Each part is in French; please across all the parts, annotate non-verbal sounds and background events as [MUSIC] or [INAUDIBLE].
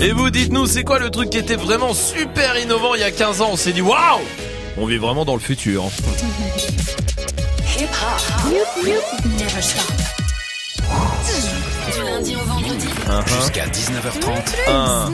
Et vous dites-nous, c'est quoi le truc qui était vraiment super innovant il y a 15 ans? On s'est dit, waouh On vit vraiment dans le futur. Du lundi au vendredi. Jusqu'à 19h30. Un.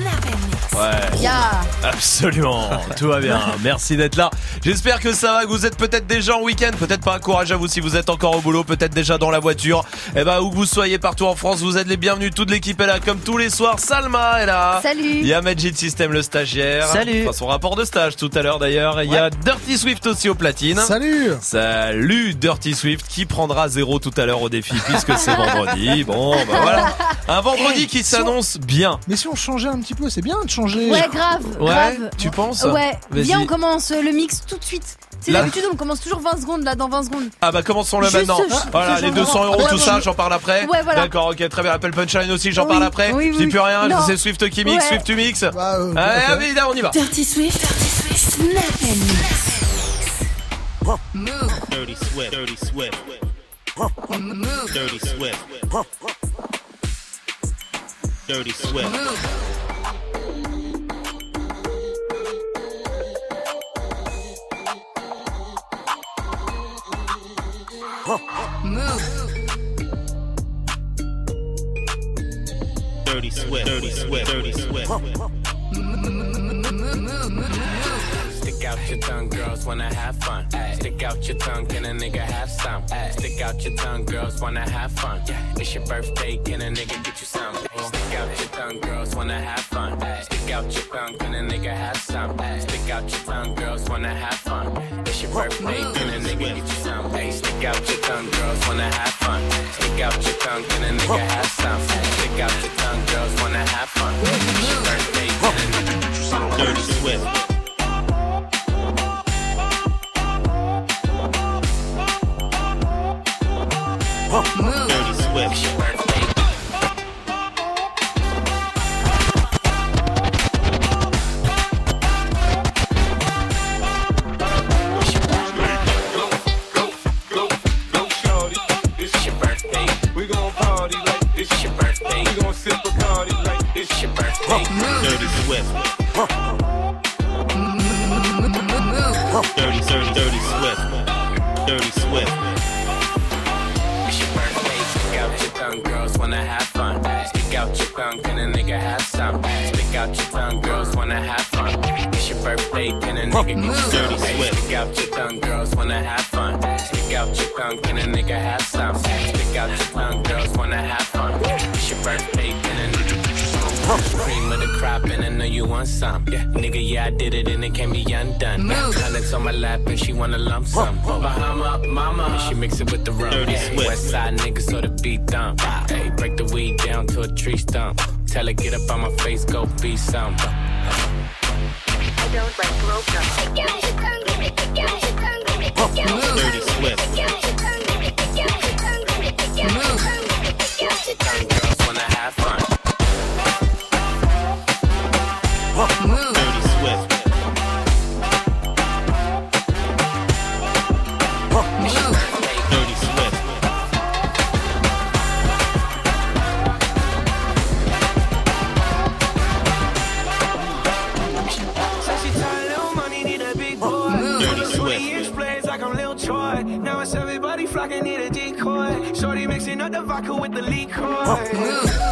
Ouais. Ya. Absolument, [LAUGHS] tout va bien. Merci d'être là. J'espère que ça va, que vous êtes peut-être déjà en week-end, peut-être pas. Courage à vous si vous êtes encore au boulot, peut-être déjà dans la voiture. Eh ben, où que vous soyez partout en France, vous êtes les bienvenus. Toute l'équipe est là, comme tous les soirs. Salma est là. Salut. Il y a Majid System, le stagiaire. Salut. Enfin, son rapport de stage tout à l'heure d'ailleurs. Il y a Dirty Swift aussi au platine. Salut Salut Dirty Swift qui prendra zéro tout à l'heure au défi puisque c'est vendredi. Bon, bah voilà. Un vendredi qui s'annonce bien. Mais si on changeait un petit peu, c'est bien de changer. Ouais, grave. Ouais, grave. tu penses? Ouais. Viens, on commence le mix tout de suite. C'est d'habitude, on commence toujours 20 secondes là, dans 20 secondes. Ah bah commençons-le maintenant. ce- voilà, ce les genre 200 euros, tout Ouais, ça, j'en parle après. Ouais, voilà. D'accord, ok, très bien. Apple Punchline aussi, j'en Oui, parle après. oui, Je dis oui. plus rien, c'est Swift qui mixe, Ouais. Swift tu mixes. Bah, euh, Allez, là, on y va. Dirty Swift. Dirty Swift. Snap and mix. Dirty Swift, Dirty Swift. Dirty Swift, Dirty Swift. Dirty Swift, Dirty Swift, Dirty Swift. Stick out your tongue, girls wanna have fun. Stick out your tongue, can a nigga have some? Stick out your tongue, girls wanna have fun. It's your birthday, can a nigga get you some? Stick out your tongue, girls wanna have fun. Stick out your tongue, can a nigga have some? Stick out your tongue, girls wanna have fun. It's your birthday, can a nigga get you some? Stick out your tongue, girls wanna have fun. Stick out your tongue, can a nigga have some? Stick out your tongue, girls wanna have fun. It's your birthday, can a nigga get you some? Dirty Swift. Your birthday. Dirty Swift. Dirty, dirty, dirty Swift. Dirty Swift. Wanna have fun. Stick out your tongue, can a nigga have some? Stick out your tongue, girls wanna have fun. It's your birthday, can a nigga get Dirty Swift. Stick out your tongue, girls wanna have fun. Stick out your tongue, can a nigga have some? Stick out your tongue, girls wanna have fun. It's your birthday, Cream of the crop, and I know you want some. Yeah, nigga, yeah, I did it, and it can't be undone. Hundreds on my lap, and she wanna lump sum. Bahama, mama, and she mix it with the rum. Dirty Hey, Swift. West side nigga, so the beat dump. Hey, break the weed down to a tree stump. Tell her get up on my face, go be some. Dirty Swift. Girls the vodka with the liquor.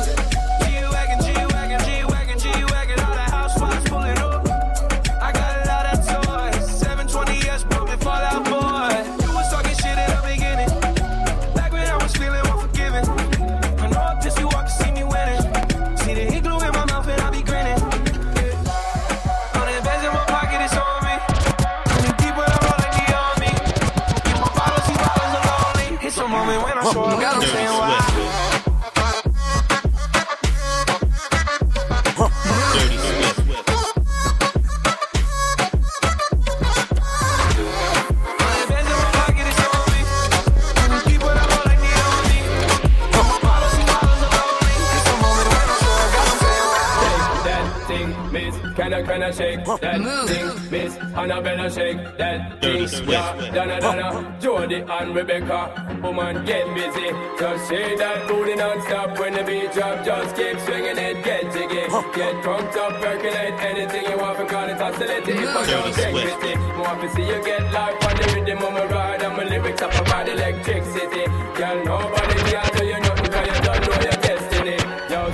Annabella shake that thing. Miss Annabella shake that thing. Yeah, Donna Donna, Jody and Rebecca. Woman, get busy. Just say that booty non-stop when the beat drop. Just keep swinging it, get jiggy. Get drunk up, percolate anything you want. Because it's oscillating. If I don't take with it, more to see you get life on the rhythm of my ride. And my lyrics up about electricity. Girl, nobody can do you nothing because you don't know your destiny. Yo.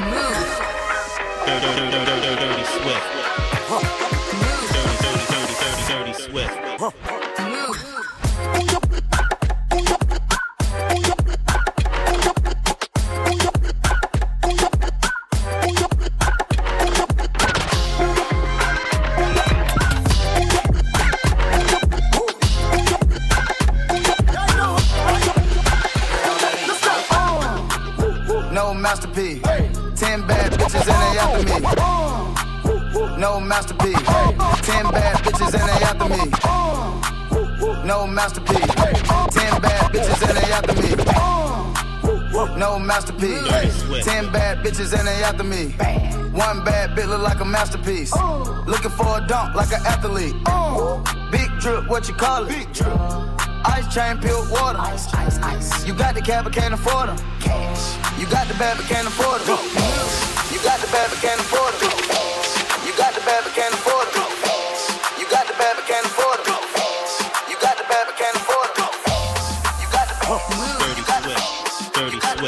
Move. Swift. Dirty, dirty, dirty, dirty, dirty Swift. masterpiece. Ten bad bitches and they after me. No masterpiece. Ten bad bitches and they after me. No masterpiece. Ten bad bitches and they after me. One bad bitch look like a masterpiece. Looking for a dunk like an athlete. Big drip, what you call it? Big drip. Ice chain, peeled water. Ice, ice, ice. You got the cab, but can't afford them. Cash. You got the bag, but can't afford them. You got the bag, but can't afford them.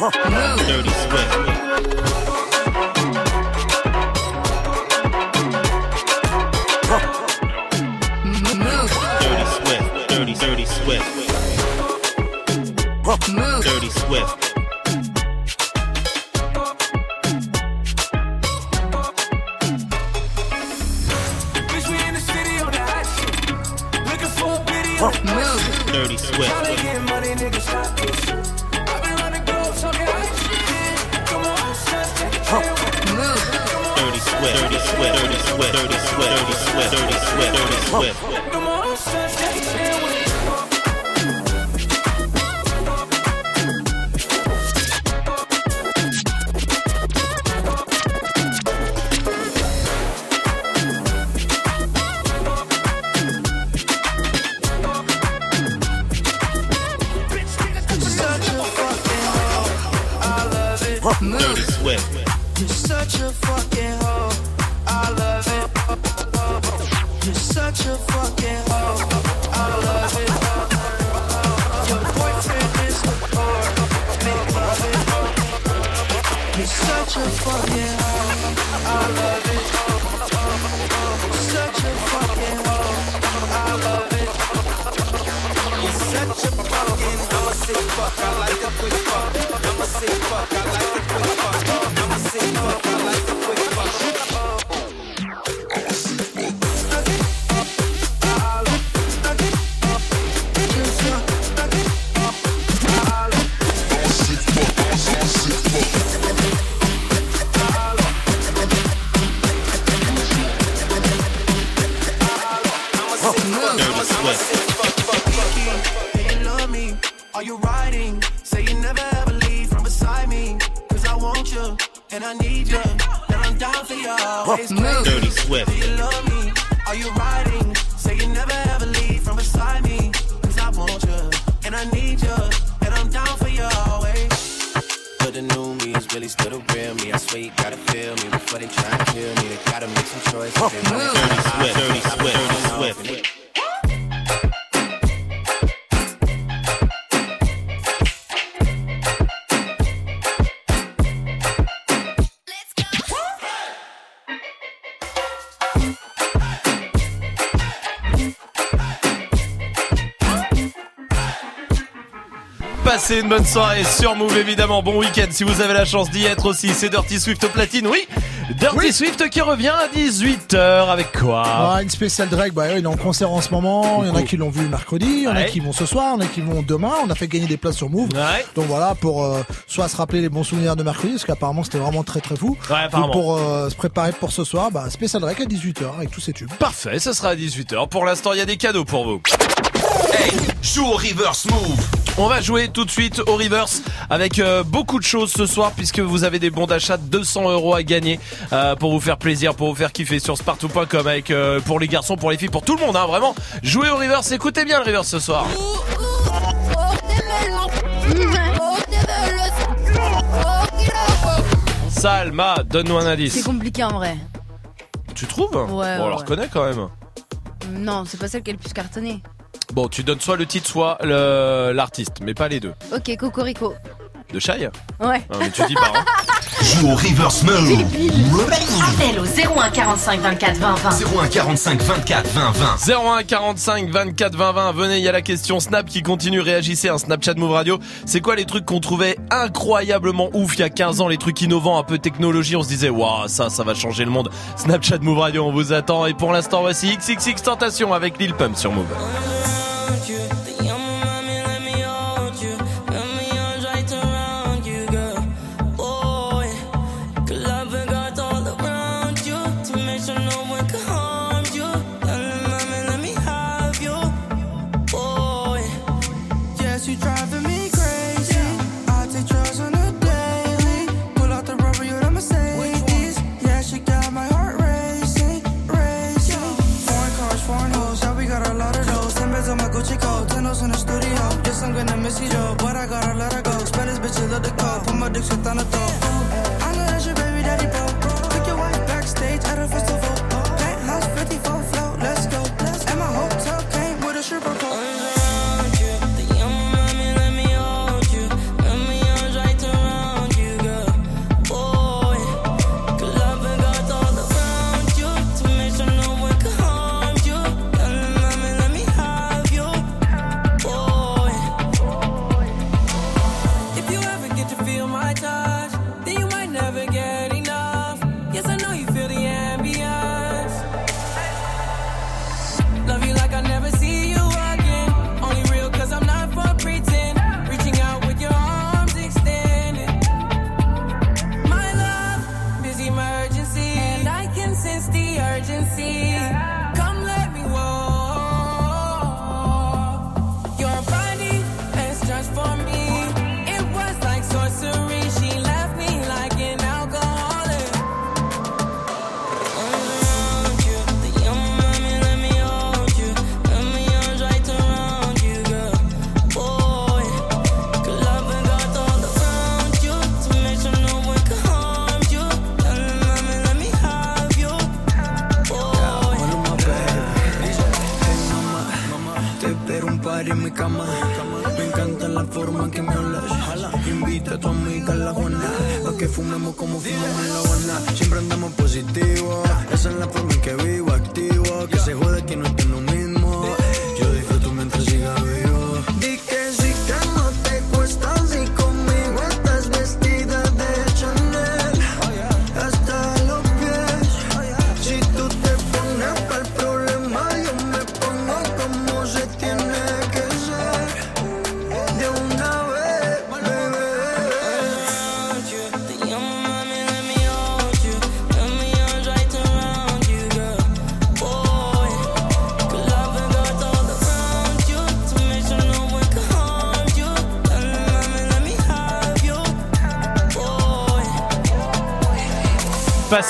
Dirty sweat. Passez une bonne soirée sur Move évidemment. Bon week-end si vous avez la chance d'y être aussi. C'est Dirty Swift au platine, oui. Dirty Swift qui revient à 18h avec quoi Ah, une spéciale Drake, bah, il est en concert en ce moment. Il y en a qui l'ont vu mercredi, il y en a Ouais. qui vont ce soir, il y en a qui vont demain. On a fait gagner des places sur Move. Donc voilà, pour euh, soit se rappeler les bons souvenirs de mercredi, parce qu'apparemment c'était vraiment très très fou. Ouais, pour euh, se préparer pour ce soir, bah, spécial Drake à 18h avec tous ces tubes. Parfait, ce sera à 18h. Pour l'instant, il y a des cadeaux pour vous. Hey, joue au reverse move. On va jouer tout de suite au reverse avec euh, beaucoup de choses ce soir puisque vous avez des bons d'achat de 200 euros à gagner euh, pour vous faire plaisir, pour vous faire kiffer sur spartou.com avec euh, pour les garçons, pour les filles, pour tout le monde. Hein, vraiment, jouez au reverse. Écoutez bien le reverse ce soir. Salma, donne-nous un C'est indice. compliqué en vrai. Tu trouves? Ouais, Bon, on le ouais. reconnaît quand même. Non, c'est pas celle qui a le plus cartonné. Bon, tu donnes soit le titre, soit l'artiste, mais pas les deux. Ok, Cocorico. De Shai Ouais. Ah, mais tu dis pas. Hein. [LAUGHS] Joue au reverse move. Appel au 01 45 24 20 20. 01 45 24 20 20. 01 45 24 20 20 venez il y a la question Snap qui continue réagissez un Snapchat Move Radio c'est quoi les trucs qu'on trouvait incroyablement ouf il y a 15 ans les trucs innovants un peu technologie? On se disait waouh ça ça va changer le monde Snapchat Move Radio on vous attend et pour l'instant voici XXX Tentation avec Lil Pump sur Move been a missy though, but I gotta let her go. Spend this bitch a little go. Put my dick shit on the throat.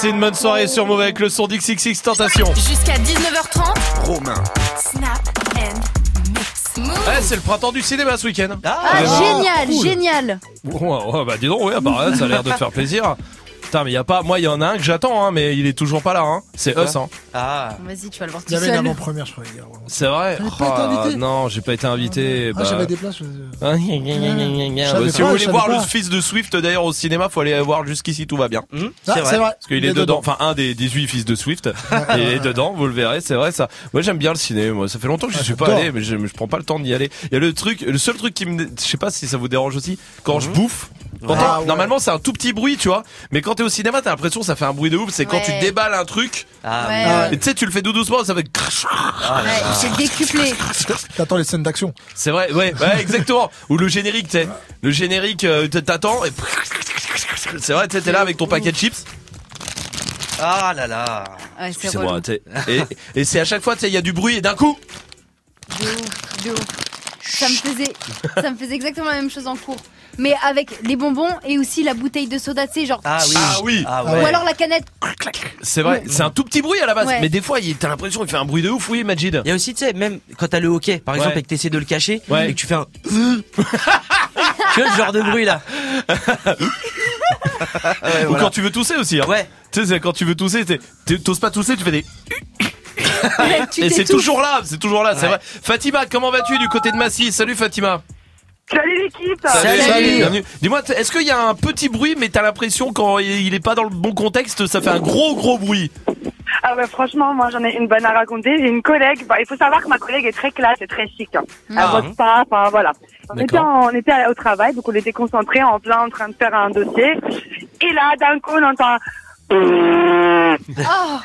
Passez une bonne soirée sur Mauvais avec le son d'XXX Tentation. Jusqu'à 19h30. Romain. Snap and mix. Ouais, c'est le printemps du cinéma ce week-end. Ah, génial, génial. Ouais, ouais, bah dis donc, ouais, bah, ça a l'air de te faire plaisir. Putain, mais y a pas. Moi, il y en a un que j'attends, hein, mais il est toujours pas là. Hein. C'est Us. Hein. Ah. Vas-y, tu vas le voir tout Il y avait une seul. avant-première, je crois. C'est vrai. T'avais pas été Ah, invité non, j'ai pas été invité. Ah, bah. j'avais des places. Ah, Bah, si vous voulez voir pas. le fils de Swift d'ailleurs au cinéma, faut aller voir jusqu'ici tout va bien. Hum, Ah, c'est vrai. Parce qu'il est dedans, enfin un des 18 fils de Swift, [LAUGHS] il est dedans, vous le verrez, c'est vrai ça. Moi j'aime bien le ciné, moi ça fait longtemps que je Ah, suis pas allé, mais je, je prends pas le temps d'y aller. Il y a le truc, le seul truc qui me, je sais pas si ça vous dérange aussi, quand je bouffe. Ah, ouais. Normalement c'est un tout petit bruit, tu vois, mais quand t'es au cinéma t'as l'impression que ça fait un bruit de ouf. C'est quand tu déballes un truc, Ah, Ouais, Ah, tu sais tu le fais tout doucement, ça fait. Ah, Ouais, c'est décuplé. T'attends les scènes d'action. C'est vrai, ouais, ouais, exactement. Ou le générique, tu sais, le générique, euh, t'attends et c'est vrai, tu sais, t'es là avec ton paquet de chips. Ah là là. Ouais, c'est moi, tu sais. Et, et c'est à chaque fois, tu sais, il y a du bruit et d'un coup. De ouf, de ouf. Ça me faisait, ça me faisait exactement la même chose en cours. Mais avec les bonbons et aussi la bouteille de soda, tu sais, genre. Ah oui. Ah oui. Ah Ou alors la canette. C'est vrai, c'est un tout petit bruit à la base, Ouais. mais des fois, il- t'as l'impression qu'il fait un bruit de ouf, oui, Majid. Il y a aussi, tu sais, même quand t'as le hockey, par exemple, Ouais. et que t'essaies de le cacher, Ouais. et que tu fais un. [LAUGHS] tu vois ce genre de bruit là [LAUGHS] Ouais, Ou voilà. quand tu veux tousser aussi. Hein. Ouais. Tu sais, quand tu veux tousser, t'oses pas tousser, tu fais des. [LAUGHS] Et c'est toujours là, c'est toujours là, c'est vrai. Fatima, comment vas-tu du côté de Massy? Salut Fatima. Salut l'équipe Salut. Bienvenue. Dis-moi, est-ce qu'il y a un petit bruit, mais t'as l'impression quand il est pas dans le bon contexte, ça fait un gros gros bruit? Ah ouais, franchement, moi j'en ai une bonne à raconter. J'ai une collègue, bah, il faut savoir que ma collègue est très classe et très chic. Hein. Elle Ah. bosse pas, enfin voilà. On était, en- on était au travail, donc on était concentrés en plein en train de faire un dossier. Et là, d'un coup, on entend... [LAUGHS] Oh,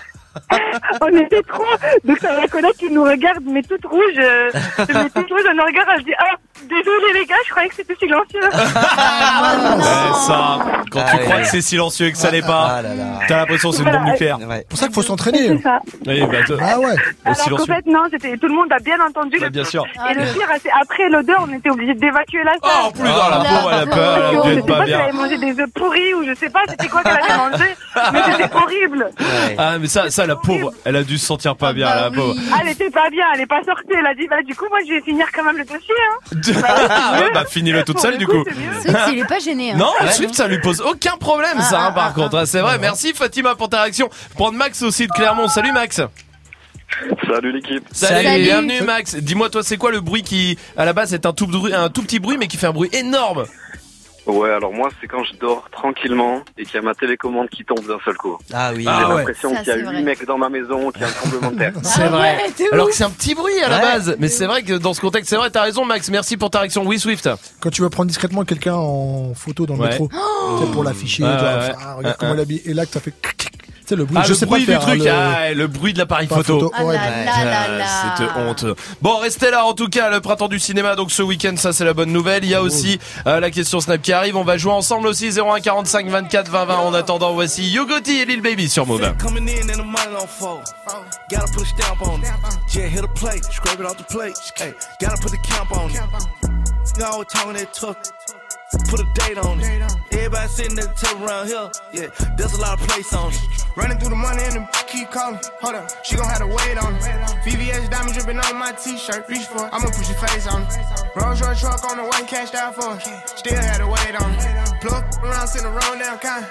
[LAUGHS] on était trop. Donc c'est ma collègue qui nous regarde, mais toute rouge. euh, mais toute rouge, elle nous regarde, elle dit Ah, désolé les gars, je croyais que c'était silencieux. [LAUGHS] Ah, Ouais, ça, quand Ah tu ouais. crois que c'est silencieux et que ça l'est pas, Ah là là. t'as l'impression que c'est une bombe nucléaire. Ouais. C'est pour ça qu'il faut s'entraîner. Ça. Bah, Ah ouais. au Alors qu'en fait, non, c'était tout le monde a bien entendu. Bah, bien sûr. Ah, Et le pire, c'est après l'odeur, on était obligé d'évacuer la Oh, salle. en plus, oh, la La pauvre, elle a peur, je sais pas si elle avait mangé des œufs pourris ou je sais pas c'était quoi qu'elle avait mangé, mais c'était horrible. Ah, mais ça, ça, la pauvre, elle a dû se sentir pas bien, bah la oui. pauvre. Ah, elle était pas bien, elle est pas sortie, elle a dit bah du coup moi je vais finir quand même le dossier hein. [LAUGHS] Ah, ouais, bah, finis-le toute seule, le du coup, est pas gêné. hein. Non, Ouais. Swift, ça lui pose aucun problème, Ah, ça, hein, ah, par ah, contre. hein, C'est vrai. Merci, Fatima, pour ta réaction. Prendre Max aussi de Clermont. Salut, Max. Salut l'équipe. Salut, Salut. bienvenue, Max. Dis-moi, toi, c'est quoi le bruit qui, à la base, est un tout, bruit- un tout petit bruit, mais qui fait un bruit énorme? Ouais, alors moi c'est quand je dors tranquillement et qu'il y a ma télécommande qui tombe d'un seul coup. Ah oui. Ah J'ai ouais. l'impression qu'il y a huit mecs dans ma maison, qu'il y a un tremblement de terre. [LAUGHS] C'est Ah vrai. ouais, Alors ouf. que c'est un petit bruit à la Ouais. base. Mais c'est vrai que dans ce contexte, c'est vrai, t'as raison, Max. Merci pour ta réaction. Oui, Swift. Quand tu veux prendre discrètement quelqu'un en photo dans le Ouais. métro, sais, pour l'afficher, ah, regarde Ah, comment ah. elle est habillée. Et là, que ça fait. Tu sais, le bruit. Ah, je le sais bruit pas du faire, truc, hein, le- ah, le bruit de l'appareil photo. Ah Ouais. Ah, là. Cette honte. Bon, restez là en tout cas, le printemps du cinéma, donc ce week-end, ça c'est la bonne nouvelle. Il y a aussi euh, la question Snap qui arrive. On va jouer ensemble aussi 01 45 24 20 20. En attendant, voici Yogoti et Lil Baby sur Move. Coming in and the money on fold. Gotta put a stamp on it. Yeah, hit a plate, scrape it off the plate. Hey, gotta put the camp on it. You always talking that took. Put a date on it. Everybody sitting at the table around here. Yeah, there's a lot of place on it. Running through the money and the keep calling. Hold up, she gon' have to wait on it. VVS diamond dripping on my t-shirt. Reach for it, I'ma put your face on it. Rolls Royce truck on the way, cashed out for it. Still had to wait on it. Plug around, sitting around down kind.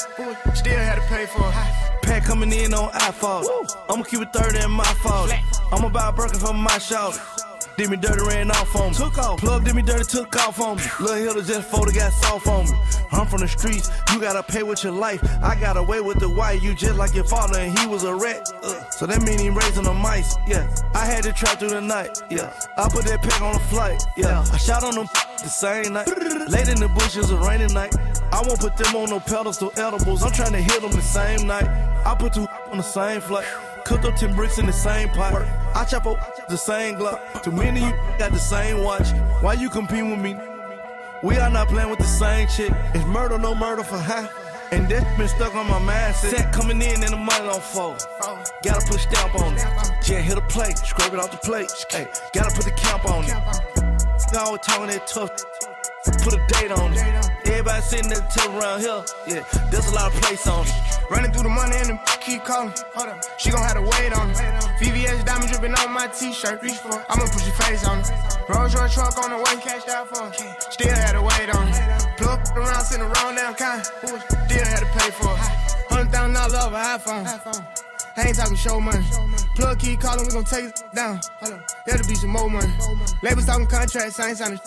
Still had to pay for it. Pack coming in on iPhone. I'ma keep it 30 in my fault. I'm about Birkin for my shoulder. Did me dirty, ran off on me. Took off. Plug did me dirty, took off on me. Lil' Hilda just folded, got soft on me. I'm from the streets, you gotta pay with your life. I got away with the white, you just like your father, and he was a rat. Uh, so that mean he raising the mice, yeah. I had to trap through the night, yeah. I put that pack on the flight, yeah. I shot on them the same night. Late in the bushes, a rainy night. I won't put them on no pedestal edibles. I'm trying to hit them the same night. I put two on the same flight. Cooked up 10 bricks in the same pot. I chop up the same Glock. Too many of you got the same watch. Why you compete with me? We are not playing with the same chick. It's murder, no murder for high. And that's been stuck on my mindset. Set coming in and the money don't fold. Gotta put a stamp on it. Yeah, hit a plate, scrape it off the plate. Hey, gotta put the camp on it. I always talking that tough. Put a date on it. Everybody sitting there till around here. Yeah, there's a lot of place on it. Running through the money and the keep calling. Hold up, she gon' have to wait on it. VVS diamond dripping on my t-shirt. Reach for it. I'ma put your face on it. Rolls Royce truck on the way, cashed out for it. Still had to wait on it. Plug around, sitting around down kind. Still had to pay for it. Hundred thousand dollars an iPhone. I ain't talking show money. Plug key calling, we gon' take it down. That'll be some more money. Labels talking contracts, I ain't signing.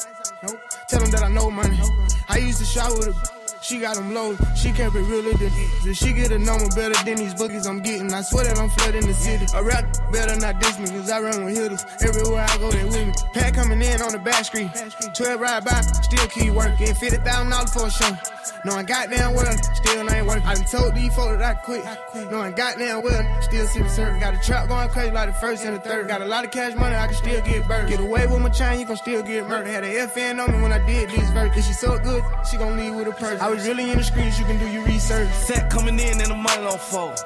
Tell them that I know money. I used to shop with her. She got them low, she kept it realer than If she get a number better than these bookies I'm getting. I swear that I'm flooding the city. A rap better not diss me, cause I run with hitters. Everywhere I go, they with me. Pat coming in on the back street. 12 ride by, still keep working. $50,000 for a show. Knowing goddamn well, still ain't working. I done told these folks that I quit. Knowing goddamn well, still see the circle. Got a trap going crazy like the first and the third. Got a lot of cash money, I can still get burned. Get away with my chain, you can still get murdered. Had a FN on me when I did this verse. If she so good, she gon' leave with a purse. Was really in the streets, you can do your research. Set coming in and the money don't fold.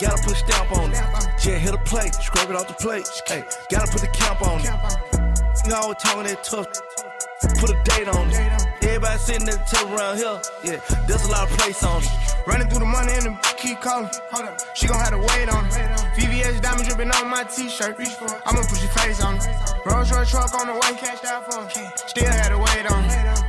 Gotta put a stamp on it. Just hit a plate, scrub it off the plate. Hey, gotta put the camp on it. You always talking that tough. Put a date on it. Everybody sitting there till around here. Yeah, there's a lot of place on it. Running through the money and the keep calling. Hold up, she gon' have to wait on it. VVS diamond dripping on my t-shirt. Reach for it. I'ma put your face on it. Rolls Royce truck on the way, cashed out for it. Still had to wait on it.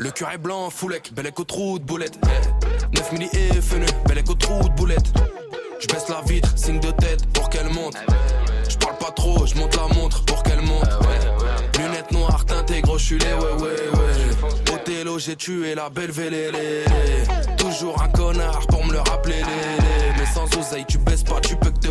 Le cœur est blanc, foulec, bel écho trou de boulette 9 milli et fenu, bel écho trou de boulette je baisse la vitre, signe de tête pour qu'elle monte. Je parle pas trop, je monte la montre pour qu'elle monte. Lunettes noires, teintées, gros, les ouais, ouais, ouais. Othello, j'ai tué la belle vélélé. Toujours un connard pour me le rappeler. Mais sans oseille, tu baisses pas, tu peux que te.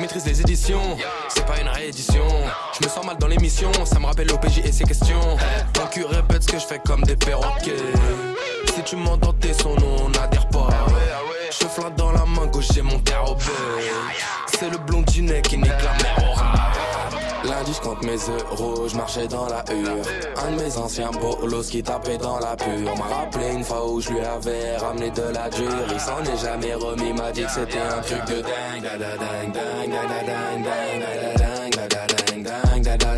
Maîtrise les éditions, c'est pas une réédition. Je me sens mal dans l'émission, ça me rappelle l'OPJ et ses questions. Ton cul répète ce que je fais comme des perroquets. Si tu m'entends tes sons, nous on n'adhère pas. Je flingue dans la main gauche, j'ai mon terre C'est le blondinet qui nique la mer au rat. Lundi, je compte mes euros, je marchais dans la hure. Un de mes anciens bolos qui tapait dans la pure. M'a rappelé une fois où je lui avais ramené de la dure. Il s'en est jamais remis, m'a dit que c'était un truc de dingue. Da da dingue, dingue, da da dingue, dingue, da da dingue, da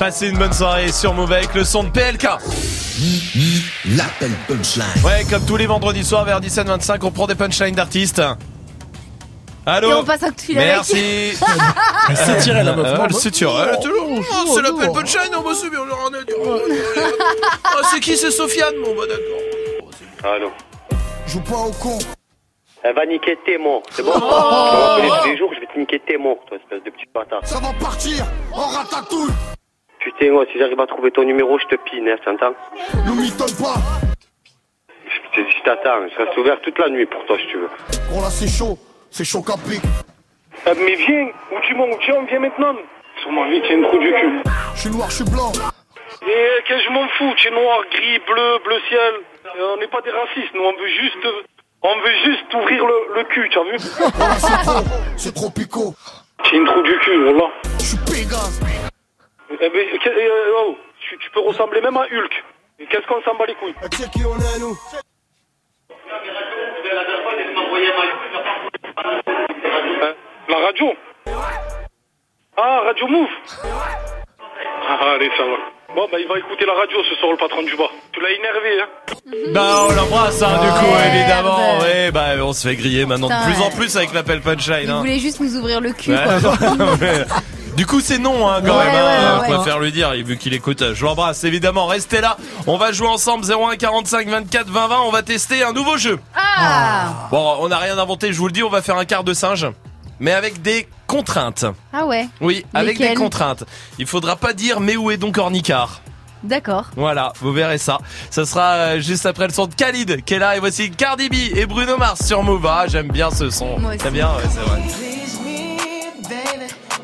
Passez une bonne soirée sur Move avec le son de PLK. L'appel punchline. Ouais, comme tous les vendredis soirs vers 17h25, on prend des punchlines d'artistes. Allô Et on passe un coup de fil avec. Merci. [LAUGHS] Elle s'est tirée, la meuf. Euh, Non, Elle s'est tirée. Elle était là. oh, Oh, oh, c'est l'appel oh. punchline. On va se bien, j'en ai dit. Ah, c'est qui C'est Sofiane Bon, bah d'accord. Allô Joue pas au con. Elle va niquer tes mots, c'est bon Oh. Tu vas m'appeler tous les jours, je vais te niquer tes mots, toi, espèce de petit bâtard. Ça va partir en ratatouille. Putain, moi, si j'arrive à trouver ton numéro, je te pine, hein, t'entends Nous m'étonne pas. Je je t'attends, je reste ouvert toute la nuit pour toi, si tu veux. Oh là, c'est chaud. C'est chaud pic. Ah, mais viens, où tu m'en, où tu en viens maintenant Sur ma vie, tu es une trou du cul. Je suis noir, je suis blanc. Et qu'est-ce que je m'en fous Tu es noir, gris, bleu, bleu ciel. Euh, on n'est pas des racistes, nous, on veut juste... On veut juste ouvrir le, le cul, tu as vu Oh c'est trop. C'est trop picot. Une trou du cul, voilà. Je suis Pégase. Eh ben, que- euh, oh, tu, tu peux ressembler même à Hulk. Qu'est-ce qu'on s'en bat les couilles qui on est, nous La radio Ah, Radio Move Ah, allez, ça va. Bon, bah, il va écouter la radio ce soir, le patron du bar. Tu l'as énervé, hein Bah on l'embrasse hein, du coup Ouais, évidemment bah. ouais bah on se fait griller maintenant de plus en plus avec l'appel punchline Il hein. voulait juste nous ouvrir le cul. Ouais. quoi. [LAUGHS] Du coup c'est non hein, quand Ouais, même hein. ouais, Je ouais. préfère lui dire vu qu'il écoute je l'embrasse évidemment restez là on va jouer ensemble 01 45 24 20 20 on va tester un nouveau jeu Ah Bon on n'a rien inventé je vous le dis on va faire un quart de singe mais avec des contraintes Ah ouais. oui avec des contraintes il faudra pas dire mais où est donc Ornicard D'accord. voilà, vous verrez ça. Ça sera euh, juste après le son de Khalid qui est là et voici Cardi B et Bruno Mars sur Move. Ah, j'aime bien ce son. Moi aussi. Bien? Ouais, c'est vrai.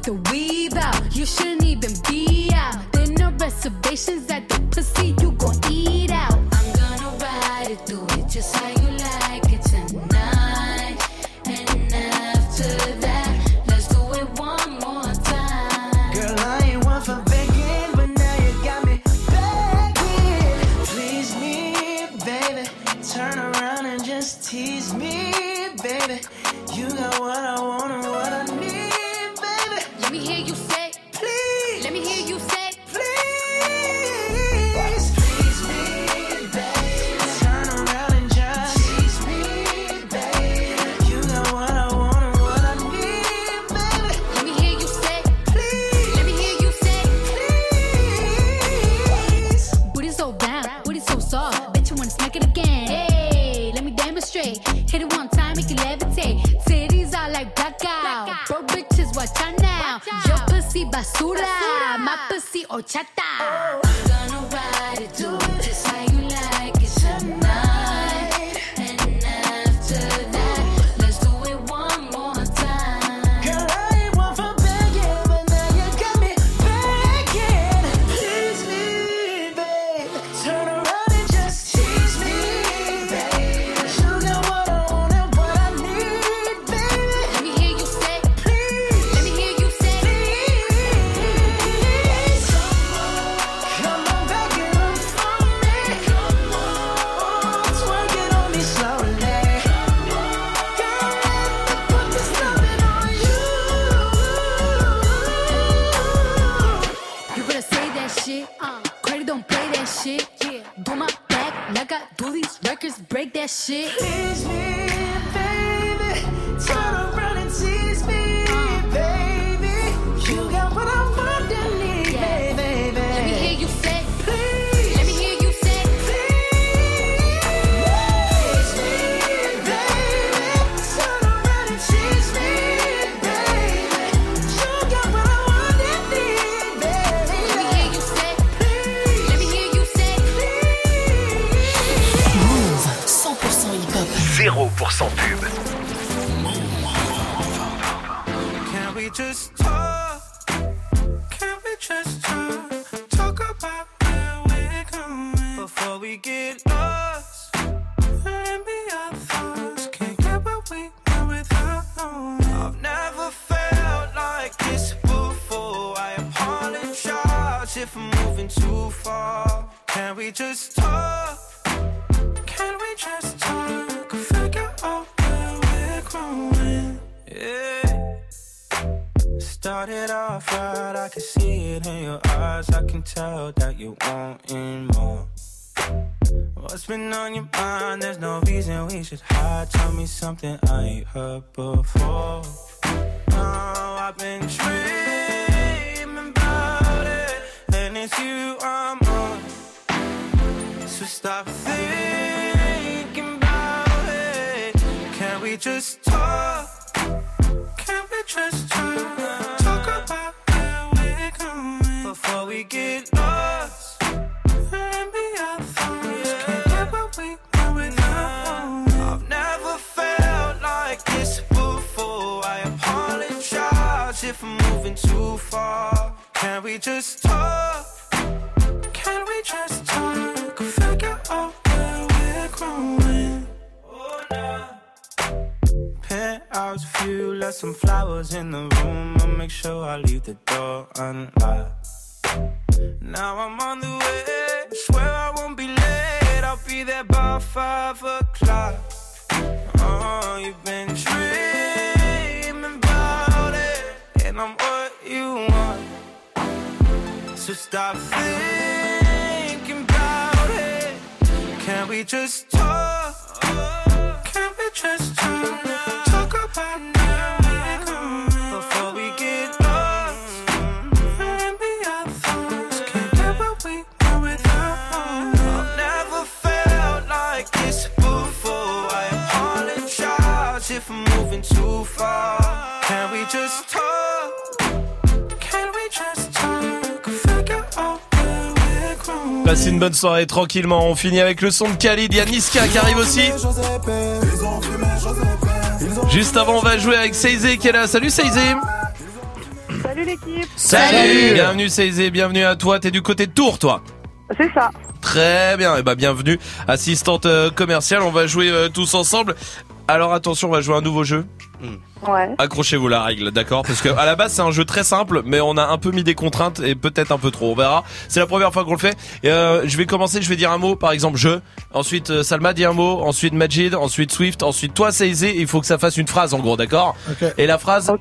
the weave out, you shouldn't even be So stop thinking about it. Can we just talk? Can we just talk? Passez une bonne soirée tranquillement. On finit avec le son de Khalid. Il y a Niska qui arrive aussi. Juste avant, on va jouer avec Seizé qui est là. Salut Seizé. Salut l'équipe. Salut. Bienvenue Seizé, bienvenue à toi. T'es du côté de Tours, toi. C'est ça. Très bien. Et bah bienvenue, assistante euh, commerciale. On va jouer euh, tous ensemble. Alors attention, on va jouer à un nouveau jeu. Ouais. Accrochez-vous la règle, d'accord? Parce que à la base c'est un jeu très simple, mais on a un peu mis des contraintes et peut-être un peu trop. On verra. C'est la première fois qu'on le fait. Et, euh, je vais commencer. Je vais dire un mot, par exemple je. Ensuite euh, Salma dit un mot. Ensuite Majid. Ensuite Swift. Ensuite toi Seizé. Il faut que ça fasse une phrase en gros, d'accord? Et la phrase,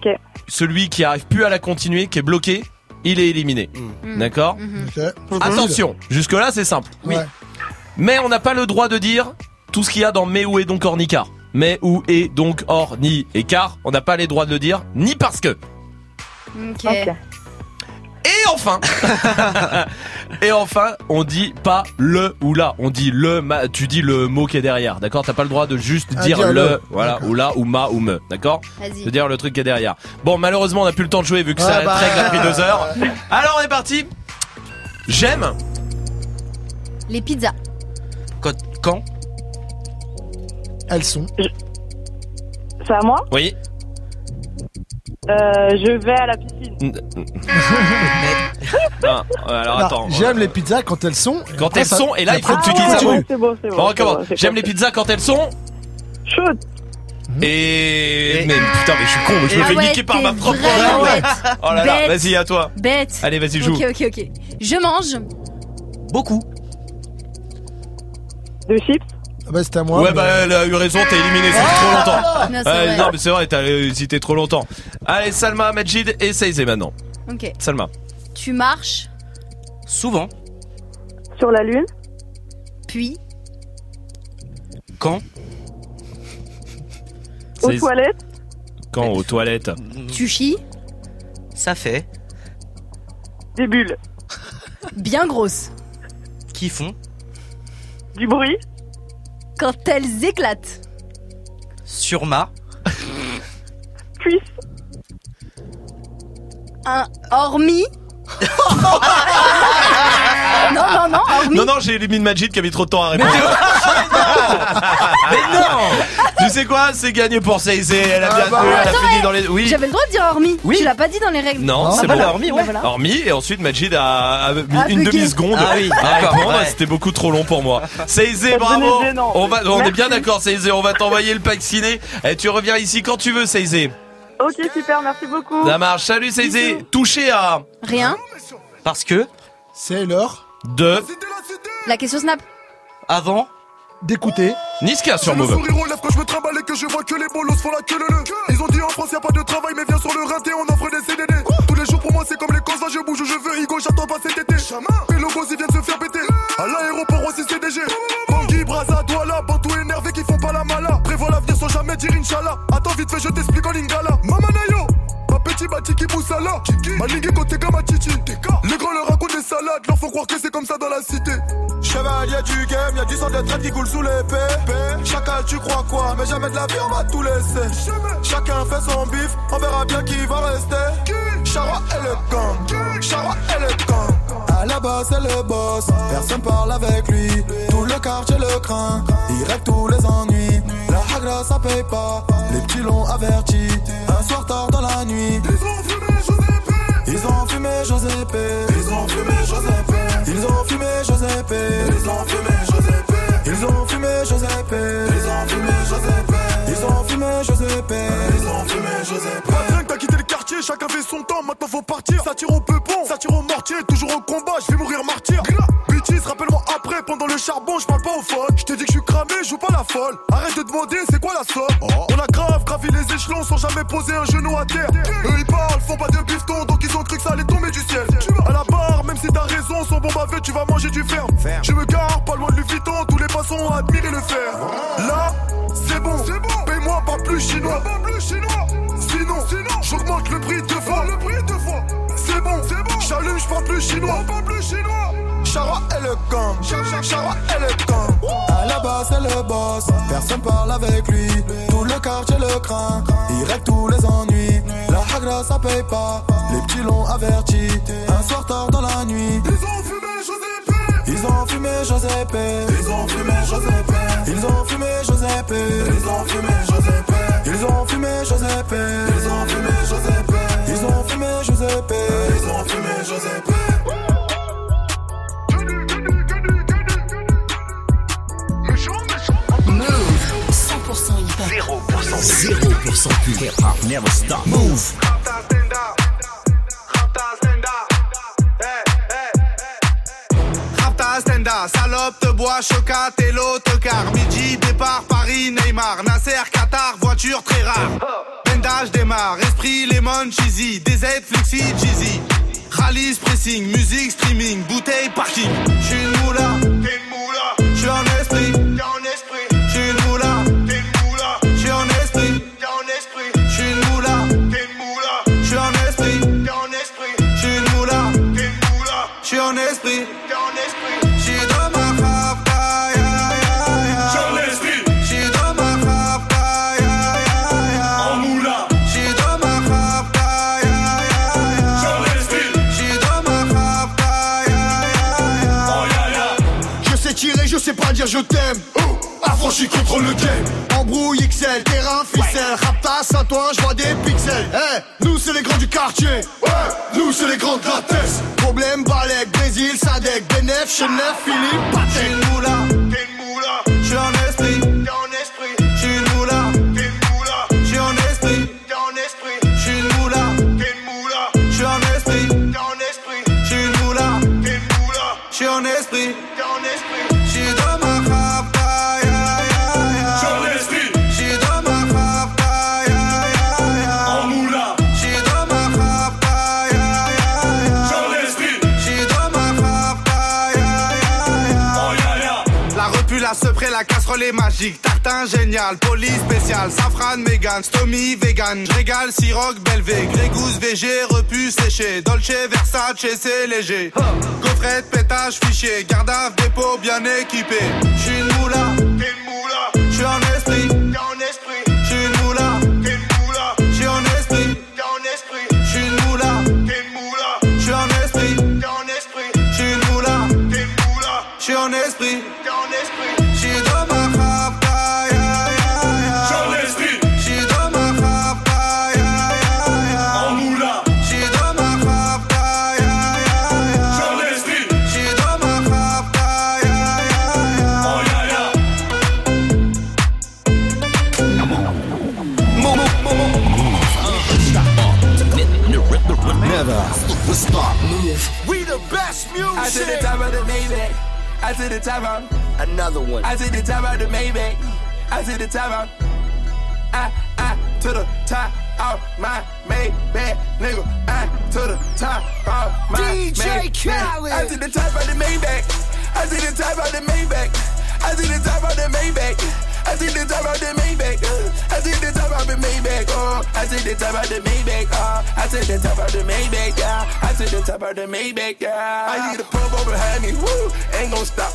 celui qui arrive plus à la continuer, qui est bloqué, il est éliminé. D'accord? Attention. Jusque là c'est simple. Oui. Mais on n'a pas le droit de dire tout ce qu'il y a dans mais où est donc Ornica? Mais où est donc or ni et car. On n'a pas les droits de le dire, ni parce que. Ok. Et enfin, [LAUGHS] et enfin, on dit pas le ou là, on dit le. ma- tu dis le mot qui est derrière, d'accord? T'as pas le droit de juste Ah, dire dire le, le. voilà, ou là, ou ma, ou me, d'accord? Vas-y. De dire le truc qui est derrière. Bon, malheureusement, on n'a plus le temps de jouer vu que Ouais, ça bah, règle a pris deux heures. [LAUGHS] Alors, on est parti. J'aime. Les pizzas. Quand, quand? Elles sont. C'est à moi Oui. Euh, je vais à la piscine. [LAUGHS] Non, alors Non, attends. J'aime les pizzas quand elles sont. Quand Après, elles ça- sont, et là, il faut que tu après, dises mot. C'est bon, c'est bon. Bon, on c'est recommence. bon, c'est J'aime les pizzas quand elles sont. Chaudes. Et. Mais putain, mais je suis con, je me Ah fais ouais, niquer par t'es ma propre vraiment langue. bête. Oh là là, Bête. vas-y, à toi. Bête. Allez, vas-y, joue. Ok, ok, ok. Je mange. Beaucoup. De chips. Ah bah, c'était à moi. Ouais, mais- bah, elle a eu raison, t'es éliminé, c'est trop longtemps. Non, mais c'est vrai, t'as hésité trop longtemps. Allez, Salma, Majid et Seizé maintenant. Ok. Salma. Tu marches, Souvent. Sur la lune. puis Quand Aux toilettes. Quand aux toilettes tu chies, Ça fait. Des bulles. bien grosses. Qui font Du bruit. Quand elles éclatent. Sur ma. Cuisse. Un hormis. [LAUGHS] non, non, non, hormis. Non, non, j'ai éliminé Majid qui a mis trop de temps à répondre. [LAUGHS] Mais non Tu sais quoi C'est gagné pour Saïzé. Elle a Ah bien bah tenu, elle a Attends, fini mais dans les. Oui. J'avais le droit de dire hormis. Oui. Tu l'as pas dit dans les règles. Non, c'est bah, bon. hormis, ouais. Voilà. Hormis, et ensuite Majid a, a mis Ah, une bugué. demi-seconde. Ah oui, à d'accord, répondre. ouais. C'était beaucoup trop long pour moi. Ça bravo devenait gênant. On, va, on est bien d'accord, Saïzé. On va t'envoyer le pack ciné. Et tu reviens ici quand tu veux, Saïzé. Ok, super, merci beaucoup. Ça marche. Salut, Saïzé. Touché à Rien. Parce que, C'est l'heure deux La question snap. avant, d'écouter. Niska sur Move. sourire aux lèvres quand je me trimballe et que je vois que les bolos font la queue le le. Ils ont dit en France y a pas de travail mais viens sur le rinté on offre des CDD Tous les jours pour moi c'est comme les causes je bouge où je veux Igo j'attends pas cet été. Et le boss ils viennent se faire péter. À l'aéroport aussi CDG Bangui, Braza, Douala, Bantou énervé qui font pas la mala. Prévois l'avenir sans jamais dire Inch'Allah. Attends vite fait je t'explique en lingala. Mamanayo Petit Batiki Boussala Malingue côté Gamachichi Les grands leur racontent des salades. Leur font croire que c'est comme ça dans la cité. Chevalier du game, y'a du sang de traite qui coule sous l'épée Chacal tu crois quoi? Mais jamais de la vie on va tout laisser. Chacun fait son bif, on verra bien qui va rester. Chara et le gang, Chara et le gang à la base c'est le boss, personne parle avec lui. Tout le quartier le craint, il règle tous les ennuis. La hagra ça paye pas, les petits l'ont averti. Un soir tard dans la nuit. Ils ont fumé Giuseppe. Ils ont fumé Giuseppe. Ils ont fumé Giuseppe. Ils ont fumé Giuseppe. Ils ont fumé Giuseppe. Ils ont fumé Giuseppe. Ils ont fumé Giuseppe. Ils ont fumé Giuseppe. Pas t'as chacun fait son temps, maintenant faut partir. Ça tire au peupon, ça tire au mortier, toujours au combat, je vais mourir martyr. Bitches, rappelle-moi après, pendant le charbon, je parle pas au phone Je te dis que je suis cramé, je joue pas la folle. Arrête de demander, c'est quoi la somme? On a grave gravi les échelons sans jamais poser un genou à terre. Eux ils parlent, font pas de bifton, donc ils ont cru que ça allait tomber du ciel. À la barre, même si t'as raison, sans bon bavé, tu vas manger du ferme. Je me gare, pas loin de Vuitton, tous les passants ont admiré le fer Là, c'est bon, paye-moi pas plus chinois Sinon, j'augmente le prix deux fois. Le prix deux fois. C'est bon, c'est bon. J'allume, je parle plus chinois. pas plus chinois. Chara et le gang. Chara et le gang. À la base, c'est le boss. Personne parle avec lui. Tout le quartier le craint. Il règle tous les ennuis. La hagra, ça paye pas. Les petits l'ont averti. Un soir tard dans la nuit. Ils ont fumé. Ils ont fumé Giuseppe. Ils ont fumé Giuseppe. Ils ont fumé Giuseppe. Ils ont fumé Giuseppe. Ils ont fumé Giuseppe. Ils ont fumé Giuseppe. Ils ont fumé Giuseppe. Ils ont fumé Giuseppe. Move 100% hip-hop 0% 0% pur Hip-hop never stop Move Salope te bois, chocat et l'autocar. Midi, départ, Paris, Neymar, Nasser, Qatar, voiture très rare. Bendage démarre, esprit, lemon, cheesy, DZ, flexi, cheesy. Rallye, pressing, musique, streaming, bouteille, parking. J'suis une moula, t'es une moula. J'suis en esprit, je t'aime. Affranchi contre le game. Embrouille XL, terrain, ficelle. Raptas à toi, je vois des pixels. Eh, nous c'est les grands du quartier. Ouais, nous c'est les grands de la. Problème, Balek, Brésil, Sadek, Benef, Chenef, Philippe, sepré, la casserole est magique. Tartin génial, police spécial, safran, mégan, stomy, vegan. J'régale, siroc, belvé, grégousse, VG, repu, séché. Dolce, Versace, c'est léger. Gaufrette, pétage, fichier, garde à dépôt bien équipé. J'suis une moula, t'es une moula. J'suis en esprit, t'es en esprit. En esprit, stop. Move. We the best music. I to the top of the Maybach. I to the top of another one. I to the top of the Maybach. I to the top of. I I to the top of my Maybach, nigga. I to the top of my DJ Maybach. Khaled. I to the top of the Maybach. I to the top of the Maybach. I to the top of the Maybach. I see the top of the Maybach. uh, I see the top of the Maybach. Oh, I see the top of the Maybach. Oh, I see the top of the Maybach. Yeah, I see the top of the Maybach. Yeah, I see the purple behind me. Woo, ain't gonna stop.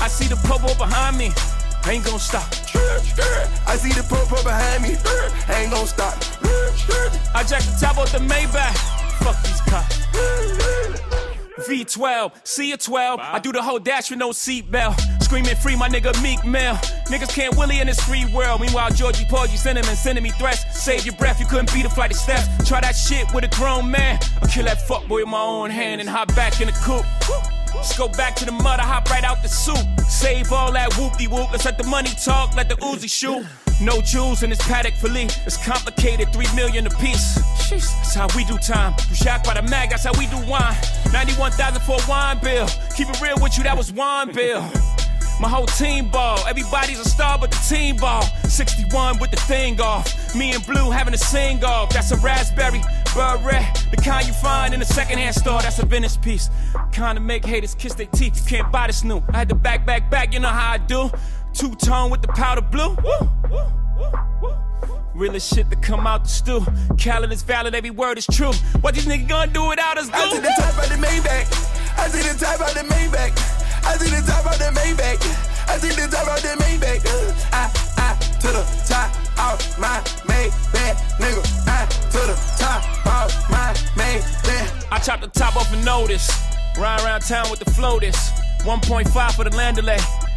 I see the purple behind me. Ain't gonna stop. I see the purple behind me. Ain't gonna stop. I jack the top off the Maybach. Fuck these cops. V12, see a 12. I do the whole dash with no seatbelt. Screaming free, my nigga Meek Mill. Niggas can't willy in this free world. Meanwhile, Georgie Porgy sending and sending me threats. Save your breath, you couldn't beat a flight of steps. Try that shit with a grown man. I'll kill that fuckboy with my own hand and hop back in the coupe. Just go back to the mud, I hop right out the soup. Save all that whoopty whoop. Let's let the money talk, let the Uzi shoot. No jewels in this paddock for Lee. It's complicated, three million a piece. That's how we do time. You shocked by the mag, that's how we do wine. 91,000 for a wine bill. Keep it real with you, that was wine bill. My whole team ball. Everybody's a star but the team ball. 61 with the thing off. Me and Blue having a sing off. That's a raspberry beret. The kind you find in a secondhand store. That's a vintage piece. Kind of make haters kiss their teeth. You can't buy this new. I had to back, back, back. You know how I do. Two tone with the powder blue. Woo, woo, woo, woo. Realest shit to come out the stew. Khaled is valid, every word is true. What these niggas gonna do without us, I see the top of the Maybach. I see the top of the Maybach. I see the top of the Maybach. I see the top of the Maybach. Uh, I, I, to the top of my Maybach, nigga. I, to the top of my Maybach. I chop the top off a notice. Ride around town with the floaters. 1.5 for the land delay.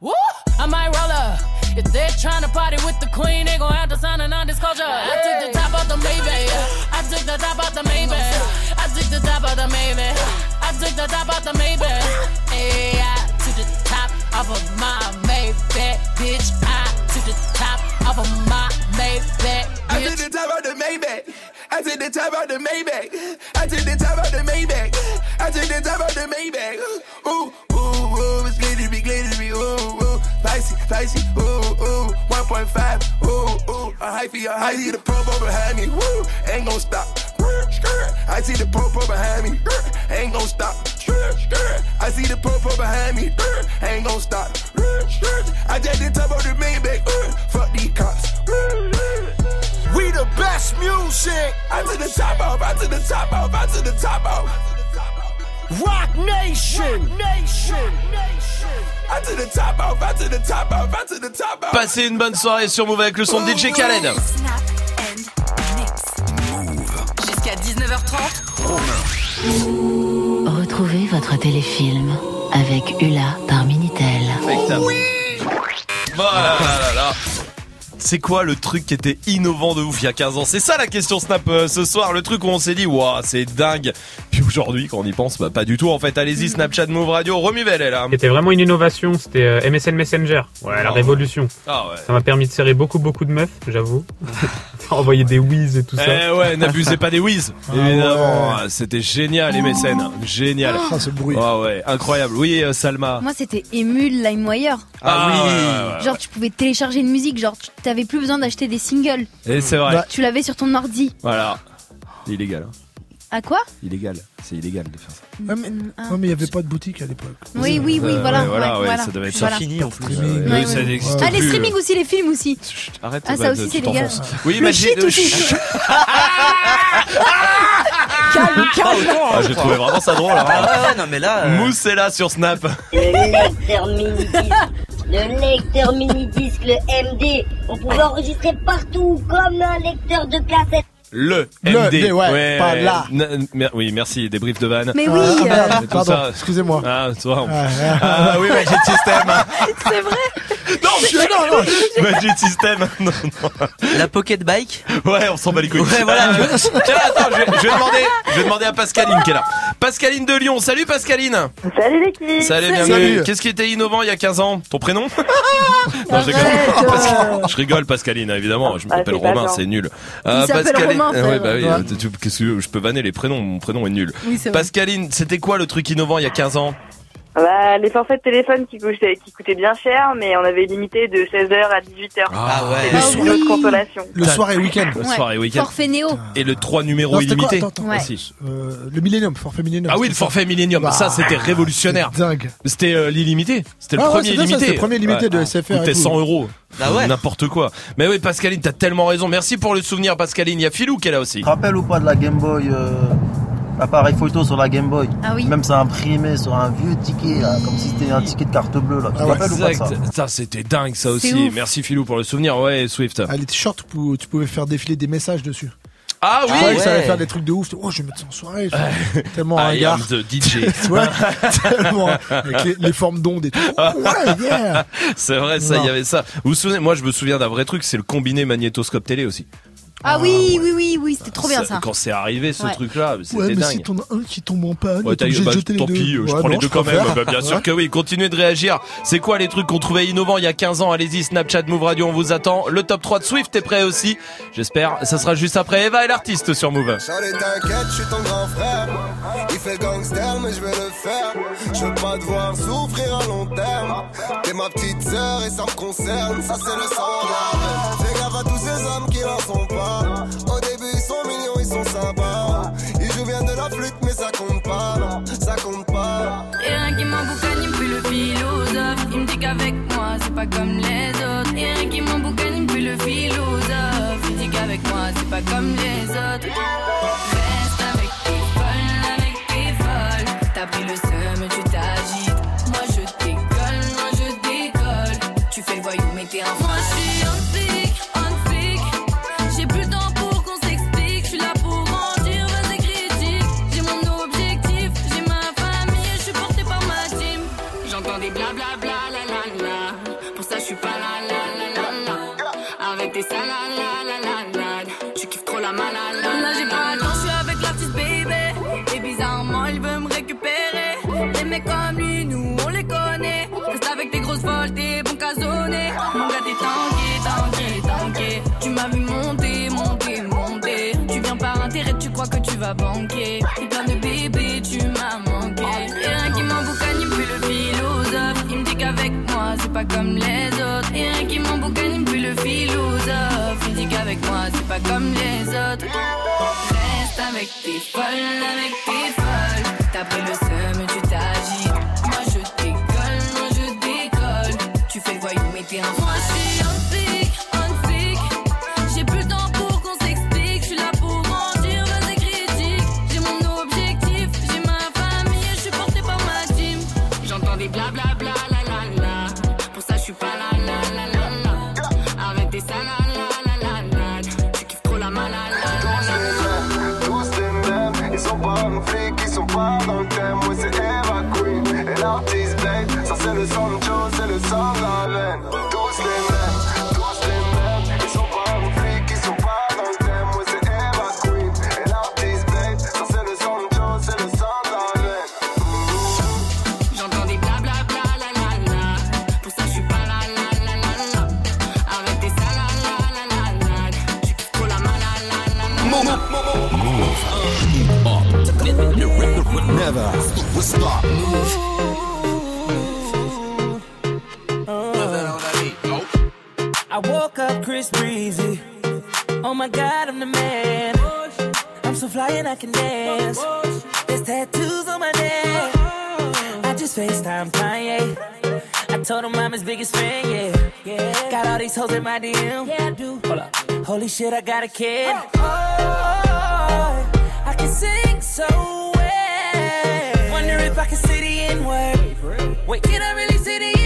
Woo! I might roll up. If they're trying to party with the queen, they gon' have to sign a non-disclosure. I took the top off the Maybach. I took the top off the Maybach. I took the top off the Maybach. I took the top off the Maybach. Hey, I took the top off of my Maybach, bitch. I took the top off of my Maybach, I bitch. see the top of the Maybach. I see the top of the Maybach. I see the top of the Maybach. I see the top of the Maybach. Ooh, ooh, ooh, it's glittery, ooh, ooh, spicy, spicy, ooh, ooh, 1.5, ooh, ooh, a hyphy, a hyphy. I see the promo behind me, woo, ain't gon' stop. I see the popo behind me, ain't gon' stop. I see the popo behind me, ain't gon' stop. I just the top of the Maybach, fuck these cops. We the best music. I to the top off, I to the top off, I to the top off. Rock Nation. Passez une bonne soirée sur Move avec le son de DJ Khaled. Jusqu'à 19h30. Retrouvez votre téléfilm avec Ula par Minitel. Voilà, là, là, là. C'est quoi le truc qui était innovant de ouf il y a 15 ans? C'est ça la question Snap euh, ce soir, le truc où on s'est dit waouh c'est dingue. Puis aujourd'hui quand on y pense, bah pas du tout en fait. Allez-y Snapchat Move Radio, Romuvel est là. C'était vraiment une innovation, c'était euh, MSN Messenger. Ouais, la Oh. révolution. Ah ouais. Ça m'a permis de serrer beaucoup beaucoup de meufs, j'avoue. [LAUGHS] Envoyer des whiz et tout ça. Eh ouais, n'abusez pas des whiz. [LAUGHS] Ah Évidemment, c'était génial les mécènes, génial. Ah, c'est bruit. Ah ouais, incroyable. Oui, euh, Salma. Moi, c'était Emule LimeWire. Ah, oui. ouais, ouais, ouais. Genre, tu pouvais télécharger une musique, genre, tu t'avais plus besoin d'acheter des singles. Et c'est vrai. Tu l'avais sur ton ordi. Voilà. C'est illégal. hein. À quoi? Illégal. C'est illégal de faire ça. Ouais, mais Ah. ouais, mais il n'y avait pas de boutique à l'époque. Oui, oui, oui, Euh, voilà. voilà, ouais, voilà. ça devait être Voilà. fini en plus. Streaming. Ouais, Ouais, ça Ah, les streamings aussi, les films aussi. Arrête Ah, bah, ça aussi, c'est légal. Oui, shit aussi. Chut. Calme, [LAUGHS] calme. Ah, j'ai trouvé vraiment ça drôle. hein. Ah ouais, non, mais là, euh, Mousse est là sur Snap. [LAUGHS] Le le lecteur mini-disque, le MD, on pouvait enregistrer partout comme un lecteur de cassette. Le, Le, MD. D, ouais, pas mer- oui, merci, des briefs de vanne. Mais oui, Ah, merde, Tout pardon, ça. excusez-moi. Ah, toi. on- ouais. Ah, oui, Magic System. [LAUGHS] C'est vrai Non, Je- non, non. [LAUGHS] Magic System. Non, non. La pocket bike Ouais, on s'en bat les couilles. Ouais, voilà. [LAUGHS] Tiens, attends, je vais, je vais [LAUGHS] demander, je vais demander à Pascaline qui est là. Pascaline de Lyon. Salut Pascaline. Salut l'équipe Salut, bienvenue. Qu'est-ce qui était innovant il y a 15 ans? Ton prénom? Non, je rigole. Pascal- Je rigole, Pascaline, évidemment. Je Ah, m'appelle Romain, c'est nul. Romain, ouais, bah oui, euh, tu- que je peux vanner les prénoms? Mon prénom est nul. Oui. Pascaline, c'était quoi le truc innovant il y a 15 ans? Bah, les forfaits de téléphone qui coûtaient, qui coûtaient bien cher, mais on avait limité de 16h à 18h. Ah ouais. C'était Ah oui. consolation. Le soir et week-end. Le soir et week-end. Forfait Néo. Et le 3 numéros Non, c'était quoi illimité Attends, attends. Ouais. Euh, le Millennium, forfait Millennium. Ah oui, le c'était forfait Millennium, Bah, ça c'était révolutionnaire. c'est Dingue. C'était euh, l'illimité. C'était le Ah ouais, premier c'était illimité. c'était le premier limité de SFR tout. 100 euros. Ah ouais. N'importe quoi. Mais oui, Pascaline, t'as tellement raison. Merci pour le souvenir, Pascaline. Il y a Philou qui est là aussi. Rappelles ou pas de la Game Boy euh, Appareil photo sur la Game Boy. Ah oui. Même ça imprimé sur un vieux ticket, là, comme si c'était un ticket de carte bleue. Là. Tu te rappelles ou pas de ça. Ça, c'était dingue, ça aussi. ouf. Merci Philou pour le souvenir. Ouais, Swift. Ah, les t-shirts, tu pouvais faire défiler des messages dessus. Ah oui. Ouais, Ça allait faire des trucs de ouf. Oh, je vais mettre ça en soirée. [LAUGHS] Tellement un I gars. am the DJ. [LAUGHS] Ouais, [LAUGHS] tellement. Avec les, les formes d'ondes et tout. Oh, ouais, yeah. C'est vrai, ça, il y avait ça. Vous vous souvenez, moi, je me souviens d'un vrai truc, c'est le combiné magnétoscope télé aussi. Ah oui, oui, oui, oui, c'était trop bien ça. Quand c'est arrivé, ce Ouais. truc-là, c'était Ouais, mais dingue. si t'en as un qui tombe en panne, Ouais, t'as- obligé bah, tant deux. pis, je Ouais, prends les deux quand même. Bah, bien sûr que oui. Continuez de réagir. C'est quoi les trucs qu'on trouvait innovants il y a 15 ans Allez-y, Snapchat, Move Radio, on vous attend. Le top 3 de Swift est prêt aussi. J'espère. Ça sera juste après Eva et l'artiste sur Move. Charlie, t'inquiète, je suis ton grand frère. Il fait le gangster, mais je vais le faire. Je veux pas te voir souffrir à long terme. T'es ma petite sœur et ça me concerne. Ça, c'est le sang de la veine. Fais gaffe à tous ces hommes qui n'en sont pas. Au début, ils sont mignons, ils sont sympas. Ils jouent bien de la flûte, mais ça compte pas. Ça compte pas. Et rien qui m'emboucane, il me le philosophe. Il me dit qu'avec moi, c'est pas comme les autres. Et rien qui m'emboucane, il me le philosophe. Il dit qu'avec moi, c'est pas comme les autres. T'es plein de bébés, tu m'as manqué. Et rien qui m'emboucane, il me fait le philosophe. Il me dit qu'avec moi, c'est pas comme les autres. Et rien qui m'emboucane, il me fait le philosophe. Il dit qu'avec moi, c'est pas comme les autres. Reste avec tes folles, avec tes folles. T'as pris le Blade. Ça, c'est le Sancho, c'est le sang de la veine. Tous les mêmes, tous les mêmes, ils sont pas ils sont pas dans le thème. C'est Eva Queen et l'artiste Blade. Ça, c'est le Sancho, c'est le sang de la veine. J'entends des blablabla, la la la. Pour ça, je suis pas là, la la la la. Arrête tes salades, la la la la. Tu kiffes trop la malade, la la la la. Never will stop. I woke up Chris Breezy. Oh my god, I'm the man. I'm so fly and I can dance. There's tattoos on my neck. I just FaceTime Kanye. I told him I'm his biggest fan, yeah. yeah. Got all these hoes in my DM. Yeah, I do. Hold up. Holy shit, I got a kid. Oh, oh, oh. I can sing so well. Wonder if I can say the N word. Wait, can I really say the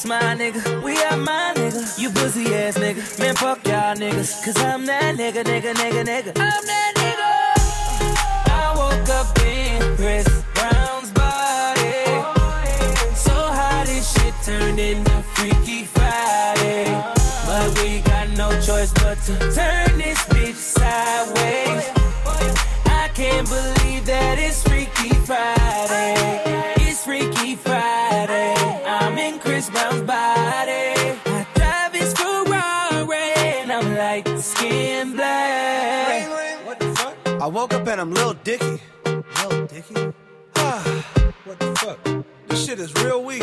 ups, my nigga. We are my nigga. You pussy ass ass nigga. Man, fuck y'all niggas. Cause I'm that nigga, nigga, nigga, nigga. I'm that nigga. I woke up in Chris Brown's body. So how this shit turned into Freaky Friday. But we got no choice but to turn this bitch sideways. I woke up and I'm Lil Dicky. Lil Dicky? Ah, what the fuck? This shit is real weak.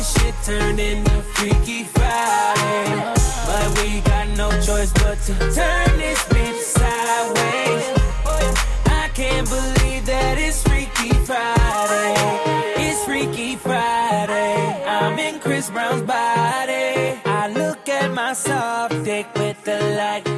This shit turned into Freaky Friday. But we got no choice but to turn this bitch sideways. I can't believe that it's Freaky Friday. It's Freaky Friday. I'm in Chris Brown's body. I look at my soft dick with the light.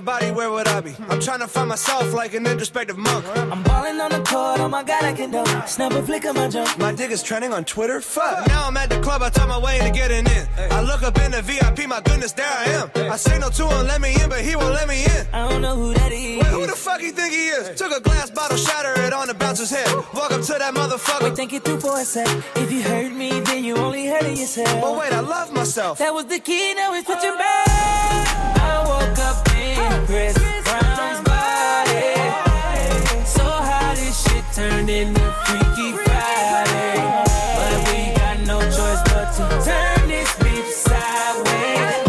Body, where would I be? I'm trying to find myself like an introspective monk. I'm balling on the court, oh my god, I can do it. Snap a flick of my junk. My dick is trending on Twitter. Fuck. Now I'm at the club, I talk my way into getting in. I look up in the VIP, my goodness, there I am. I signal to him, let me in, but he won't let me in. I don't know who that is. Wait, who the fuck you think he is? Took a glass bottle, shatter it on the bouncer's head. Walk up to that motherfucker. Wait, think it through for a sec. If you hurt me, then you only hurting yourself. But wait, I love myself. That was the key, now it's switching back. I woke up Chris Brown's body. So how shit into Freaky Friday. But we got no choice but to turn this sideways.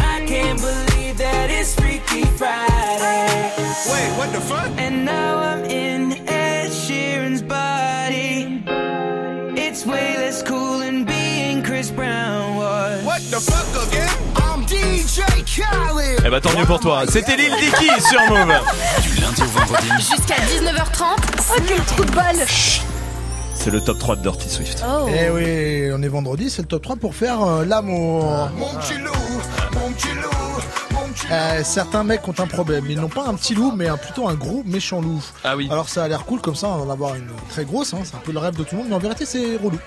I can't believe that it's Freaky Friday. Wait, what the fuck? And now I'm in Ed Sheeran's body. It's way less cool than being Chris Brown was. What the fuck again? Eh bah tant mieux pour toi. C'était Lil Dicky [LAUGHS] sur Move. Du lundi au vendredi. Jusqu'à 19h30. Oh, quel trou de balle. C'est le top 3 de Dirty Swift. Oh. Eh oui, on est vendredi, c'est le top 3 pour faire euh, l'amour. Mon petit loup, mon petit loup, mon petit Euh, certains mecs ont un problème. Ils n'ont pas un petit loup, mais un, plutôt un gros méchant loup. Ah oui. Alors ça a l'air cool comme ça, on va en avoir une très grosse. hein, c'est un peu le rêve de tout le monde, mais en vérité c'est relou.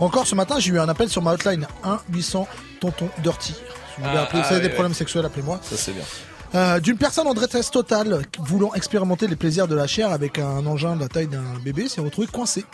Encore ce matin, j'ai eu un appel sur ma hotline 1 800 tonton dirty. Si vous voulez Ah, appeler, ah vous avez oui, des oui. problèmes sexuels, appelez-moi. Ça c'est bien. Euh, D'une personne en détresse totale voulant expérimenter les plaisirs de la chair avec un engin de la taille d'un bébé s'est retrouvé coincé.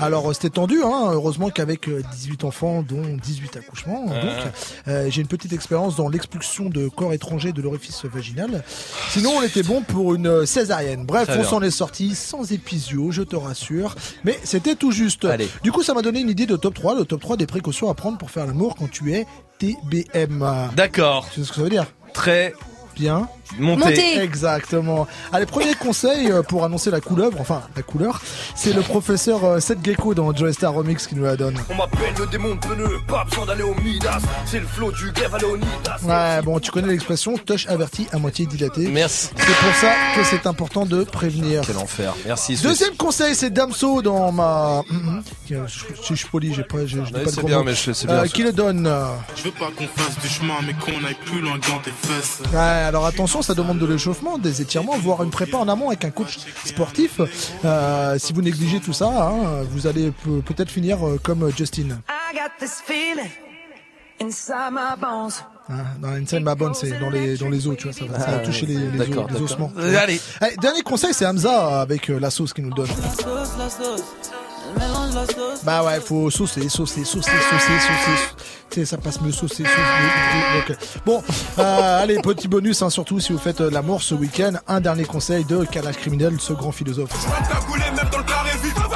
Alors euh, c'était tendu, hein, heureusement qu'avec euh, 18 enfants dont 18 accouchements, Ouais. donc euh, j'ai une petite expérience dans l'expulsion de corps étrangers de l'orifice vaginal. Sinon on était bon pour une euh, césarienne. Bref, on s'en est sorti sans épisio, je te rassure. Mais c'était tout juste. Allez. Du coup ça m'a donné une idée de top 3, le top 3 des précautions à prendre pour faire l'amour quand tu es TBM. D'accord. Tu sais ce que ça veut dire? Très Bien. Monté. Monté. Exactement. Allez, premier couleuvre euh, pour annoncer la couleuvre, enfin la couleur, c'est le professeur euh, Seth Gecko dans Joe Star Remix qui nous la donne. On m'appelle le démon de pneu, pas besoin d'aller au Midas. C'est le flot du Léonidas. Ouais, bon, tu connais l'expression touche averti à moitié dilaté. Merci. C'est pour ça que c'est important de prévenir. Quel enfer. Merci. Deuxième conseil, c'est Damso dans ma. Tiens, je- Si je suis poli, j'ai pas, Ouais, pas de bien, mais je- c'est Euh, bien. qui le donne euh, Je veux pas qu'on fasse du chemin, mais qu'on aille plus loin dans tes fesses. Ouais, alors attention, ça demande de l'échauffement, des étirements, voire une prépa en amont avec un coach sportif. Euh, si vous négligez tout ça, hein, vous allez pe- peut-être finir euh, comme Justin. I got this feeling inside my bones. Dans Bone, c'est dans les, dans les os, tu vois, ça va, ça va Ah, toucher les, os- les d'accord. ossements. Allez. Allez, dernier conseil, c'est Hamza avec euh, la sauce qu'il nous donne. La sauce, la sauce, Bah ouais, faut saucer, saucer, saucer, saucer, saucer. Ça passe mieux saucer, saucer. Bon, euh, allez, petit bonus, hein, surtout si vous faites euh, l'amour ce week-end. Un dernier conseil de Calage Criminel, ce grand philosophe.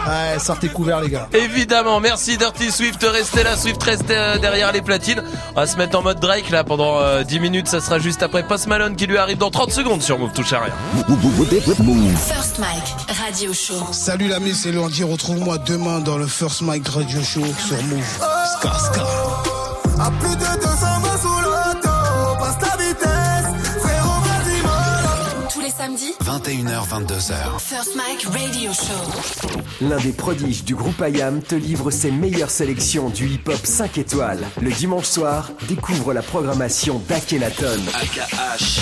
Ouais, sortez couverts, les gars. Évidemment, merci Dirty Swift, restez là, Swift reste euh, derrière les platines. On va se mettre en mode Drake là pendant euh, 10 minutes, ça sera juste après Post Malone qui lui arrive dans 30 secondes sur Move, touche à rien. First Mike Radio Show. Salut l'ami, c'est Lundi. Retrouve-moi demain dans le First Mike Radio Show sur Move. Ska, ska. À plus de 200 21h-22h. First Mike Radio Show. L'un des prodiges du groupe IAM te livre ses meilleures sélections du hip-hop 5 étoiles. Le dimanche soir, découvre la programmation d'Akenaton.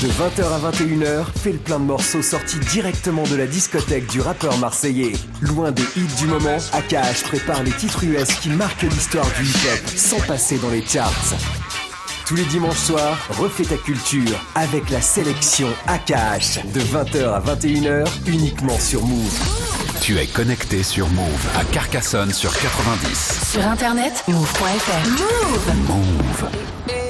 De 20h à 21h, fais le plein de morceaux sortis directement de la discothèque du rappeur marseillais. Loin des hits du moment, AKH prépare les titres US qui marquent l'histoire du hip-hop sans passer dans les charts. Tous les dimanches soirs, refais ta culture avec la sélection AKH de 20h à 21h uniquement sur Move. Tu es connecté sur Move à Carcassonne sur 90. Sur internet, move.fr. Move. Move.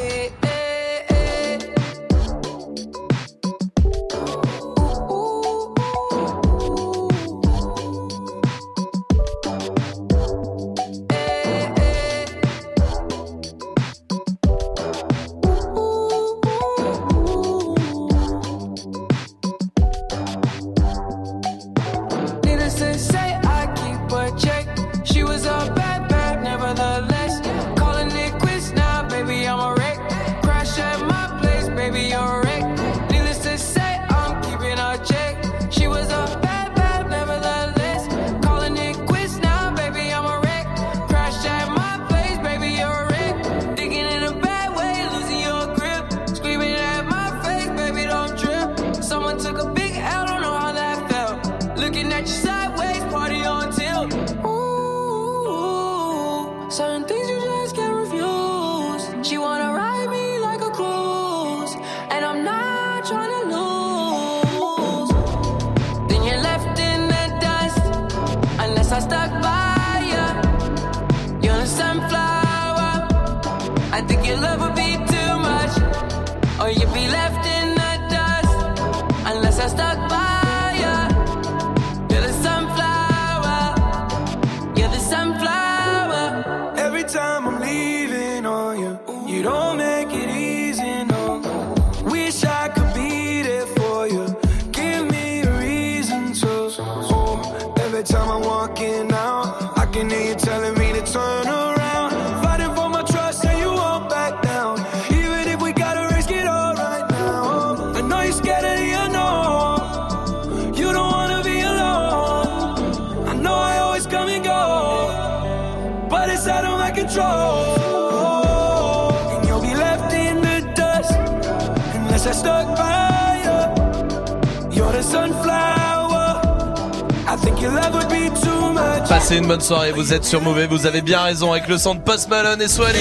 Bonne soirée, vous êtes sur Mauvais, vous avez bien raison avec le son de Post Malone et Swally.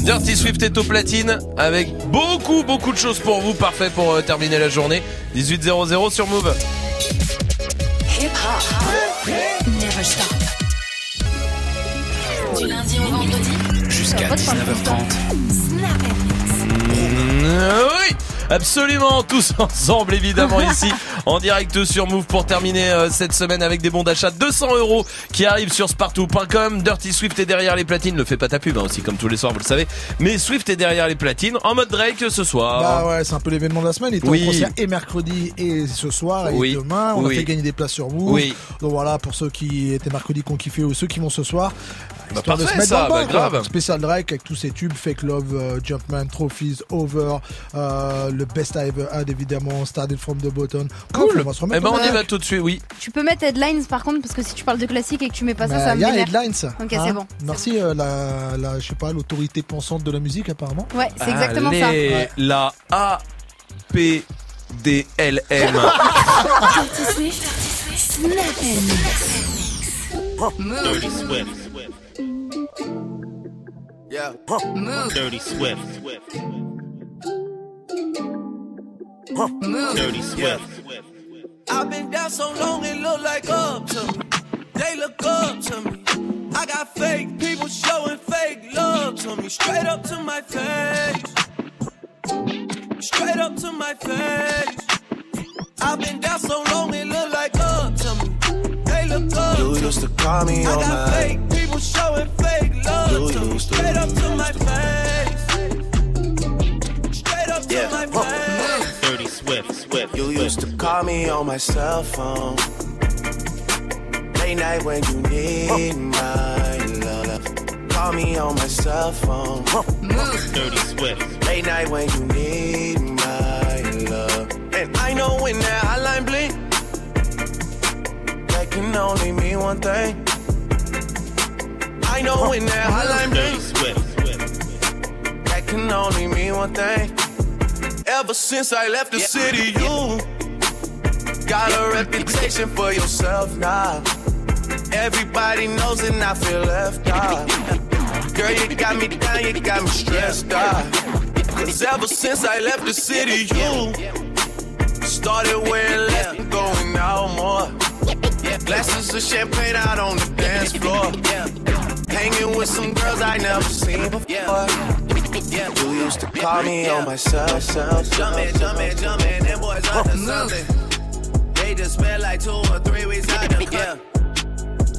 Dirty Swift est au platine avec beaucoup beaucoup de choses pour vous, parfait pour euh, terminer la journée. 18.00 sur Move. Hip hop. Never stop. Du lundi au vendredi. Jusqu'à 19h30. Snap Absolument, tous [LAUGHS] ensemble évidemment [LAUGHS] ici en direct sur Move pour terminer euh, cette semaine avec des bons d'achat 200 euros qui arrivent sur spartou.com. Dirty Swift est derrière les platines, ne fait pas ta pub hein, aussi comme tous les soirs vous le savez. Mais Swift est derrière les platines en mode Drake ce soir. Bah ouais, c'est un peu l'événement de la semaine. Il est Oui. en concert et mercredi et ce soir et Oui. demain. On Oui. a fait gagner des places sur vous. Oui. Donc voilà, pour ceux qui étaient mercredi, qui ont kiffé ou ceux qui vont ce soir. Bah, histoire de parfait, se mettre ça, dans le bain, bah, quoi. grave. Spécial Drake avec tous ses tubes, Fake Love, euh, Jumpman, Trophies, Over, euh, le Best I Ever Had évidemment, Started from the Bottom. Cool. on va se remettre Eh ben on y va tout de suite, oui. Tu peux mettre headlines par contre, parce que si tu parles de classique et que tu mets pas ça, Mais ça me il y a. Headlines. Ok, hein. c'est bon. Merci, euh, la, la, je sais pas, l'autorité pensante de la musique apparemment. Ouais, c'est exactement ça. Ouais. la A P D L M. [LAUGHS] Dirty Swift. Snap Dirty Swift. Yeah. Move. Dirty Swift. Move. Dirty Swift. I've been down so long it look like up to me. They look up to me. I got fake people showing fake love to me. Straight up to my face. Straight up to my face. I've been down so long it look like up to me. They look up You to used to call me I on got my me on my cell phone. Late night when you need my love. Call me on my cell phone. Dirty sweat. Late night when you need my love. And I know when that hotline blink, that can only mean one thing. I know when that hotline blink, that can only mean one thing. Ever since I left the yeah. city, you got a reputation for yourself now. Everybody knows and I feel left out. Girl, you got me down, you got me stressed out. Cause ever since I left the city, you started wearing less and going out more. Glasses of champagne out on the dance floor. Hanging with some girls I never seen before. You used to call me on my cell, cell, Jumpin', jumpin', jumpin', them boys to something. They just spent like two or three weeks out the yeah.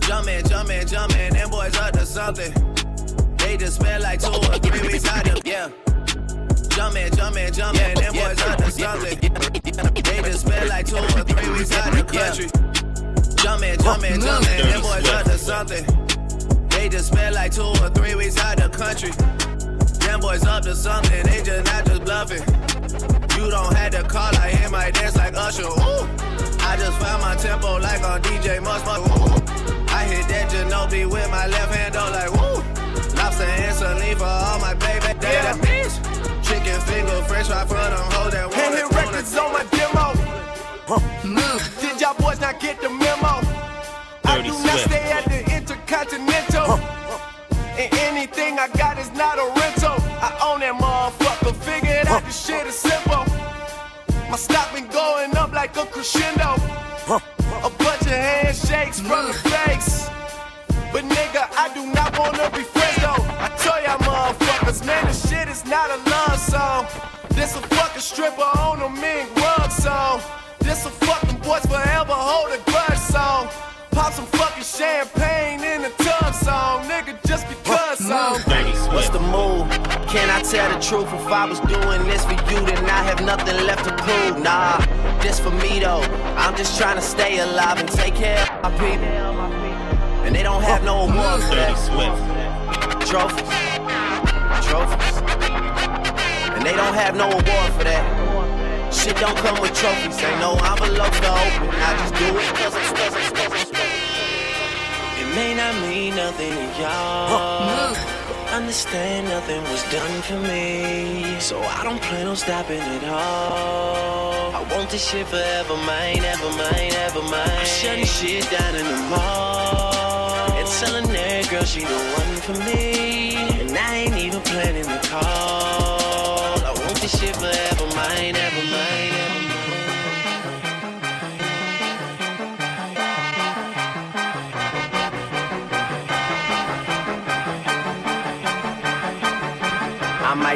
Jumpin', jumpin', jumpin', them boys up to something. They just spent like two or three weeks out the yeah. Jumpin', jumpin', jumpin', them boys up to something. They just spent like two or three weeks out the country. Jumpin', jumpin', jumpin', them boys up to something. They just spent like two or three weeks out the country. Them boys up to something, they just not just bluffing. You don't have to call, I hear my dance like Usher. Ooh. I just found my tempo like on DJ Must I hit that Ginobili with my left hand, though, like woo. Lobster and saline for all my baby. They yeah. the bitch. Chicken finger, fresh fry for them hoes that want And hit records on my demo. Move. Did y'all boys not get the memo? I do not stay at the Intercontinental. And anything I got is not a rental. I own that motherfucker. Figured out this shit is simple. My stock been going up like a crescendo. A bunch of handshakes from the face. But nigga, I do not wanna be friends though. I tell y'all motherfuckers, man, this shit is not a love song. This a fucking stripper on a mink rug song. This a fucking boys forever hold a grudge song. Pop some fucking champagne in the tub song, nigga, just because song. What's the move? Can I tell the truth? If I was doing this for you, then I have nothing left to prove. Nah, this for me though. I'm just trying to stay alive and take care of my people. And they don't have no awards for that. Trophies. Trophies. And they don't have no award for that. Shit don't come with trophies. Ain't no envelopes to open. I just do it cause I'm I'm- It may not mean nothing to y'all. Understand nothing was done for me. So I don't plan on stopping at all. I want this shit forever, mine, ever mine, ever mine. I'm shutting shit down in the mall. And telling that girl she the one for me. And I ain't even planning to call. I want this shit forever, mine, ever mine,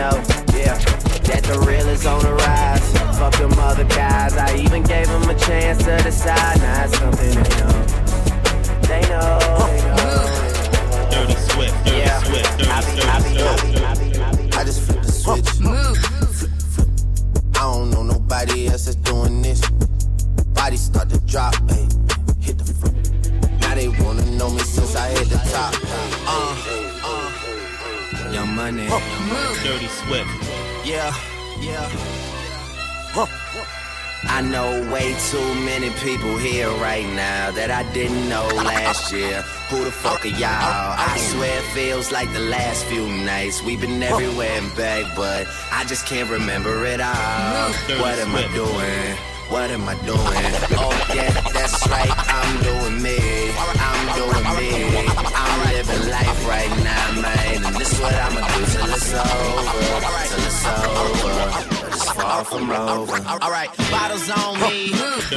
Yeah, know, yeah. That the real is on the rise. Fuck them other guys. I even gave them a chance to decide. Now it's something they know. They know, they know. Dirty Swift, Dirty Yeah. Swift, Dirty I be- Swift, I be- Dirty Swift. I just flip the switch. Move. I don't know nobody else that's doing this. Body start to drop, ayy. Hit the front. Now they wanna know me since I hit the top. Uh, uh. Young money. Dirty Swift. Yeah, yeah. I know way too many people here right now that I didn't know last year. Who the fuck are y'all? I swear it feels like the last few nights. We've been everywhere and back, but I just can't remember it all. What am I doing? What am I doing? Oh yeah, that's right, I'm doing me. I'm doing me. I'm living life right now, man. And this is what I'ma do till it's over. Till it's over. It's far from over. Alright, bottles on me.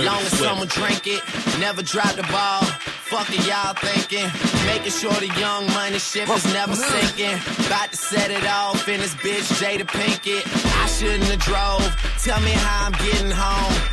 Long as someone drink it. Never drop the ball. Fuck it, y'all thinking. Making sure the young money ship is never sinking. About to set it off in this bitch, Jada Pinkett. I shouldn't have drove. Tell me how I'm getting home.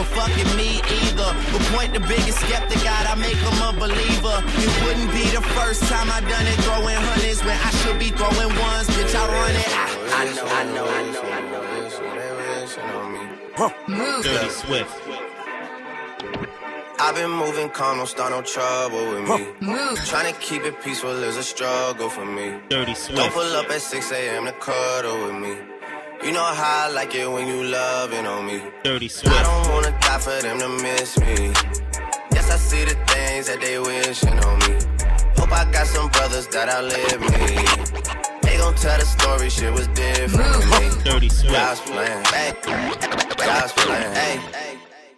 well fucking me either. But point the biggest skeptic out, I make them a believer. It wouldn't be the first time I done it, throwing hundreds when I should be throwing ones. Bitch, I run it. I, I know, I know, I know, I know. Move. Dirty Swift. I've been moving calm, don't start no trouble with me. Move. Trying to keep it peaceful is a struggle for me. Dirty Don't pull up at 6 a.m. to cuddle with me. You know how I like it when you loving on me. Dirty I don't wanna die for them to miss me. Yes, I see the things that they wishing on me. Hope I got some brothers that outlive me. They gon' tell the story, shit was different to me. [LAUGHS] Dirty Swift. God's plan, hey, God's plan, hey.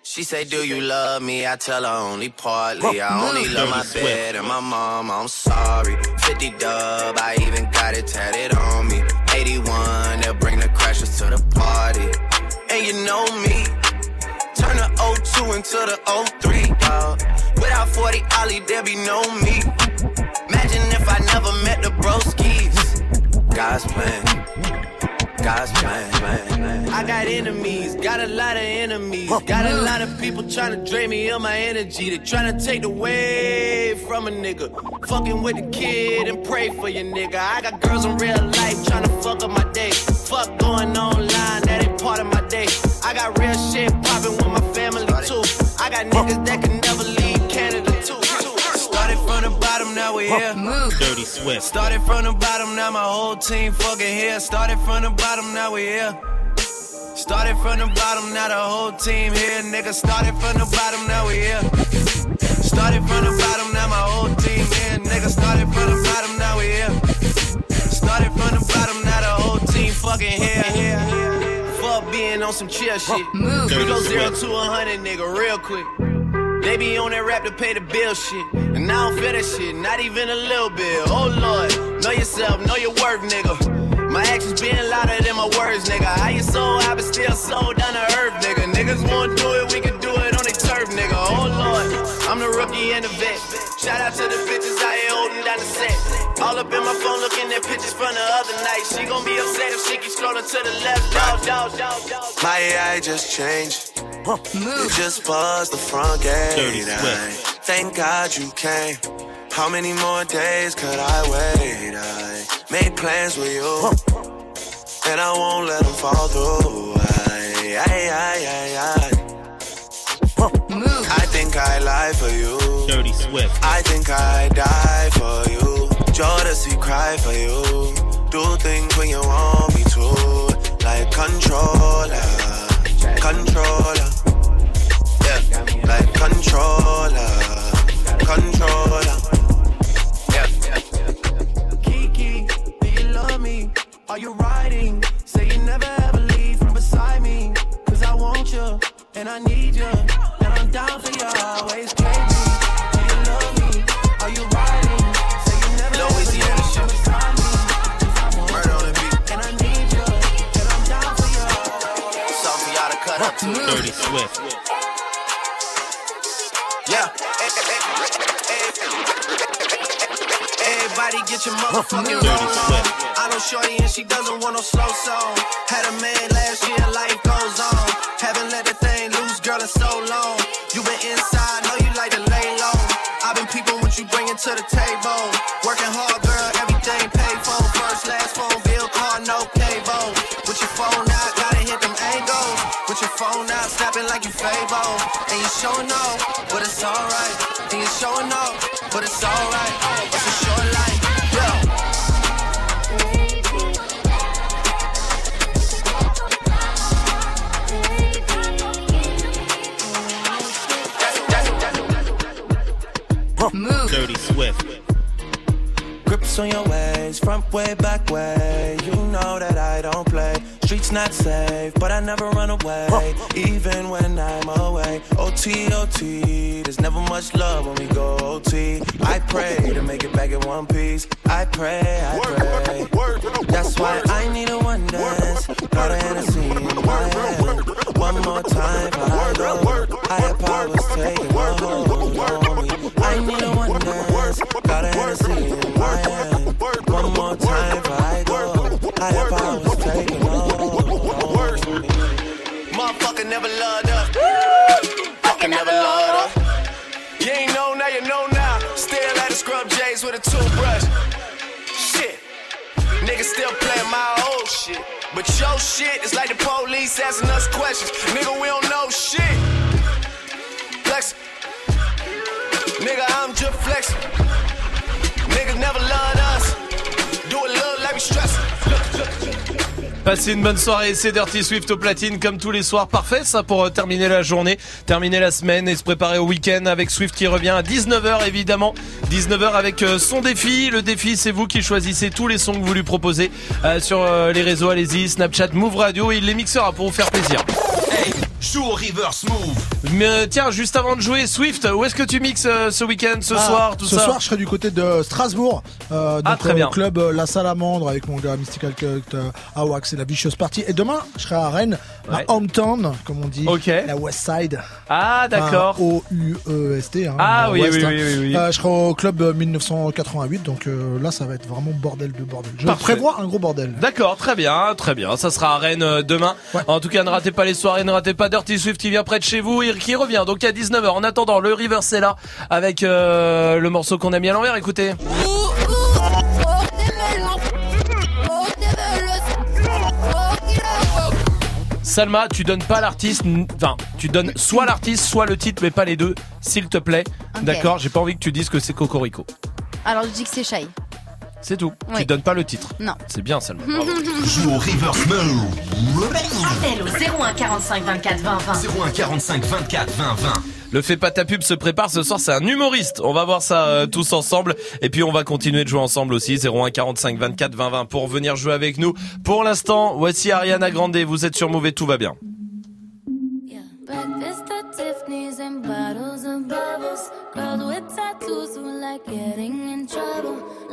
She say, Do you love me? I tell her only partly. I only love my bed and my mom. I'm sorry. 50 dub, I even got it tatted on me. 81, they'll bring the crashers to the party. And you know me. Turn the 02 into the 03, dawg. Without 40 Ollie, there be no me. Imagine if I never met the broskies. God's plan. God's plan. I got enemies, got a lot of enemies. Got a lot of people trying to drain me of my energy. They trying to take away from a nigga. Fucking with the kid and pray for your nigga. I got girls in real life trying to fuck up my day. Fuck going online, that ain't part of my day. I got real shit popping with my family too. I got niggas that can never now we here. Move. Dirty Swift. Started from the bottom, now my whole team fucking here. Started from the bottom, now we here. Started from the bottom, now the whole team here. Nigga, started from the bottom, now we here. Started from the bottom, now my whole team here. Nigga, started from the bottom, now we here. Started from the bottom, now the whole team fucking here. Fuck being on some chill shit. We go zero to a hundred, nigga, real quick. They be on that rap to pay the bill shit. And I don't feel that shit, not even a little bit. Oh lord, know yourself, know your worth, nigga. My actions being louder than my words, nigga. How you so I but still sold down to earth, nigga. Niggas wanna do it, we can do it on the turf, nigga. Oh lord, I'm the rookie and the vet. Shout out to the bitches out here holding down the set. All up in my phone looking at pictures from the other night. She gon' be upset if she keeps scrolling to the left. Dog, dog, dog, dog. My AI just changed. You just buzzed the front gate. Thank God you came. How many more days could I wait? I made plans with you, and I won't let them fall through. I, I, I, I, I. I think I lie for you. Dirty Swift. I think I die for you. Jodeci cry for you. Do things when you want me to. Like controller. Controller. Yeah. Like controller. Controller. Yeah. Kiki, do you love me? Are you riding? Say you never ever leave from beside me. Cause I want you, and I need you. And I'm down for you Swift. Yeah. Everybody get your motherfucking Dirty. Swift. I know Shorty and she doesn't want no slow song. Had a man last year, life goes on. Haven't let the thing loose, girl, in so long. You been inside, know you like to lay low. I've been peeping what you bringing to the table. Working hard, girl, everything phone out, snapping like you Fabo. And you showing no, up, but it's alright. And you showing no, up, but it's alright. It's a short life. Move. Dirty Swift. Grips on your ways, front way, back way. You know that I don't play. Streets not safe, but I never run away, even when I'm away. OT, OT, there's never much love when we go OT. I pray to make it back in one piece. I pray, I pray. That's why I need a one dance. Got a Hennessy in my hand. One more time for I go. Higher powers taking a hold on me. I need a one dance. Got a Hennessy in my hand. One more time for I go. Higher powers taking never loved her. Fucking never loved her. You ain't know now, you know now. Still at the scrub J's with a toothbrush. Shit. Niggas still playing my old shit. But your shit is like the police asking us questions. Nigga, we don't know shit. Flex. Nigga, I'm just flexing. Niggas never loved Passez une bonne soirée, c'est Dirty Swift au platine comme tous les soirs. Parfait ça pour euh, terminer la journée, terminer la semaine et se préparer au week-end avec Swift qui revient à 19h évidemment. 19h avec euh, son défi. Le défi c'est vous qui choisissez tous les sons que vous lui proposez euh, sur les réseaux. Allez-y, Snapchat, Move Radio, il les mixera pour vous faire plaisir. Joue au reverse move. Mais euh, tiens, juste avant de jouer, Swift, où est-ce que tu mixes euh, ce week-end, ce Ah, soir, tout ce ça soir, je serai du côté de Strasbourg. Euh, donc, Ah, très euh, bien. Au club La Salamandre avec mon gars Mystical Cut, euh, Awax et la Vicious Party. Et demain, je serai à Rennes, Ouais. à Hometown, comme on dit. La West Side. Ah, d'accord. O-U-E-S-T. Hein, Ah, oui, West, oui, hein. oui, oui, oui. Euh, je serai au club euh, 1988. Donc euh, là, ça va être vraiment bordel de bordel. Je Parfait. prévois un gros bordel. D'accord, très bien, très bien. Ça sera à Rennes demain. En tout cas, ne ratez pas les soirées, ne ratez pas Dirty Swift qui vient près de chez vous et qui revient donc à 19h. En attendant, le River c'est là avec euh, le morceau qu'on a mis à l'envers. Écoutez. Salma, tu donnes pas l'artiste, enfin, tu donnes soit l'artiste, soit le titre, mais pas les deux, s'il te plaît. D'accord, j'ai pas envie que tu dises que c'est Cocorico. Alors je dis que c'est Shai. C'est tout. Oui. Tu donnes pas le titre. Non. C'est bien, bravo. [LAUGHS] Joue au reverse move. Appel au 01 45 24 20 20. 01 45 24 20 20. Le fait pas ta pub se prépare ce soir, c'est un humoriste. On va voir ça euh, tous ensemble et puis on va continuer de jouer ensemble aussi 01 45 24 20 20 pour venir jouer avec nous. Pour l'instant, voici Ariana Grande, vous êtes sur Mauvais, tout va bien. Breakfast at Tiffany's and bottles of bubbles. Girls with tattoos who like getting in trouble.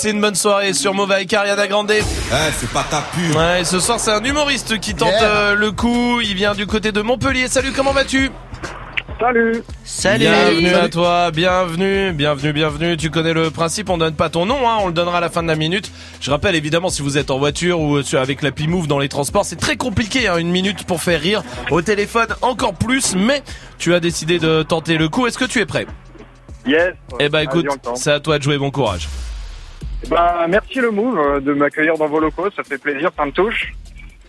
Passez une bonne soirée sur Move avec Ariana Grande. Eh, c'est pas ta pub. Ouais, et ce soir c'est un humoriste qui tente Yeah. euh, le coup. Il vient du côté de Montpellier. Salut, comment vas-tu? Salut Salut Bienvenue à toi, bienvenue, bienvenue, bienvenue. Tu connais le principe, on donne pas ton nom, hein, on le donnera à la fin de la minute. Je rappelle évidemment si vous êtes en voiture ou sur- avec l'appli Move dans les transports, c'est très compliqué, hein, une minute pour faire rire. Au téléphone encore plus, mais tu as décidé de tenter le coup. Est-ce que tu es prêt? Yes Eh ben écoute, c'est à toi de jouer, bon courage. Ben, merci le move euh, de m'accueillir dans vos locaux, ça fait plaisir, ça me touche.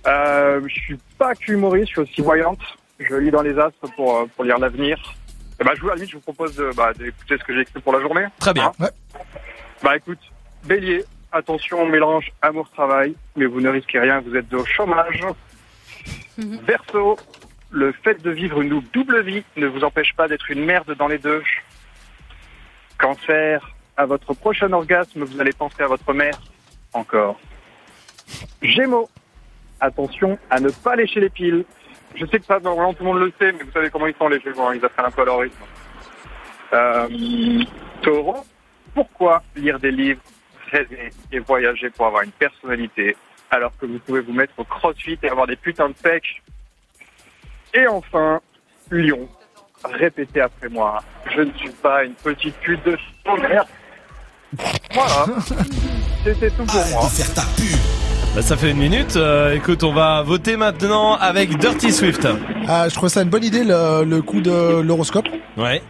Euh, je suis pas qu'humoriste, je suis aussi voyante. Je lis dans les astres pour, euh, pour lire l'avenir. Et ben, je vous, à la limite, je vous propose de, bah, d'écouter ce que j'ai écrit pour la journée. Très bien. Bah écoute, bélier, attention au mélange amour-travail, mais vous ne risquez rien, vous êtes au chômage. [LAUGHS] Verseau, le fait de vivre une double vie ne vous empêche pas d'être une merde dans les deux. Cancer, à votre prochain orgasme, vous allez penser à votre mère. Encore. Gémeaux, attention à ne pas lécher les piles. Je sais que normalement, tout le monde le sait, mais vous savez comment ils sont les Gémeaux, hein, ils apprennent un peu à leur rythme. Euh, taureau, pourquoi lire des livres, rêver et voyager pour avoir une personnalité alors que vous pouvez vous mettre au crossfit et avoir des putains de pecs? Et enfin, Lion, répétez après moi, je ne suis pas une petite pute de merde. Voilà, c'était tout pour moi. Bah, ça fait une minute. Euh, écoute, on va voter maintenant avec Dirty Swift. Ah, je trouve ça une bonne idée le, le coup de l'horoscope. Ouais.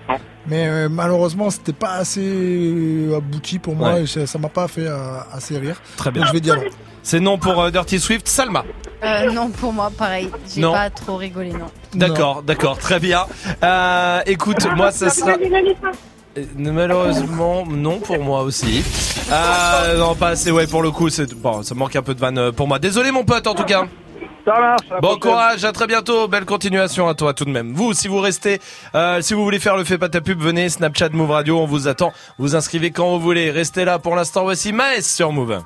Mais euh, malheureusement, c'était pas assez euh, abouti pour moi Ouais. et ça ça m'a pas fait euh, assez rire. Très bien. Donc, je vais dire non. C'est non pour euh, Dirty Swift. Salma. Euh, non, pour moi, pareil. J'ai Non. pas trop rigolé, non. D'accord, d'accord, très bien. Euh, écoute, moi ça sera. Euh, Malheureusement, non pour moi aussi. Euh, non, pas assez, ouais, pour le coup, c'est bon, ça manque un peu de vanne euh, pour moi. Désolé, mon pote, en tout cas. Ça marche. Bon prochaine. courage, à très bientôt. Belle continuation à toi tout de même. Vous, si vous restez, euh, si vous voulez faire le fait pas ta pub, venez Snapchat Move Radio, on vous attend. Vous inscrivez quand vous voulez. Restez là pour l'instant. Voici Maes sur Move.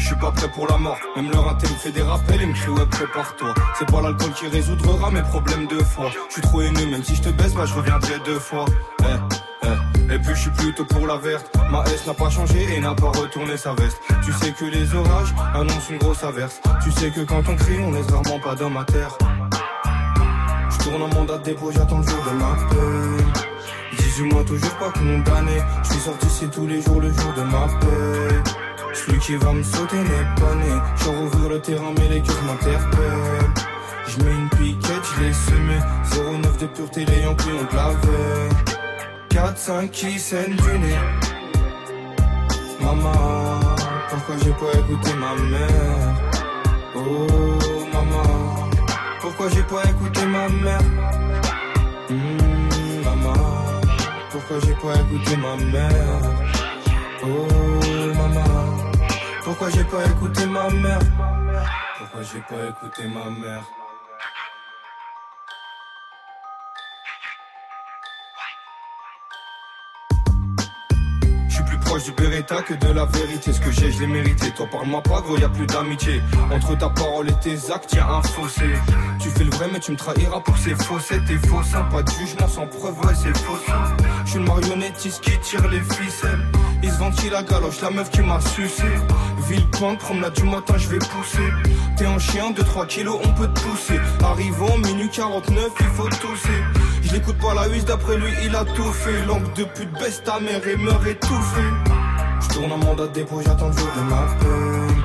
Je suis pas prêt pour la mort, même le raté me fait des rappels et me crie ouais prépare-toi. C'est pas l'alcool qui résoudra mes problèmes de foi. Je suis trop haineux, même si je te baisse, bah je reviendrai deux fois. Eh, eh. Et puis je suis plutôt pour la verte. Ma S n'a pas changé et n'a pas retourné sa veste. Tu sais que les orages annoncent une grosse averse. Tu sais que quand on crie, on laisse rarement pas d'homme à terre. Je tourne en mandat de dépôt, j'attends le jour de ma peine. 18 mois toujours pas condamné. Je suis sorti ici tous les jours, le jour de ma paix celui qui va me sauter pas né. Je rouvre le terrain, mais les cœurs m'interpellent. Je mets une piquette, je l'ai semé. 09 de pureté, les Yankees ont de la veille. 4-5 qui saignent du nez. Maman, pourquoi j'ai pas écouté ma mère? Oh, maman, pourquoi j'ai pas écouté ma mère? Hmm, maman, pourquoi j'ai pas écouté ma mère? Oh maman, pourquoi j'ai pas écouté ma mère? Pourquoi j'ai pas écouté ma mère? Plus proche du Beretta que de la vérité. Ce que j'ai, je l'ai mérité. Toi, parle-moi pas, gros, y a plus d'amitié. Entre ta parole et tes actes, y a un fossé. Tu fais le vrai, mais tu me trahiras pour ces faussettes. T'es faux, pas de jugement sans preuve, ouais, c'est faux. Je suis le marionnettiste qui tire les ficelles. Ventile la galoche, la meuf qui m'a sucé. Villepinte, promenade du matin, je vais pousser. T'es un chien de 3 kilos, on peut te pousser. Arrivant, minuit 49, il faut tousser. Je l'écoute pas la huisse, d'après lui, il a tout fait. Langue de pute, baisse ta mère et meurt étouffé. Je tourne en mandat de dépôt, j'attends le jour de ma peine.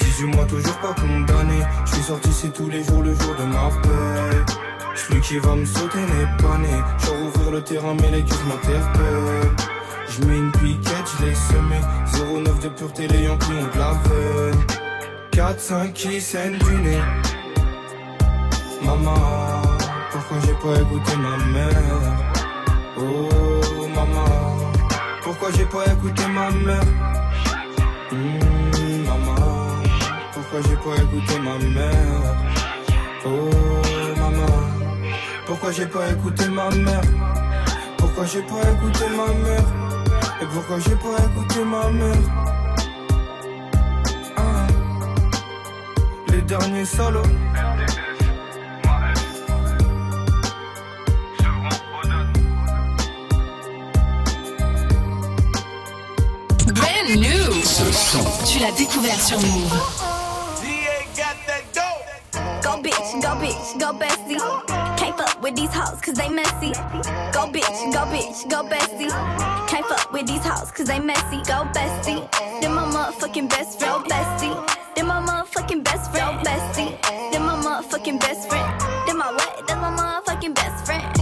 18 mois, toujours pas condamné. Je suis sorti ici tous les jours, le jour de ma paix. Celui qui va me sauter n'est pas né. Je rouvrir le terrain, mais les m'interpellent. Je mets une piquette, je l'ai semé 09 de pureté, les Yankees ont de la veine. 4-5 qui saignent du nez. Maman, pourquoi j'ai pas écouté ma mère? Oh maman, pourquoi j'ai pas écouté ma mère? Hmm, Maman, pourquoi j'ai pas écouté ma mère? Oh maman, pourquoi j'ai pas écouté ma mère? Pourquoi j'ai pas écouté ma mère? Et pourquoi j'ai pas écouté ma mère Ah. Les derniers solos Brand Ce son. Tu l'as découvert sur Move. Bitch, go bitch, go bestie. Can't fuck with these hoes cause they messy. Go bitch, go bitch, go bestie. Can't fuck with these hoes cause they messy. Go bestie. Then my motherfucking best friend. Go bestie. Then my motherfucking best friend. Go bestie. Then my motherfucking best friend. Then my what? That's my motherfucking best friend.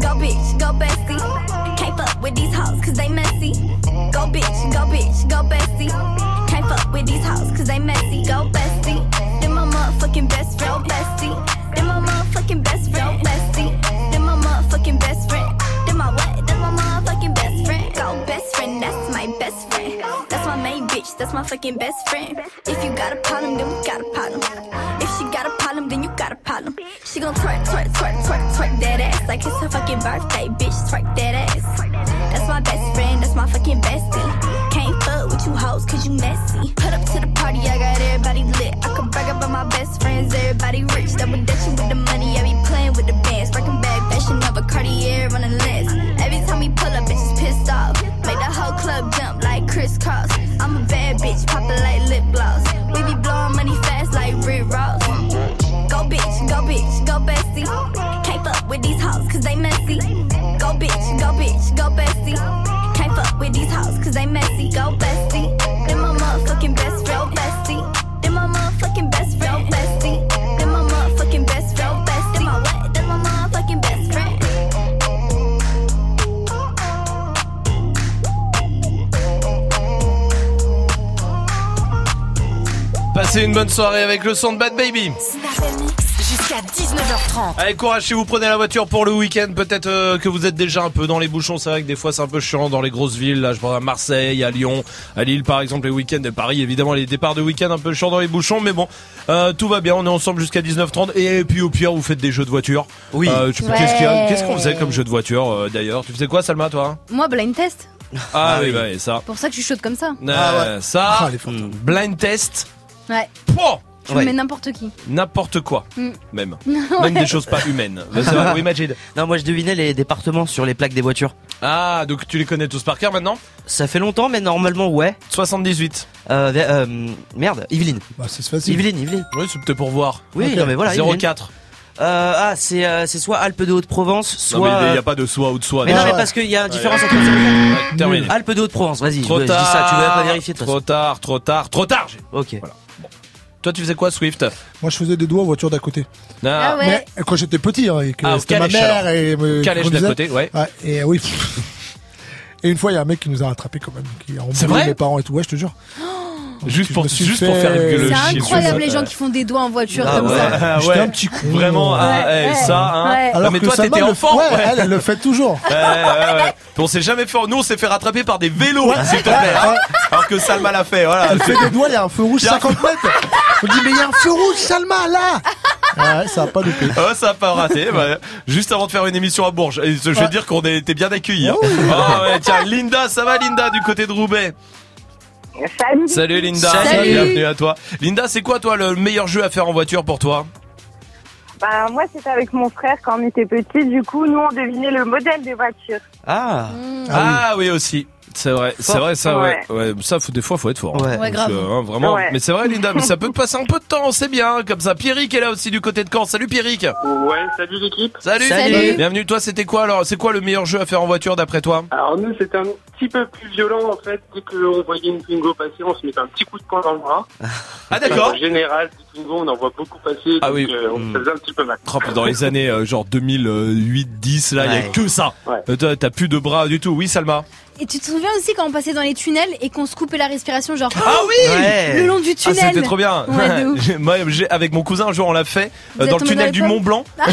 Go bitch, go bestie. Can't fuck with these hoes cause they messy. Go bitch, go bitch, go bestie. Can't fuck with these hoes cause they messy. Go bestie. Then my motherfucking best. Go bestie. Then my motherfucking best bitch, that's my fucking best friend. If you got a problem, then we got a problem. If she got a problem, then you got a problem. She gon' twerk, twerk, twerk, twerk, twerk that ass like it's her fucking birthday, bitch. Twerk that ass. That's my best friend, that's my fucking bestie. Can't fuck with you hoes cause you messy. Put up to the party, I got everybody lit. I could brag about my best friends, everybody rich. Double dutching with the money, I be playing with the bands. Breaking bag, fashion of a Cartier on the list. Every time we pull up, bitches pissed off. Make the whole club jump like crisscross. I'm a bad bitch, poppin' like lip gloss. We be blowing money fast like Rick Ross. Go bitch, go bitch, go bestie. Can't fuck with these hoes cause they messy. Go bitch, go bitch, go bestie. Can't fuck with these hoes cause they messy. Go bestie. Passez une bonne soirée avec le son de Bad Baby. Jusqu'à 19h30. Allez, courage si vous prenez la voiture pour le week-end. Peut-être euh, que vous êtes déjà un peu dans les bouchons. C'est vrai que des fois c'est un peu chiant dans les grosses villes. Là, je vois à Marseille, à Lyon, à Lille par exemple les week-ends. Et Paris, évidemment, les départs de week-end un peu chiant dans les bouchons. Mais bon, euh, tout va bien. On est ensemble jusqu'à 19h30. Et puis au pire, vous faites des jeux de voiture. Oui. Euh, Ouais. Qu'est-ce qu'on faisait comme jeu de voiture euh, d'ailleurs Tu faisais quoi, Salma, toi Moi, blind test. Ah, oui, bah, et ça. Pour ça que je suis chaude comme ça. Euh, Ça, Ah, blind test. Ouais. Pouah Je Ouais. mets n'importe qui. N'importe quoi, Mm. même. [LAUGHS] Ouais. Même des choses pas humaines. C'est vrai, oui, Majid. Non, moi je devinais les départements sur les plaques des voitures. Ah, donc tu les connais tous par cœur maintenant Ça fait longtemps, mais normalement, ouais. 78. Euh, euh, merde, Yveline. Bah, c'est facile. Yveline, Yveline. Oui, c'est peut-être pour voir. Oui, Ok. non, mais voilà. Yveline. 04. Euh, ah, c'est euh, c'est soit Alpes de Haute-Provence, soit. Non, mais il n'y euh, a pas de soi ou de soi. mais non, mais parce qu'il y a une différence entre. Ouais, terminé. Alpes de Haute-Provence, vas-y. Trop je tard. dis ça, tu veux pas vérifier de toute Trop tard, trop tard, trop tard. façon. Toi, tu faisais quoi, Swift Moi, je faisais des doigts aux voitures d'à côté. Ah ouais. Mais quand j'étais petit, hein, et que Ah, au c'était ma calèche, mère alors. et me Calèche d'à conduisait. côté, ouais. et oui. [LAUGHS] Et une fois, il y a un mec qui nous a rattrapé quand même, qui a C'est embrouillé vrai mes parents et tout. Ouais, je te jure. Juste pour, juste fait- pour faire le C'est incroyable les gens qui font des doigts en voiture Ah comme ouais. ça. Ah J'étais ouais. un petit con. Vraiment, ah, Ouais, eh, ouais. ça, hein. Ouais. Ah, mais que toi, t'étais le- enfant. Ouais, ouais. elle, elle le fait toujours. On s'est jamais fait. Nous, on s'est fait rattraper par des vélos, s'il te plaît. hein. Alors que Salma l'a fait. Voilà. Elle fait des doigts, il y a un feu rouge Il y a un 50 mètres. On dit, mais il y a un feu rouge, Salma, là Ouais, ça a pas loupé. [LAUGHS] Oh, ça a pas raté. bah, juste avant de faire une émission à Bourges. Je veux Ouais. dire qu'on a été bien accueillis. hein. Ah ouais, tiens, Linda, ça va, Linda, du côté de Roubaix? Salut. Salut Linda, Salut. bienvenue à toi. Linda, c'est quoi toi le meilleur jeu à faire en voiture pour toi? Bah, moi, c'était avec mon frère quand on était petits. Du coup, nous, on devinait le modèle des voitures. Ah. Ah, oui. aussi. C'est vrai, c'est vrai, ça, ouais. Ouais. ouais. Ça, faut, des fois, faut être fort. hein. Ouais. Grave. que, hein, vraiment. Ouais. Mais c'est vrai, Linda, mais ça peut te passer un peu de temps, c'est bien, comme ça. Pierrick est là aussi du côté de Caen. Salut Pierrick. Ouais, salut l'équipe. Salut. Salut. Bienvenue. Toi, c'était quoi alors? C'est quoi le meilleur jeu à faire en voiture d'après toi? Alors nous, c'était un petit peu plus violent en fait. Dès qu'on voyait une Twingo passer, on se mettait un petit coup de poing dans le bras. Ah d'accord. En général, des Twingo, on en voit beaucoup passer. Ah donc, oui. euh, on Mm. se faisait un petit peu mal. Dans les années euh, genre 2008-10, là, il y a que ça. Euh, T'as plus de bras du tout. Oui, Salma. Et tu te souviens aussi quand on passait dans les tunnels et qu'on se coupait la respiration, genre Ah oui Ouais. le long du Ah, tunnel. c'était trop bien. Ouais, [LAUGHS] Moi, j'ai- avec mon cousin, un jour, on l'a fait euh, dans le tunnel dans du Mont Blanc. [LAUGHS]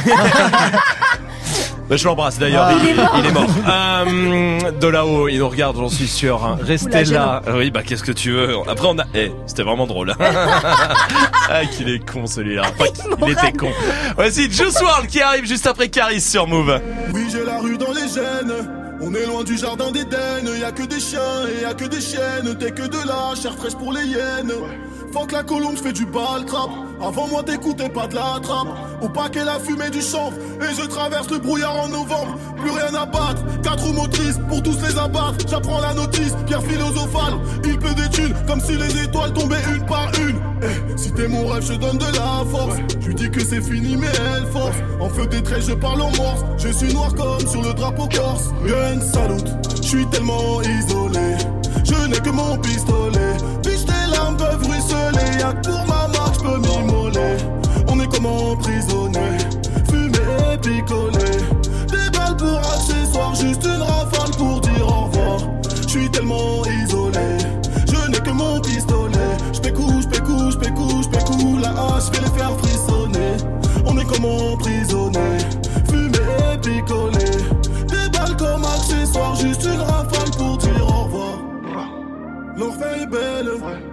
Bah, je l'embrasse d'ailleurs. Ah. Il, Il est mort. il est mort. Euh, de là-haut, il nous regarde, j'en suis sûr. hein. Restez Oula, là. Oui, bah qu'est-ce que tu veux Après, on a. Eh, c'était vraiment drôle. [LAUGHS] ah, qu'il est con celui-là. Enfin, il était con. Voici Juice WRLD qui arrive juste après Caris sur Move. Oui, j'ai la rue dans les gènes. On est loin du jardin d'Éden. Y a que des chiens et y a que des chiennes. T'es que de la chair fraîche pour les hyènes. Faut que la colombe, j'fais du bal trap. Avant moi, t'écoutais pas de la trappe. Au paquet, la fumée du chanvre. Et je traverse le brouillard en novembre. Plus rien à battre. Quatre roues motrices pour tous les abattre. J'apprends la notice, pierre philosophale. Il pleut des thunes comme si les étoiles tombaient une par une. Eh, si t'es mon rêve, je donne de la force. Je lui dis que c'est fini, mais elle force. En feu des traits, je parle en morse. Je suis noir comme sur le drapeau corse. Gun salute, je suis tellement isolé. Je n'ai que mon pistolet. Y'a que pour ma marque, je peux m'immoler. On est comme emprisonné. Fumé et picolé. Des balles pour accessoires, juste une rafale pour dire au revoir. Je suis tellement isolé. Je n'ai que mon pistolet. Je pécou, je pécou, je pécou, je pécou. La hache, je vais les faire frissonner. On est comme emprisonné. Fumé et picolé. Des balles comme accessoires, juste une rafale pour dire au revoir. L'enfer est belle.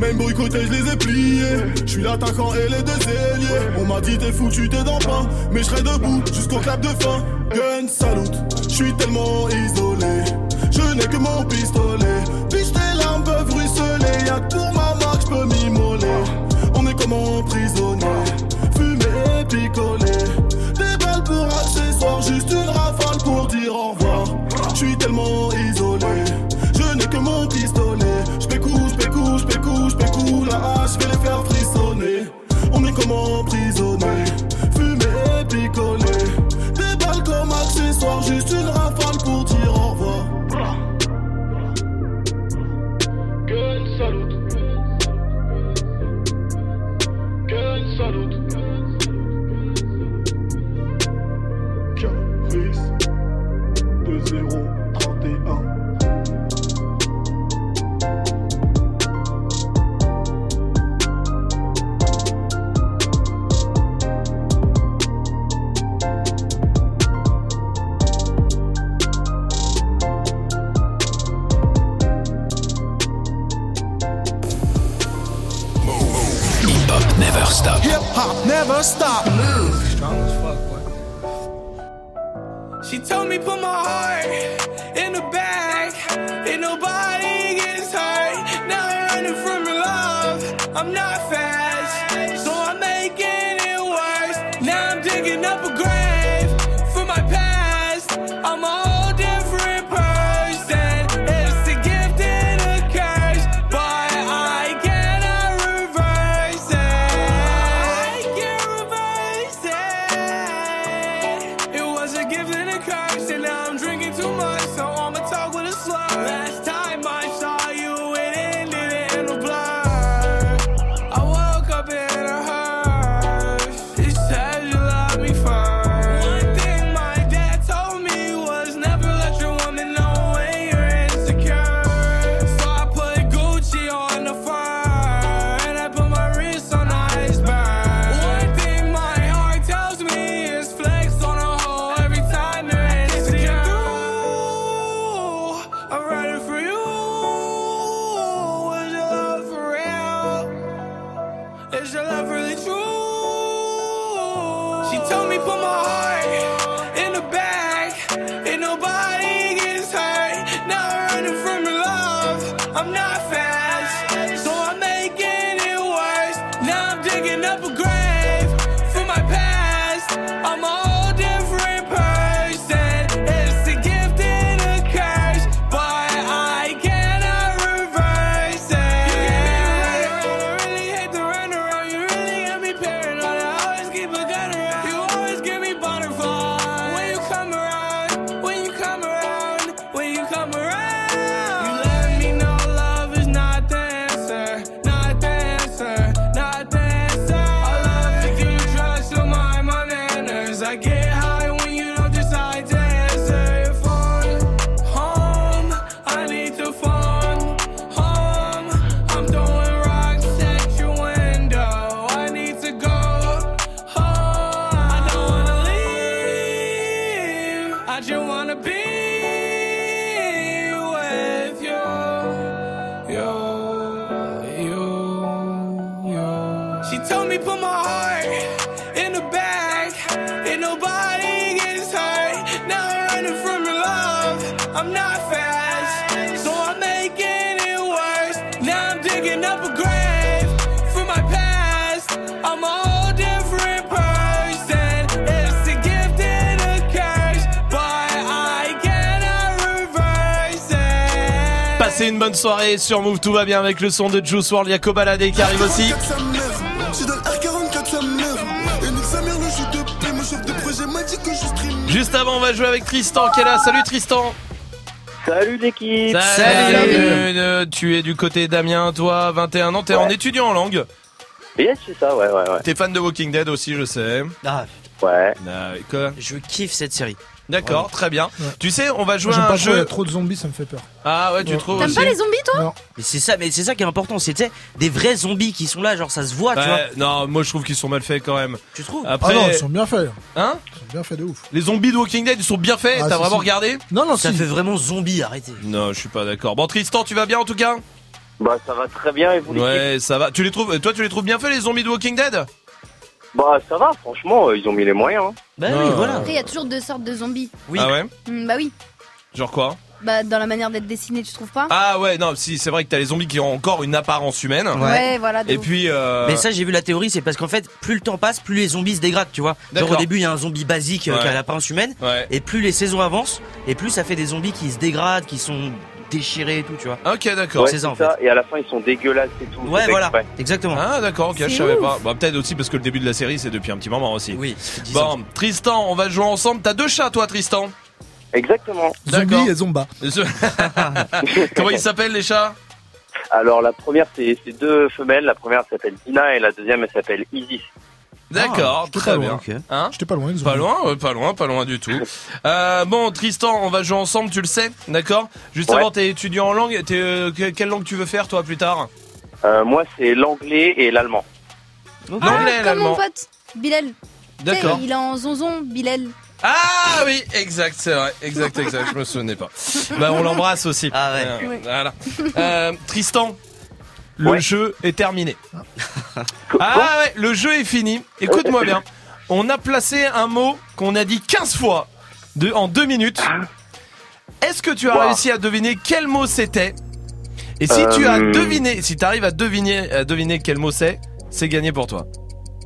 Même boycotté, je les ai pliés. Je suis l'attaquant et les deux ailiers. On m'a dit t'es foutu, t'es dans pain. Mais je serai debout jusqu'au clap de fin. Gun salute, je suis tellement isolé. Je n'ai que mon pistolet. Biche, tes larmes peuvent ruisseler. Y'a que pour ma marque, je peux m'immoler. On est comme emprisonné. Fumé et picolé. Des balles pour accessoires, juste une rafale pour dire au revoir. Je suis tellement soirée sur Move, tout va bien avec le son de Juice WRLD, Yako Balade qui arrive aussi. Je donne R44 sa mère. Et nique sa mère, le jeu de paix. Mon chef de projet m'a dit que je stream. Juste avant, on va jouer avec Tristan qui est là. Salut Tristan. Salut l'équipe. Salut. Tu es du côté d'Amiens, toi, 21 ans, t'es en étudiant en langue. Yes, c'est ça, ouais, ouais, ouais. T'es fan de Walking Dead aussi, je sais. Ah, Ouais. Quoi je kiffe cette série. D'accord, très bien. Tu sais, on va jouer à pas un trop, il y a jeu. trop de zombies, ça me fait peur. Ah ouais, tu Ouais. trouves T'aimes pas les zombies, toi Mais c'est ça, mais c'est ça qui est important, c'était des vrais zombies qui sont là, genre ça se voit, tu vois. Ouais, non, moi je trouve qu'ils sont mal faits quand même. Tu trouves Après, Ah non, ils sont bien faits. hein Ils sont bien faits de ouf. Les zombies de Walking Dead, ils sont bien faits. Ah, T'as si, vraiment si. regardé Non, non, Ça si. fait vraiment zombie, arrêtez. Non, je suis pas d'accord. Bon, Tristan, tu vas bien en tout cas Bah, ça va très bien et vous Ouais, ça va. Tu les trouves, toi, tu les trouves bien faits les zombies de Walking Dead? Bah, ça va, franchement, euh, ils ont mis les moyens. hein. Bah Ah. oui, voilà. Après, il y a toujours deux sortes de zombies. Oui. Ah ouais Hmm, bah oui. Genre quoi Bah, dans la manière d'être dessiné, tu trouves pas Ah ouais, non, si, c'est vrai que t'as les zombies qui ont encore une apparence humaine. Ouais, voilà. de Et ouf. puis, euh... Mais ça, j'ai vu la théorie, c'est parce qu'en fait, plus le temps passe, plus les zombies se dégradent, tu vois. Genre D'accord. au début, il y a un zombie basique euh, Ouais. qui a l'apparence humaine, Ouais. et plus les saisons avancent, et plus ça fait des zombies qui se dégradent, qui sont déchirés et tout, tu vois. Ok, d'accord. Ouais, c'est ça, en fait. Et à la fin, ils sont dégueulasses et tout. Ouais, voilà, exprès. exactement. Ah d'accord, ok, je savais ouf. pas. Bah peut-être aussi parce que le début de la série c'est depuis un petit moment aussi. Oui, ça fait 10 ans. Bon, Tristan, on va jouer ensemble. T'as deux chats toi, Tristan Exactement. D'accord. Zombies et Zomba. [LAUGHS] Comment ils s'appellent les chats? Alors, la première, c'est c'est deux femelles. La première s'appelle Dina et la deuxième, elle s'appelle Isis. D'accord, j'étais très pas bien. loin. ok. Hein J'étais pas loin, Pas loin, pas loin, pas loin du tout. Euh, bon, Tristan, on va jouer ensemble, tu le sais, d'accord? Juste Ouais. avant, t'es étudiant en langue. T'es, euh, que- quelle langue tu veux faire toi plus tard? Euh, moi, c'est l'anglais et l'allemand. Ah, L'anglais et comme l'allemand. mon pote, Bilal. D'accord. Il est en zonzon, Bilal. Ah oui, exact, c'est vrai, exact, exact. je me souvenais pas. Bah, on l'embrasse aussi. Ah ouais. Euh. Voilà. Euh, Tristan, le Ouais. jeu est terminé. [LAUGHS] Ah ouais, le jeu est fini. Écoute-moi [LAUGHS] bien. On a placé un mot qu'on a dit 15 fois de, en deux minutes. Est-ce que tu as Wow. réussi à deviner quel mot c'était? Et si tu as Euh, deviné, si tu arrives à deviner, à deviner quel mot c'est, c'est gagné pour toi.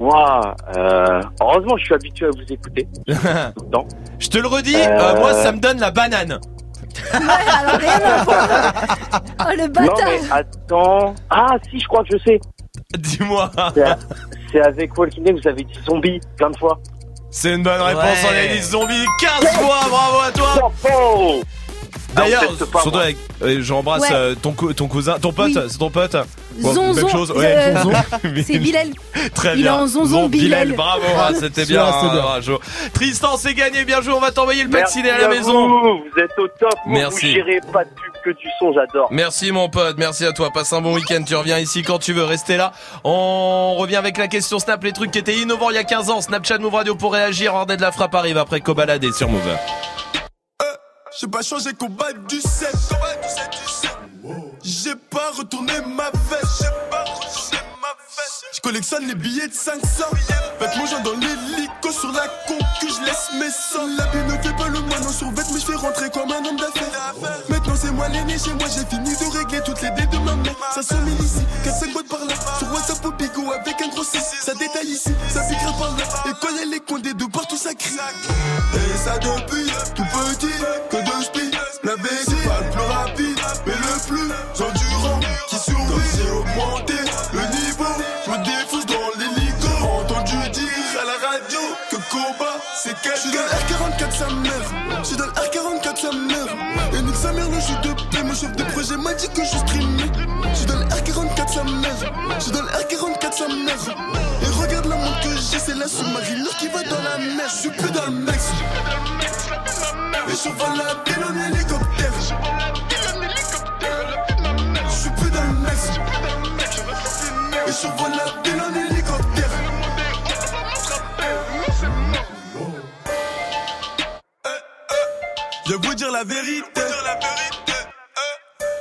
Waouh, euh, heureusement, je suis habitué à vous écouter [LAUGHS] tout le temps. Je te le redis, euh, moi ça me donne la banane. Ouais, alors rien à voir. Oh le Non, mais attends. Ah, si, je crois que je sais. Dis-moi. C'est avec Walking Dead, vous avez dit zombie plein de fois. C'est une bonne réponse, Ouais. on a dit zombie 15 fois, bravo à toi Oh D'ailleurs, Ah, pas, surtout avec, euh, j'embrasse Ouais. euh, ton, cou- ton cousin, ton pote, Oui. c'est ton pote Zonzon. Même chose, euh, ouais. [LAUGHS] C'est Bilal. Très il bien. est en zonzon, Bilal. bravo, ah, c'était bien, Celui-là, c'est hein, bien. bravo. Tristan, c'est gagné, bien joué, on va t'envoyer le pack ciné à la maison. Vous, vous êtes au top. Merci. Vous gérez pas de pub que du son, j'adore. Merci mon pote, merci à toi, passe un bon week-end, tu reviens ici quand tu veux, rester là. On revient avec la question Snap, les trucs qui étaient innovants il y a 15 ans, Snapchat Move Radio pour réagir, Ordre de la frappe arrive après Cobaladé sur Move. J'ai pas changé combat du 7. J'ai pas retourné ma veste. Je collectionne les billets de 500. Faites mon genre dans l'hélico sur la concu, je laisse mes sangs. La vie ne fait pas le moine en survêt, mais je fais rentrer comme un homme d'affaires. Maintenant c'est moi l'aîné, chez moi j'ai fini de régler toutes les mère. Ça se ici, 4-5 boîtes par là. Sur WhatsApp au bigot avec un gros 6. Ça détaille ici, ça piquera par là. Et quand elle est condé de partout ça crie. Et ça depuis tout petit, que de speed. La vessie, pas le plus rapide, mais le plus endurant qui survit. J'ai augmenté le niveau, je me défousse dans l'hélico. Entendu dire à la radio que combat c'est quelqu'un. Je suis dans le R44 sa mère, je suis dans le R44 sa mère. Et nique sa mère le jeu de paix, mon chef de projet m'a dit que je streamais. R44 sa mère, je suis dans R44 sa mère. Et regarde la montre que j'ai, c'est la sous-marine qui va dans la mer. Je suis plus dans le Mex. Et je vole la ville en hélicoptère. Plus dans le Mex. Et je vole la en hélicoptère. Je vais vous dire la vérité.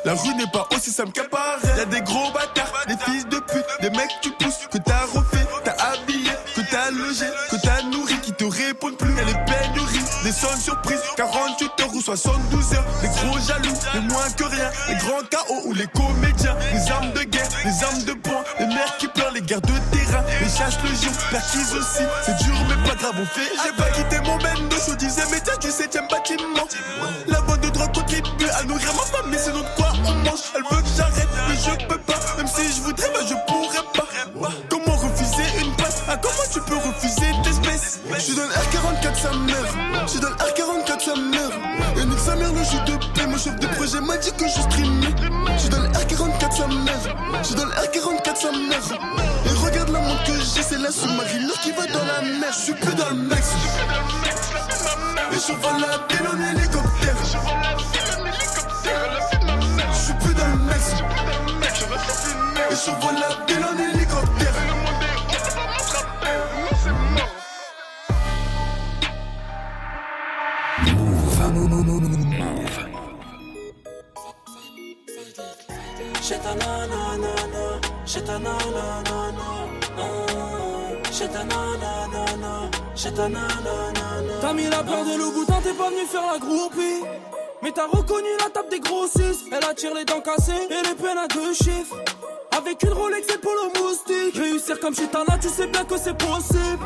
La rue n'est pas aussi simple qu'à Paris. Y'a des gros bâtards, des fils de pute, des mecs tu pousses, que t'as refait, t'as habillé, que t'as logé, que t'as nourri, qui te répondent plus. Y'a les pénuries, des seules surprises, 48 heures ou 72 heures. Les gros jaloux, les moins que rien, les grands KO ou les comédiens, les armes de guerre, les armes de poing, les mères qui pleurent, les guerres de terrain, les chasses le jour, perquise aussi. C'est dur mais pas grave, on fait. J'ai pas quitté mon même, je disais, mais tiens, du 7ème bâtiment. Chef de projet m'a dit que je streamais. Je donne R44 sa mère. Je donne R44 sa mère. Et regarde la montre que j'ai, c'est la sous-marine qui va dans la mer. Je suis plus dans le mec. Et je vole la ville en hélicoptère. Je suis plus dans le mec. Et je vole la ville en hélicoptère. J'ai ta T'as mis la peur de loup boutin, t'es pas venu faire la groupie. Mais t'as reconnu la table des grossistes. Elle attire les dents cassées et les peines à deux chiffres. Avec une Rolex et pour le moustique. Réussir comme chez Tana, tu sais bien que c'est possible.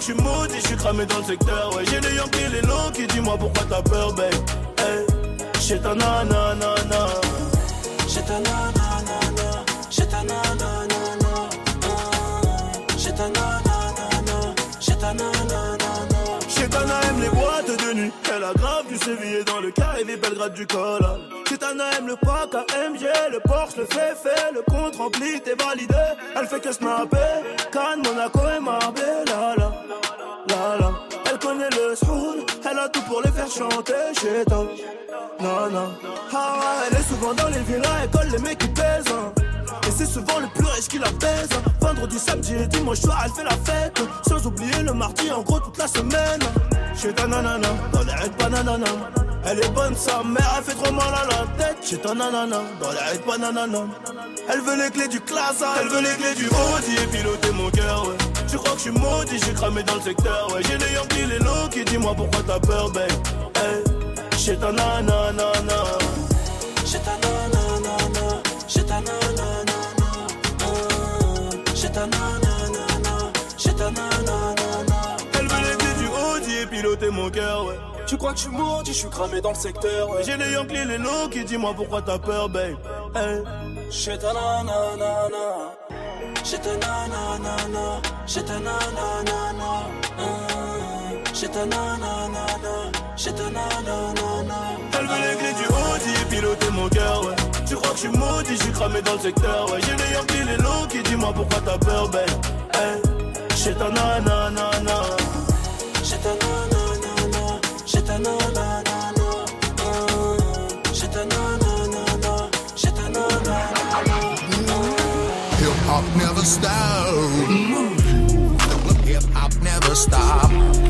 Je suis maudit, je suis cramé dans le secteur, ouais. J'ai les Yankees, les longs qui dis-moi pourquoi t'as peur, babe. Hey, j'ai ta nanana. J'ai ta nanana, j'ai ta nanana, j'ai ta nanana, j'ai ta nanana. Chetana aime les boîtes de nuit. Elle a grave du sévillé dans le carré Belgrade du col. Chetana aime le pack AMG, le Porsche, le fait fait, le compte rempli, t'es validé. Elle fait que snapper. Cannes, Monaco et Marbella. La, la, la. Elle connaît le soul, elle a tout pour les faire chanter. Chetana, non, non. Ah elle est souvent dans les villas, elle colle les mecs qui pèsent. hein. C'est souvent le plus riche qui la baise. Vendredi, samedi et dimanche soir, elle fait la fête. Sans oublier le mardi, en gros, toute la semaine. Chez ta nanana, dans les raids bananana. Elle est bonne, sa mère, elle fait trop mal à la tête. Chez ta nanana, dans les raids bananana. Elle veut les clés du classe, elle veut les clés du Audi et piloter mon cœur, ouais. Tu crois que je suis maudit, j'ai cramé dans le secteur, ouais. J'ai les Yankees, les qui dis-moi pourquoi t'as peur, babe. Chez ta nanana. Cœur, ouais. Tu crois que je suis maudit, je suis cramé dans le secteur, ouais. J'ai les Yankees, les lots qui dis-moi pourquoi t'as peur, babe. Hey. J'ai ta nanana, J'ai ta nanana, j'ai ta nanana, j'ai ta nanana, j'ai ta nanana. Elle veut les clés du Audi piloter mon cœur, ouais. Tu crois que je suis maudit, je suis cramé dans le secteur, ouais. J'ai les Yankees, les lots qui dis-moi pourquoi t'as peur, babe. Hey. J'ai ta nanana. J'ai ta nanana, Hip hop never stop. Hip hop never stop.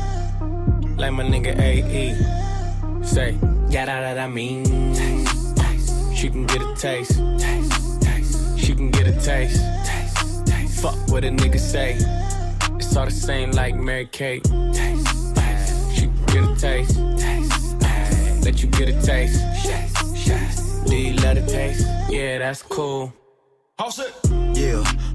Like my nigga AE. Say, yeah, that, that I mean. Taste, taste. She can get a taste. taste, taste. She can get a taste. taste, taste. Fuck what a nigga say. It's all the same like Mary Kate. Taste, taste. She can get a taste. taste, taste. Let you get a taste. Taste, taste. Do you love the taste? Yeah, that's cool. Yeah,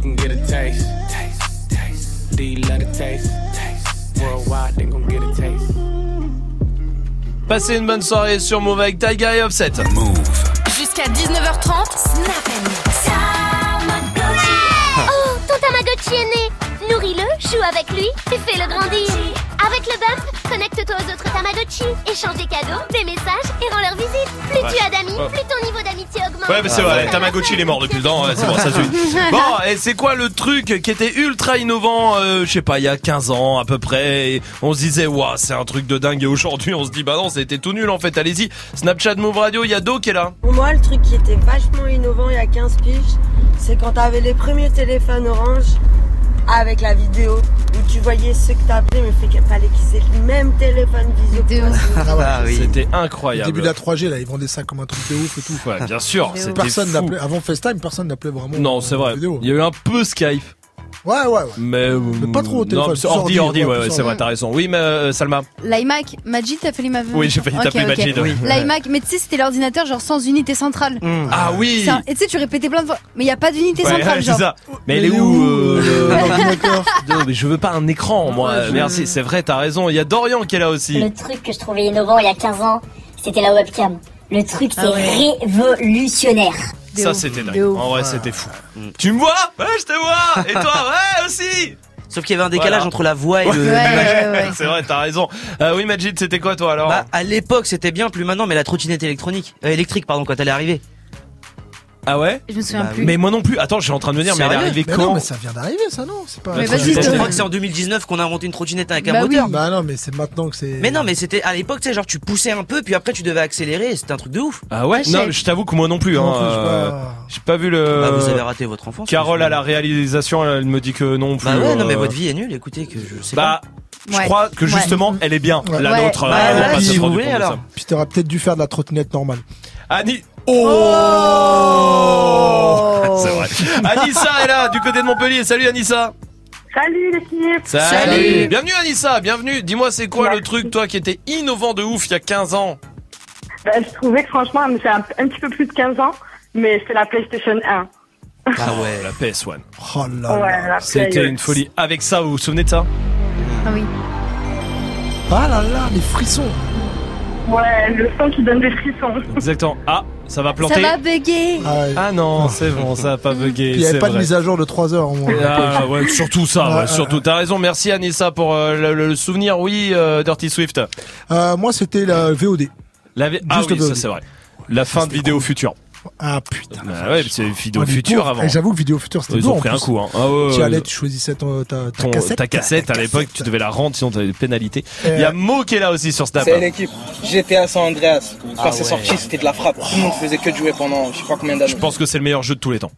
Taste. She can get a taste. taste. taste. Do you love the taste? taste. Worldwide, they gon' get a taste. Passez une bonne soirée sur Move avec Taiga et Offset. Move. Jusqu'à 19h30, Snap Oh, ton Tamagotchi est né Nourris-le, joue avec lui et fais-le grandir Avec le bump, connecte-toi aux autres Tamagotchi, échange des cadeaux, des messages et rends leur visite. Plus tu as d'amis, plus ton niveau d'amitié augmente. Ouais, mais c'est vrai, Tamagotchi il est mort depuis le temps, ouais, c'est bon, ça suit. [LAUGHS] Bon, et c'est quoi le truc qui était ultra innovant, euh, je sais pas, il y a 15 ans à peu près, et on se disait, waouh, c'est un truc de dingue, et aujourd'hui on se dit, bah non, c'était tout nul en fait, allez-y, Snapchat Move Radio, il y a Do qui est là. Pour moi, le truc qui était vachement innovant il y a 15 piges, c'est quand t'avais les premiers téléphones orange avec la vidéo où tu voyais ceux que t'appelais, mais fait qu'il fallait qu'ils aient le même téléphone visio. que toi. Ah ouais. C'était Au incroyable. début de la 3G, là, ils vendaient ça comme un truc de ouf et tout. Ouais, bien sûr, personne n'appelait, avant FaceTime, personne n'appelait vraiment. Non, c'est vrai, il y a eu un peu Skype. Ouais, ouais, ouais. Mais, pas trop au téléphone, Non, c'est ordi, ordi, ordi, ouais, ouais, c'est vrai, t'as raison. Oui, mais euh, Salma. L'iMac, Majid, t'as failli ma Oui, j'ai failli Ok, t'appeler. Majid, oui. [LAUGHS] L'iMac, mais tu sais, c'était l'ordinateur genre sans unité centrale. Ah oui. C'est un- Et tu sais, tu répétais plein de fois, mais il y a pas d'unité Ouais, centrale, c'est genre. ça. Mais elle est où euh, [LAUGHS] Non, mais je veux pas un écran, moi. Merci, c'est vrai, t'as raison. Il y a Dorian qui est là aussi. Le truc que je trouvais innovant il y a 15 ans, c'était la webcam. Le truc, c'est Ah ouais. révolutionnaire. Ça, c'était dingue. En vrai, c'était fou. Tu me vois Ouais, je te vois. Et toi, [LAUGHS] ouais, aussi. Sauf qu'il y avait un décalage Voilà. entre la voix et le Ouais. [LAUGHS] C'est vrai, t'as raison. Euh, oui, Majid, c'était quoi toi alors Bah, à l'époque, c'était bien, plus maintenant, mais la trottinette électronique, euh, électrique, pardon, quand elle est arrivée. Ah ouais Je me souviens Bah plus. oui. Mais moi non plus. Attends, je suis en train de me dire, mais elle est Sérieux arrivée Mais quand non, mais ça vient d'arriver, ça, non C'est pas. La trottinette, je crois que c'est en 2019 qu'on a inventé une trottinette avec un Bah moteur. oui. Bah non, mais c'est maintenant que c'est. Mais non, mais c'était à l'époque, tu sais, genre tu poussais un peu, puis après tu devais accélérer, et c'était un truc de ouf. Ah ouais Non, mais je t'avoue que moi non plus. Hein, Non j'ai pas- euh, J'ai pas vu le. Bah, vous avez raté votre enfance. Carole à la réalisation, elle me dit que non plus. Bah ouais, non, mais euh, votre vie est nulle, écoutez, que je sais Bah, je Ouais. crois que Ouais. justement, elle est bien. La Ouais. nôtre, Ouais, euh, on va ouais, pas si se vous rendre voulez, compte de alors. ça. Puis t'aurais peut-être dû faire de la trottinette normale. Annie. Oh C'est vrai. Anissa est là, du côté de Montpellier. Salut Anissa. Salut l'équipe Salut. Bienvenue Anissa, bienvenue. Dis-moi, c'est quoi le truc, toi, qui était innovant de ouf il y a 15 ans? Bah, Je trouvais que franchement, c'est un, un petit peu plus de 15 ans, mais c'est la PlayStation 1. Ah ouais, la PS1. Oh là Ouais, là. C'était une folie. Avec ça, vous vous souvenez de ça? Ah oui. Ah là là, les frissons. Ouais, le son qui donne des frissons. Exactement. Ah, ça va Ça planter. va bugger. Ah non, c'est bon, ça a pas bugué. Puis il n'y avait c'est pas de vrai. mise à jour de 3 heures au moins. Ah ouais, surtout ça, ouais, surtout. T'as raison, merci Anissa pour euh, le, le souvenir. Oui, euh, Dirty Swift. Euh, moi, c'était la VOD. La ah Juste oui, VOD. ça c'est vrai. La fin de vidéo future. Ah putain. Bah ouais, c'est vidéo Oh, future avant. Et J'avoue que vidéo future, c'était Ils ont pris un coup. Hein. Ah ouais, Tu allais, tu choisissais ton, ta, ta Ton- cassette. ta cassette à l'époque, tu devais la rendre, sinon t'avais des pénalités. Il y a Mo qui est là aussi sur Snap. C'est l'équipe GTA San Andreas. Quand Ah c'est ouais. sorti, c'était de la frappe. Tout le monde faisait que de jouer pendant je sais pas combien d'années. Je pense que c'est le meilleur jeu de tous les temps.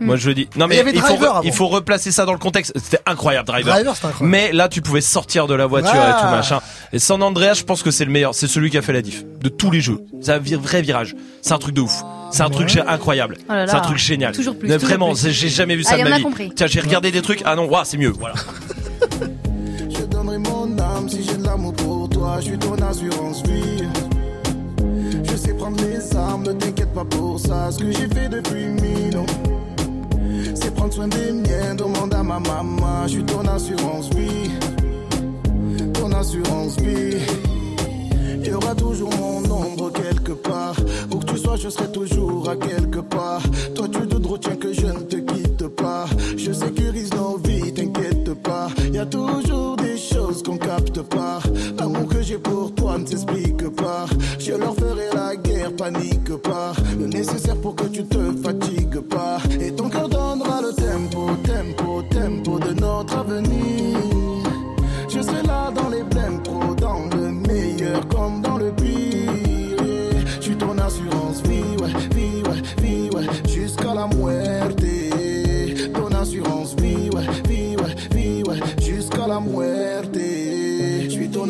Hmm. Moi je le dis. Non mais Il y avait il, faut, re- il faut replacer ça dans le contexte. C'était incroyable Driver. Driver, incroyable. Mais là tu pouvais sortir de la voiture Ah. et tout machin. Et San Andreas, je pense que c'est le meilleur. C'est celui qui a fait la diff de tous les jeux. C'est un vrai virage. C'est un truc de ouf. C'est un truc incroyable. Oh. C'est un truc génial. Toujours plus, Mais vraiment, j'ai jamais vu ça Allez, de ma vie. compris. Tiens, j'ai regardé des trucs. Ah non, ouah, c'est mieux. Voilà. [LAUGHS] Je donnerai mon âme si j'ai de l'amour pour toi. Je suis ton assurance vie. Je sais prendre mes armes, ne t'inquiète pas pour ça. Ce que j'ai fait depuis mille ans, c'est prendre soin des miens. Demande à ma maman. Je suis ton assurance vie. Ton assurance vie. Il y aura toujours mon ombre quelque Où que tu sois, je serai toujours à quelque part. Toi, tu te retiens que je ne te quitte pas. Je sécurise nos vies, t'inquiète pas. Y a toujours des choses qu'on capte pas. L'amour que j'ai pour toi ne s'explique pas. Je leur ferai la guerre, panique pas. Le nécessaire pour que tu te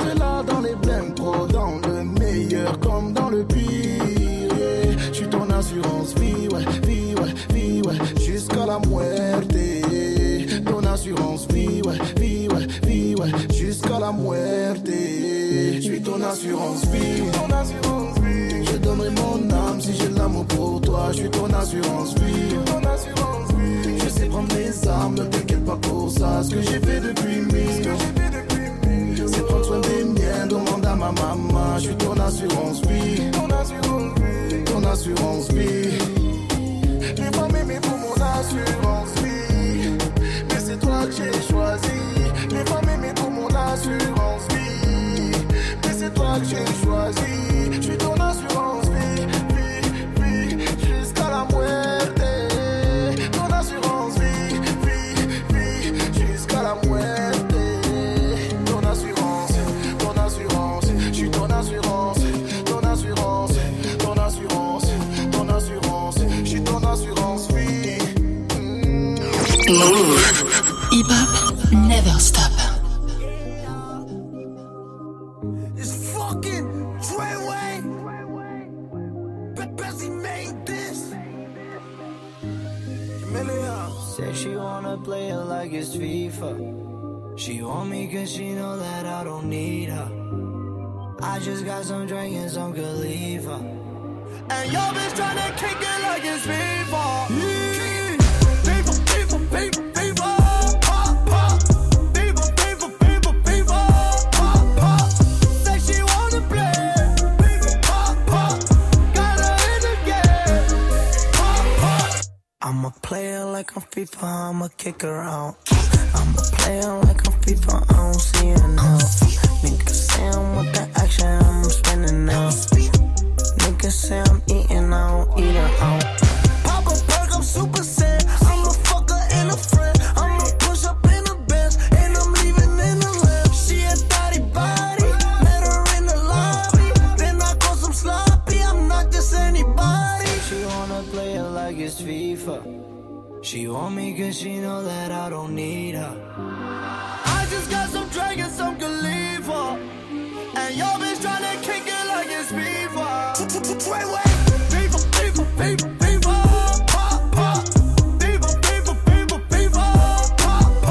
Serai là dans les blèmes pro, dans le meilleur comme dans le pire. Je suis ton assurance vie, ouais, vie, ouais, vie, ouais, jusqu'à la muerte. Ton assurance vie, ouais, vie, ouais, vie, ouais, jusqu'à la muerte. Je suis ton assurance vie. Je donnerai mon âme si j'ai l'amour pour toi. Je suis ton assurance vie. Je sais prendre les armes, ne t'inquiète pas pour ça. Ce que j'ai fait depuis mille ans. C'est prendre soin des miens, demande à ma maman. Je suis ton assurance vie. Ton assurance vie. Les femmes aimées pour mon assurance vie. Mais c'est toi que j'ai choisi. Les femmes aimées pour mon assurance vie. Mais c'est toi que j'ai choisi. Je suis ton assurance Move. Hip hop never stop. It's fucking Treyway. But Bessie made this. Uh. Said she wanna play it like it's FIFA. She want me cause she know that I don't need her. I just got some drink and some Khalifa. And your bitch tryna kick it like it's FIFA. FIFA, I'm a player like I'm FIFA, I'ma kick around. I'm a player like I'm FIFA, I don't see it now. Niggas say I'm with the action, I'm spinning now. Niggas say I'm eating, I don't eat it out. Cause she know that I don't need her. I just got some some Khalifa. And your bitch tryna kick it like it's FIFA. Wait, wait. FIFA, FIFA, FIFA. FIFA, FIFA, FIFA, FIFA. Pop,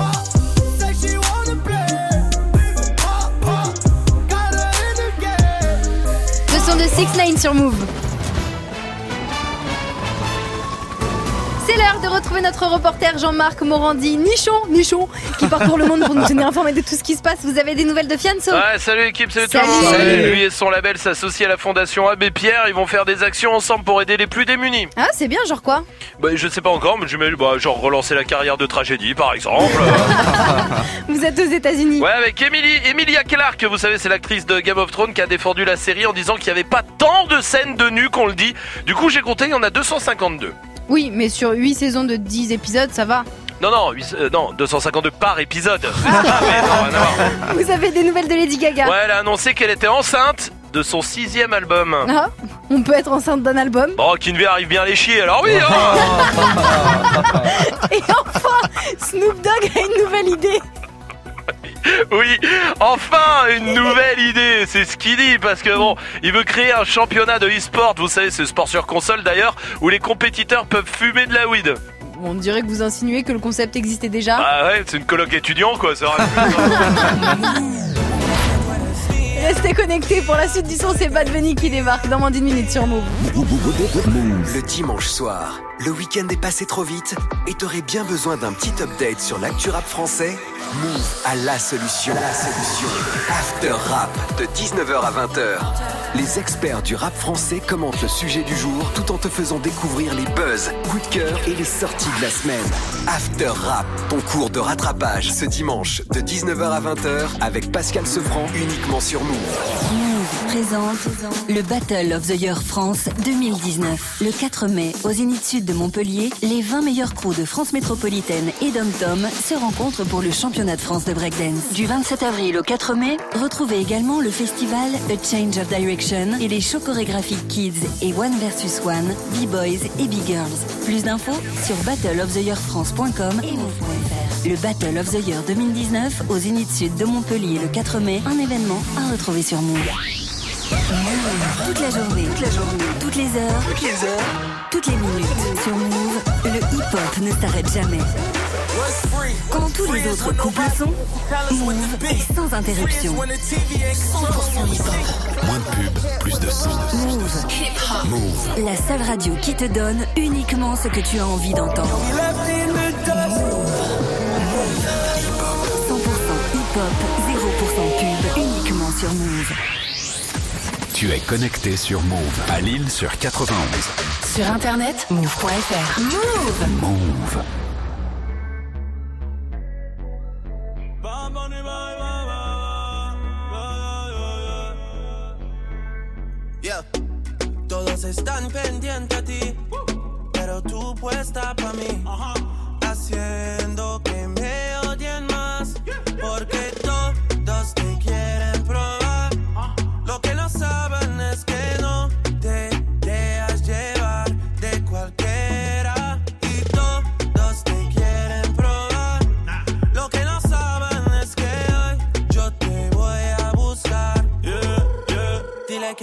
retrouver notre reporter Jean-Marc Morandi, nichon, nichon, qui parcourt le monde pour nous tenir informés de tout ce qui se passe. Vous avez des nouvelles de Fianso Ouais, salut l'équipe, salut, Salut. tout le monde. Salut. Lui et son label s'associent à la fondation Abbé Pierre. Ils vont faire des actions ensemble pour aider les plus démunis. Ah, c'est bien, genre quoi Bah, je sais pas encore, mais j'imagine, bah, genre relancer la carrière de tragédie par exemple. [LAUGHS] Vous êtes aux États-Unis. ouais, avec Emily, Emilia Clarke, vous savez, c'est l'actrice de Game of Thrones qui a défendu la série en disant qu'il n'y avait pas tant de scènes de nu qu'on le dit. Du coup, j'ai compté, il y en a 252. Oui, mais sur 8 saisons de 10 épisodes, ça va. Non, non, huit- euh, non, 252 par épisode. C'est ça, mais non, rien à voir. Vous avez des nouvelles de Lady Gaga Ouais, elle a annoncé qu'elle était enceinte de son sixième album. Ah, on peut être enceinte d'un album? Bon, Kinvey arrive bien les chier, alors oui hein [LAUGHS] Et enfin, Snoop Dogg a une nouvelle idée. [LAUGHS] Oui, enfin une nouvelle idée, c'est ce qu'il dit parce que bon, il veut créer un championnat de e-sport, vous savez, c'est sport sur console d'ailleurs, où les compétiteurs peuvent fumer de la weed. On dirait que vous insinuez que le concept existait déjà. Ah ouais, c'est une coloc étudiant quoi, ça [LAUGHS] Restez connectés pour la suite du son, c'est Bad Bunny qui débarque dans moins d'une minute sur Move. Le dimanche soir, le week-end est passé trop vite et t'aurais bien besoin d'un petit update sur l'actu rap français? Move a la solution. La solution. After Rap de 19h à 20h. Les experts du rap français commentent le sujet du jour tout en te faisant découvrir les buzz, coups de cœur et les sorties de la semaine. After Rap, ton cours de rattrapage ce dimanche de 19h à 20h avec Pascal Sefranc uniquement sur Move. Présente le Battle of the Year France 2019. Le 4 mai, au Zénith Sud de Montpellier, les 20 meilleurs crews de France métropolitaine et Dom-Tom se rencontrent pour le championnat de France de breakdance. Du 27 avril au 4 mai, retrouvez également le festival A Change of Direction et les shows chorégraphiques Kids et One vs One, B-Boys et B-Girls. Plus d'infos sur battleoftheyearfrance.com et move.fr. Le Battle of the Year 2019 au Zénith Sud de Montpellier le 4 mai, un événement à retrouver sur Move. Move. Toute la journée, toute la journée, toutes les heures, toutes les heures, toutes les minutes. Sur Move, le hip-hop ne s'arrête jamais. Quand tous les autres couples sont, Move est sans interruption. 100% hip-hop. Moins de pub, plus de son. Move. Move. La seule radio qui te donne uniquement ce que tu as envie d'entendre. 100% hip-hop, 0% pub, uniquement sur Move. Tu es connecté sur Move à Lille sur 91. Sur internet, move.fr. Move Move. Yeah. Todos están pendientes a ti, pero tú puesta para mí, haciendo que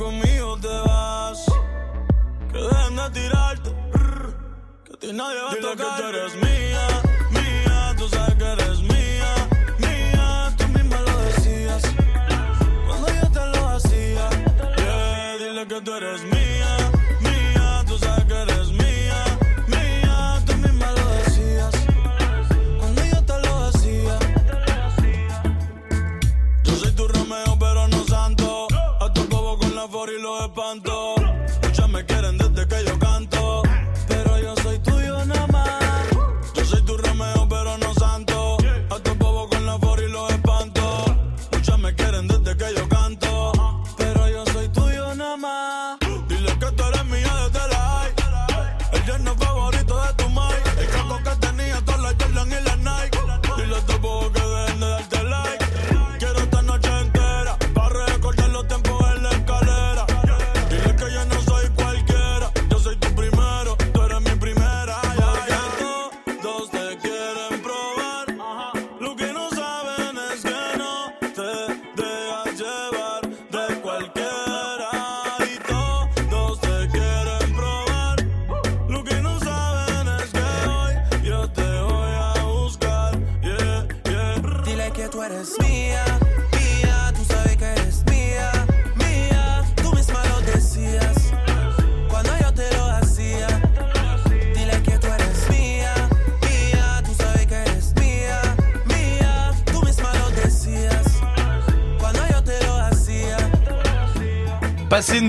Conmigo te vas. Que dejen de tirarte. Que a ti nadie va a tocar. que tú eres mía, mía. Tú sabes que eres mía, mía. Tú misma lo decías cuando yo te lo hacía. Yeah, dile que tú eres mía,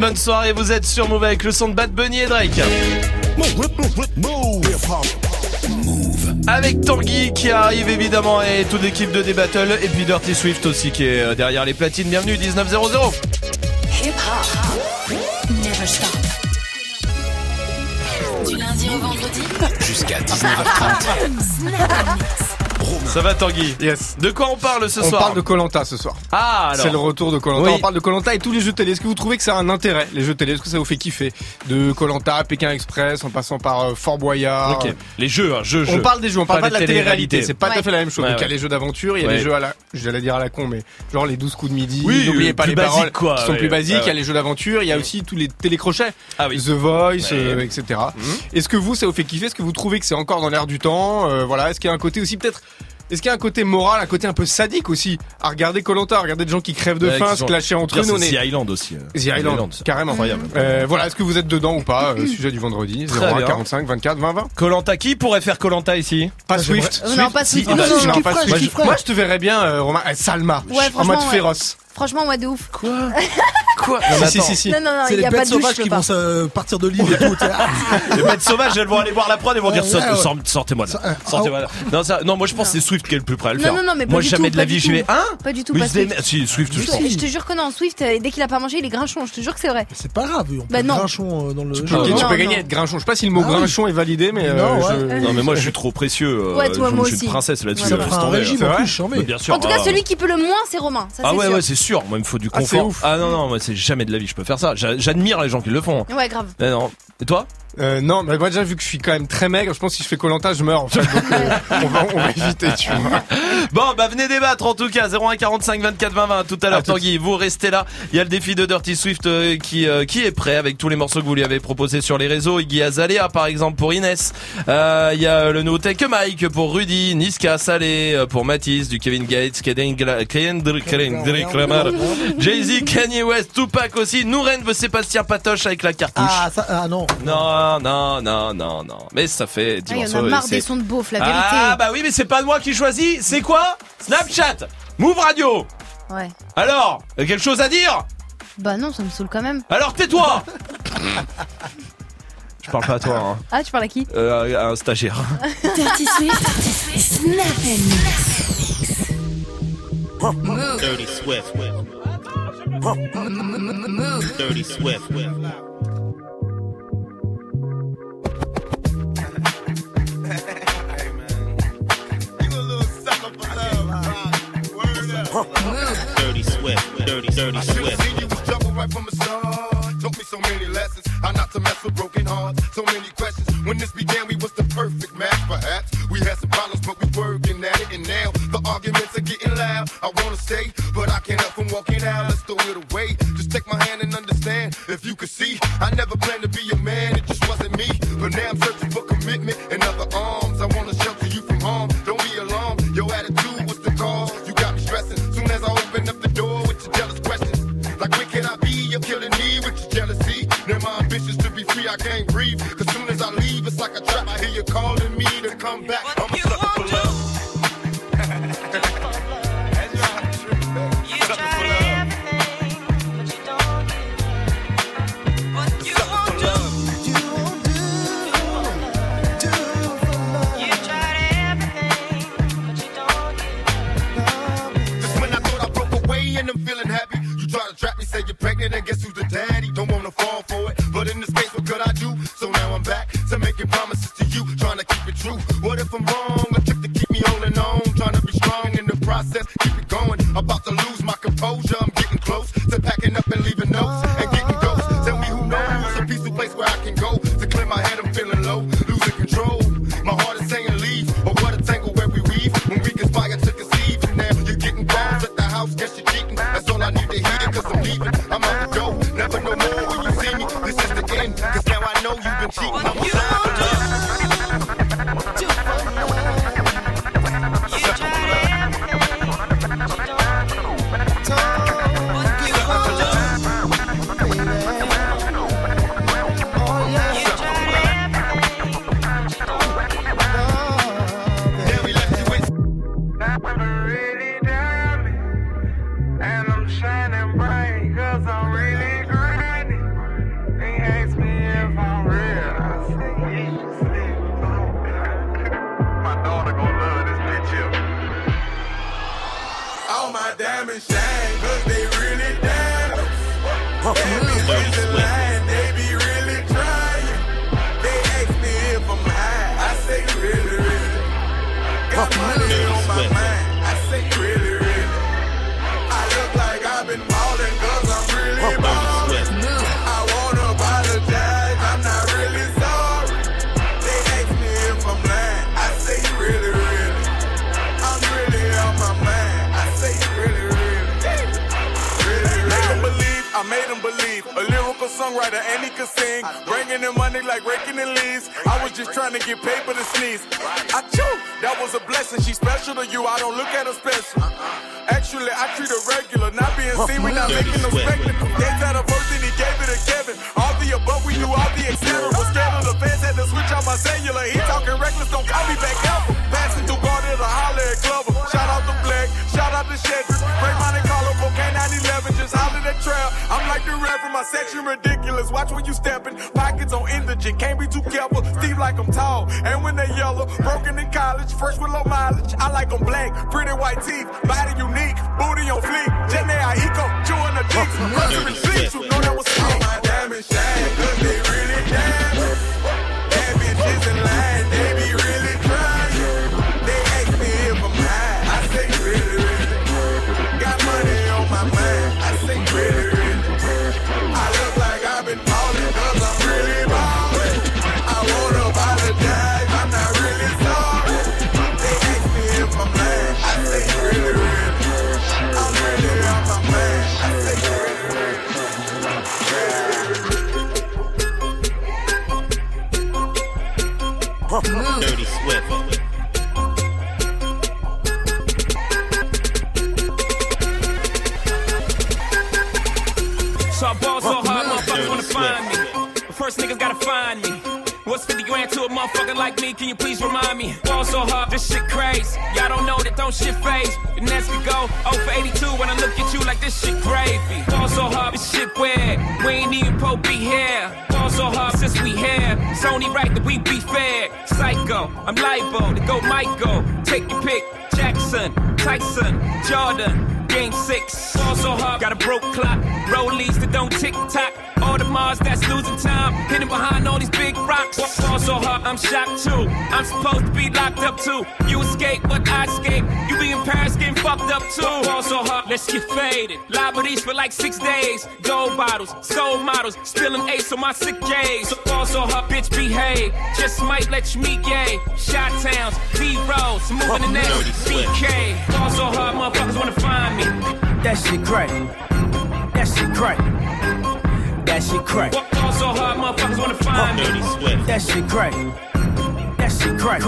bonne soirée, vous êtes sur Move avec le son de Bad Bunny et Drake. Avec Tanguy qui arrive évidemment et toute l'équipe de D-Battle et puis Dirty Swift aussi qui est euh, derrière les platines. Bienvenue 1900. Hip hop. Never stop. Du lundi au vendredi. Jusqu'à 19h30. [LAUGHS] Ça va Tanguy Yes. De quoi on parle ce on soir parle de Colanta ce soir. Ah alors. C'est le retour de Colanta. Oui. On parle de Colanta et tous les jeux télé. Est-ce que vous trouvez que ça a un intérêt les jeux télé? Est-ce que ça vous fait kiffer? De Colanta, Pékin Express, en passant par euh, Fort Boyard. Ok. Les jeux, hein, jeux, On jeux. parle des jeux, on parle pas, des de la télé-réalité. C'est pas tout à fait la même chose. Ouais, Donc il y a les jeux d'aventure, il y a Ouais. les jeux à la, j'allais dire à la con, mais genre les 12 coups de midi. Oui, N'oubliez pas les basique, paroles quoi, qui sont ouais, plus basiques. ouais, Il y a les jeux d'aventure, il y a aussi tous les télécrochets. Ah oui. The Voice, euh, etc. Est-ce que vous, ça vous fait kiffer? Est-ce que vous trouvez que c'est encore dans l'air du temps? Euh, Voilà. Est-ce qu'il y a un côté aussi peut-être est-ce qu'il y a un côté moral, un côté un peu sadique aussi à regarder Colanta, à regarder des gens qui crèvent de Ouais, faim, se clasher entre eux c'est est- The Island aussi. euh. The Island, c'est carrément. Incroyable. Euh, voilà, est-ce que vous êtes dedans ou pas euh, Sujet du vendredi, Très 01 bien. 45 24 20 20. Colanta, qui pourrait faire Colanta ici Pas Swift. Euh, non, pas Swift. Non, pas Swift. Moi, je te verrais bien, euh, Romain, euh, Salma, Ouais, en mode féroce. Franchement, moi de ouf. Quoi [LAUGHS] Quoi Non, si, si, si. Non, non, non, C'est il les y a bêtes pas de douche, sauvages je qui peux vont pas. se partir de l'île et tout. t'es là. [LAUGHS] Les bêtes sauvages, elles vont aller voir la prod et vont dire Ouais, Sorte- ouais. sort- sortez-moi de là. Sortez-moi de là. Non, ça, non, moi je pense que c'est Swift qui est le plus prêt à le Non, faire. non, non, mais pas moi du jamais tout, de la pas vie du j'y vais. tout. Hein Pas du tout, Mais pas je l'ai- Swift. Si, Swift, je Je, pense. je te jure que non, Swift, euh, dès qu'il a pas mangé, il est grinchon. Je te jure que c'est vrai. C'est pas grave, on peut Bah être non. grinchon euh, dans le Non, tu peux non. gagner être grinchon. Je sais pas si le mot Ah oui. grinchon est validé, mais euh, Non, ouais. je- Non, mais moi je suis trop précieux. euh, Ouais, toi, je, moi je suis aussi. une princesse là-dessus. Ça euh, fera laisse un tomber. régime C'est en vrai plus, chambé. Mais Bien sûr. En tout cas, ah. celui qui peut le moins, c'est Romain. Ça, Ah c'est ouais, sûr. ouais, c'est sûr. Moi, il me faut du Ah, c'est confort. ouf. Ah non, non, moi, c'est jamais de la vie, je peux faire ça. J'a- J'admire les gens qui le font. Ouais, grave. Non. Et toi? Euh, non, mais moi déjà vu que je suis quand même très maigre, je pense que si je fais Colanta, je meurs. En fait, donc, euh, on, va, on va éviter, tu vois. Bon, bah venez débattre en tout cas. 01 45 24 20 20. Tout à l'heure. Tanguy, vous restez là. Il y a le défi de Dirty Swift euh, qui euh, qui est prêt avec tous les morceaux que vous lui avez proposés sur les réseaux. Iggy Azalea par exemple pour Inès. Euh, Il y a le nouveau Tech Mike pour Rudy, Niska Salé euh, pour Mathis, du Kevin Gates, Kendrick Lamar, Jay-Z, Kanye West, Tupac aussi. Nouren veut Sébastien Patoche avec la cartouche. Ah, ça, ah non. Non, non, non, non, non. Mais ça fait 10 Ah, il y en a marre des sons de beauf, la vérité. Ah bah oui, mais c'est pas moi qui choisis. C'est quoi Snapchat Move Radio Ouais. Alors euh, Quelque chose à dire Bah non, ça me saoule quand même. Alors tais-toi Je parle pas à toi, hein. Ah, tu parles à qui Euh, à un stagiaire. Dirty Swift. Snap and mix. Move. Dirty Swift. Move. Dirty Swift. right that we be fair. Psycho, I'm libo to go Michael. Take your pick. Jackson, Tyson, Jordan. Game six. Also, hard, got a broke clock. Rollies that don't tick tock. All the Mars that's losing time, hidden behind all these big rocks. What falls so hard, I'm shocked too. I'm supposed to be locked up too. You escape, but I escape. You be in Paris getting fucked up too. What falls so hard, let's get faded. Liberties for like six days. Gold bottles, soul models, spilling ace on my sick days. So fall so hard, bitch, behave. Just might let you meet gay. Shot towns, B roads, moving the next BK. Fall so hard, motherfuckers wanna find me. That shit crack. That shit crack. That shit crack. What call so hard, motherfuckers wanna find me? Huh. That shit crack. That shit crack.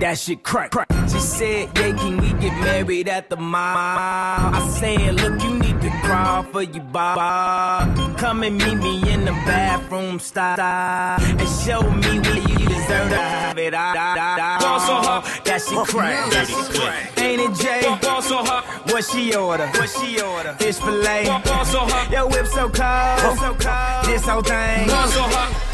That shit crack. crack. She said, yeah, can we get married at the mile? I said, look, you need to crawl for your bob. Come and meet me in the bathroom style and show me where you deserve to have it. I, I, I, I Boss on her. That she crack. That she crack. Ain't it Jay? Boss on her. What she order? What she order? Fish fillet. Boss on her. Your whip so cold. So cold. This whole thing. Boss on her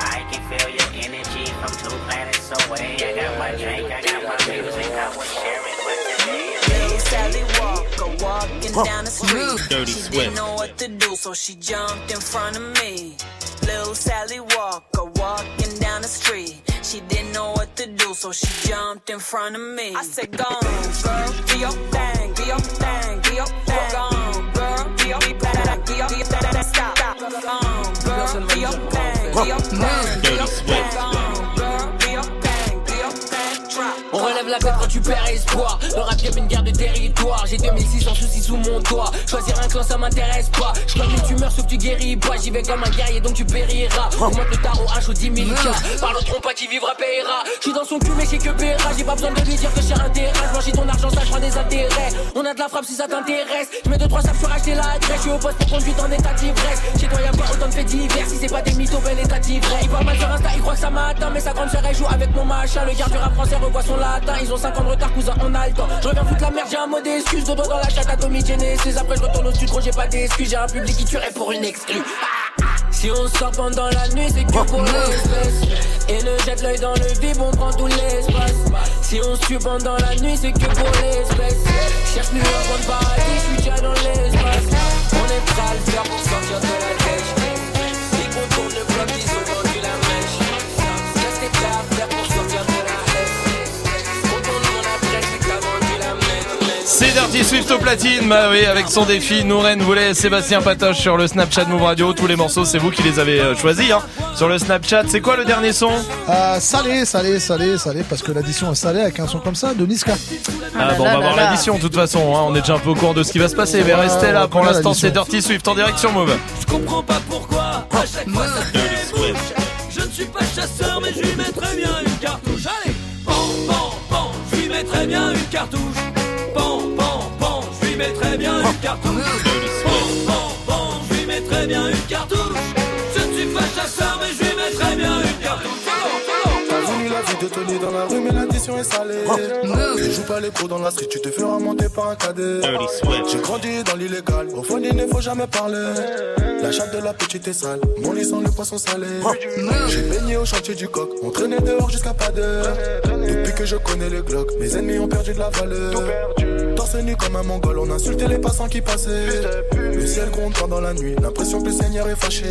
I can feel your energy from two planets away. I got my drink, I got my music, I will share it. But today I'm Little Sally Walker walking down the street. Dirty she Swift. didn't know what to do, so she jumped in front of me. Little Sally Walker walking down the street. She didn't know what to do, so she jumped in front of me. I said, Go on, girl, do your thing, do your thing, do your thing. Go on, girl, do La tête quand tu perds espoir. Le rap game une guerre de territoire. J'ai 2600 soucis sous mon toit. Choisir un clan ça m'intéresse pas. Je comme une tumeur sauf que tu guéris pas. J'y vais comme un guerrier donc tu périras. Augmente le tarot H au 10 000 cas. Par le trompe qui vivra payera. J'suis dans son cul mais j'ai que paiera. J'ai pas besoin de lui dire que j'ai un terrain. J'blanchis ton argent ça fera des intérêts. On a de la frappe si ça t'intéresse. J'mets 2-3 sacs sur acheter l'adresse. J'suis au poste pour conduire en état d'ivresse. Chez toi y'a pas autant de faits divers. Si c'est pas des mythos, bel état d'ivresse. Il parle mal sur Insta, il croit que ça m'atteint. Mais sa grande sœur elle joue avec mon machin. Le garde rap français revoit son latin. Ils ont 5 ans de retard, cousin, on a le temps. Je reviens foutre la merde, j'ai un mot d'excuse. Deux doigts dans la chatte à Tommy Genesis. Après, je retourne au studio, j'ai pas d'excuse. J'ai un public qui tuerait pour une exclue. Si on sort pendant la nuit, c'est que pour l'espèce. Et ne jette l'œil dans le vide, on prend tout l'espace. Si on se tue pendant la nuit, c'est que pour l'espèce. Cherche plus un bon paradis, je suis déjà dans l'espace. On est prêt à le faire pour sortir de la C'est Dirty Swift au platine, bah oui, avec son défi, Nouren voulait Sébastien Patoche sur le Snapchat Move Radio. Tous les morceaux, c'est vous qui les avez euh, choisis, hein. Sur le Snapchat, c'est quoi le dernier son? Euh, salé, salé, salé, salé, parce que l'addition est salée avec un son comme ça de Niska. Ah bon, on va voir l'addition de toute façon, hein. on est déjà un peu au courant de ce qui va se passer, mais restez là, pour l'instant c'est. Dirty Swift en direction Move. Je comprends pas pourquoi à chaque fois ça fait. Je ne suis pas chasseur mais je lui mettrais bien une cartouche Allez Pan, pan, pan, je lui mettrais bien une cartouche je lui mettrais bien une cartouche Pan, pan, pan, je lui mettrais bien une cartouche Je ne suis pas chasseur mais je lui mettrais bien une cartouche T'as voulu la vie de Tony dans la rue, mais l'addition est salée. Tu joues pas les pros dans la street, tu te feras monter par un cadet. J'ai grandi dans l'illégal, au fond il ne faut jamais parler. La chatte de la petite est sale, mon lit sent le poisson salé. J'ai baigné au chantier du coq, on traînait dehors jusqu'à pas d'heure. Depuis que je connais le Glock, mes ennemis ont perdu de la valeur. Torse nu comme un mongol, on insultait les passants qui passaient. Le ciel gronde pendant la nuit, l'impression que le Seigneur est fâché.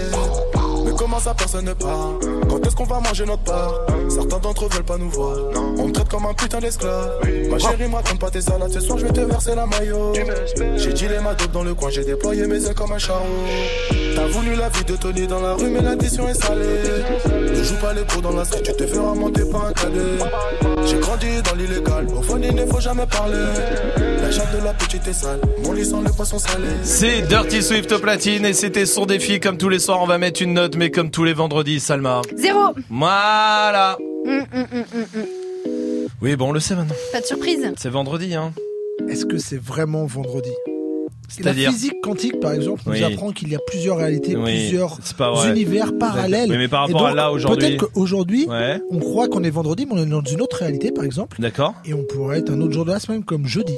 Comment ça personne ne part Quand est-ce qu'on va manger notre part Certains d'entre eux veulent pas nous voir. On me traite comme un putain d'esclave. Ma chérie, raconte pas tes salades, ce soir je vais te verser la maillot. J'ai dit les dope dans le coin, j'ai déployé mes ailes comme un charreau. T'as voulu la vie de Tony dans la rue, mais l'addition est salée. Ne joue pas les pros dans la street, tu te feras monter par un cadet. J'ai grandi dans l'illégal, au fond il ne faut jamais parler. La chatte de la petite est sale, mon lit sent le poisson salé. C'est Dirty Swift au platine et c'était son défi. Comme tous les soirs, on va mettre une note, mais comme tous les vendredis, Salma. Zéro. Voilà. Hum, hum, hum. Oui, bon, on le sait maintenant. Pas de surprise. C'est vendredi, hein. Est-ce que c'est vraiment vendredi? La physique quantique, par exemple, nous Oui. apprend qu'il y a plusieurs réalités, Oui, plusieurs univers parallèles. Oui, mais par rapport à là, aujourd'hui- Peut-être qu'aujourd'hui, Ouais. on croit qu'on est vendredi, mais on est dans une autre réalité, par exemple. D'accord. Et on pourrait être un autre jour de la semaine, comme jeudi.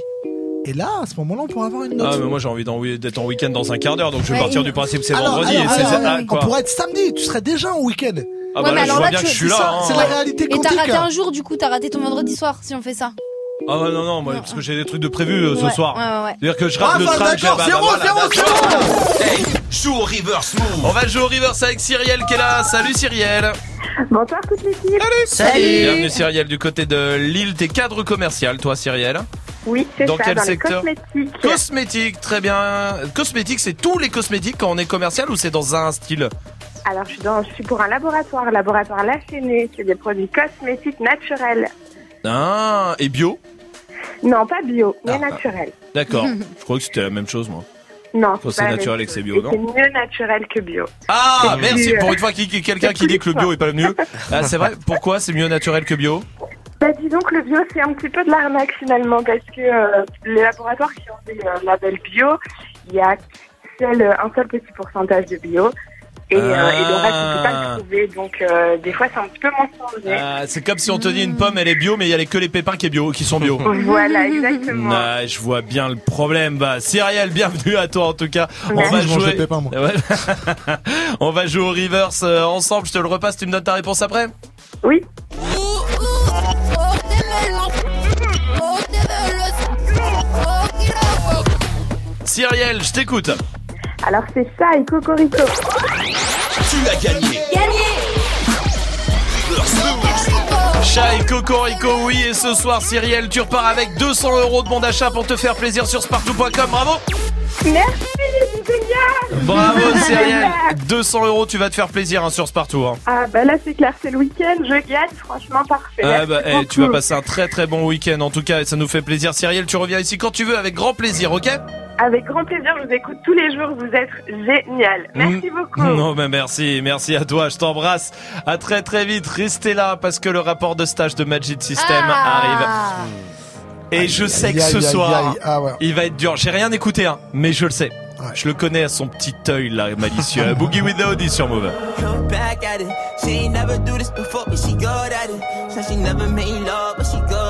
Et là, à ce moment-là, on pourrait avoir une note. Ah, mais moi j'ai envie d'être en week-end dans un quart d'heure, donc je vais Ouais, partir du principe que c'est vendredi. alors, et c'est- alors, ah, on pourrait être samedi, tu serais déjà en week-end. Ah bah là, je vois bien que je suis là. hein. C'est la réalité Et t'as raté un jour, du coup, t'as raté ton vendredi soir si on fait ça. Ah ouais, non, non, moi, parce que j'ai des trucs de prévu euh, ce Ouais, soir. ouais, ouais, ouais. C'est-à-dire que je rate Ah, le bah, train. d'accord, bah, zéro, bah, voilà, zéro, d'accord. zéro. Hey, joue au reverse move. On va jouer au reverse avec Cyrielle qui est là. Salut Cyrielle. Bonsoir toute l'équipe. Bienvenue Cyrielle du côté de Lille. T'es cadre commercial, toi Cyrielle Oui, c'est Dans ça, quel dans secteur les cosmétiques. Cosmétique, très bien. Cosmétique, c'est tous les cosmétiques quand on est commercial ou c'est dans un style Alors, je suis, dans, je suis pour un laboratoire, laboratoire La Chaînée, c'est des produits cosmétiques naturels. Ah, et bio Non, pas bio, mais Ah, naturels. D'accord. [LAUGHS] Je crois que c'était la même chose, moi. Non, Quand c'est naturel et que c'est bio, non C'est mieux naturel que bio. Ah, merci. Pour une fois quelqu'un qui dit que le bio est pas le mieux. [LAUGHS] Ah, c'est vrai. Pourquoi c'est mieux naturel que bio Bah, disons que le bio, c'est un petit peu de l'arnaque finalement, parce que euh, les laboratoires qui ont des euh, labels bio, il y a seul, euh, un seul petit pourcentage de bio. Et, euh, et le reste, on peut pas Ah. le trouver. Donc, euh, des fois, c'est un petit peu mensonger. Ah, C'est comme si on te dit une pomme, elle est bio, mais il y a les- que les pépins qui, est bio, qui sont bio. [LAUGHS] Voilà, exactement. Ah, je vois bien le problème. Bah, Cyrielle, bienvenue à toi en tout cas. On va Je jouer. les pépins, moi. Ouais. [LAUGHS] On va jouer au reverse ensemble. Je te le repasse. Tu me donnes ta réponse après? Oui. Cyrielle, je t'écoute. Alors, c'est ça et Cocorico. Tu as gagné. Chat et Cocorico, oui. Et ce soir, Cyrielle, tu repars avec 200 euros de bon d'achat pour te faire plaisir sur spartou.com. Bravo. Merci, c'est génial. Bravo, Cyrielle. génial. 200 euros, tu vas te faire plaisir hein, sur Spartou. Hein. Ah, bah là, c'est clair, c'est le week-end, je gagne, franchement, parfait. Ah bah, eh, tu vas passer un très très bon week-end en tout cas et ça nous fait plaisir. Cyrielle, tu reviens ici quand tu veux avec grand plaisir, ok? Avec grand plaisir, je vous écoute tous les jours, vous êtes génial. Merci beaucoup. Non mais merci, merci à toi, je t'embrasse. À très très vite, restez là parce que le rapport de stage de Magic System arrive. Et je sais que ce aïe, soir, aïe. Ah ouais. il va être dur. J'ai rien écouté, hein, mais je le sais. Je le connais à son petit œil là, malicieux. [LAUGHS] Boogie with the Audi sur Move.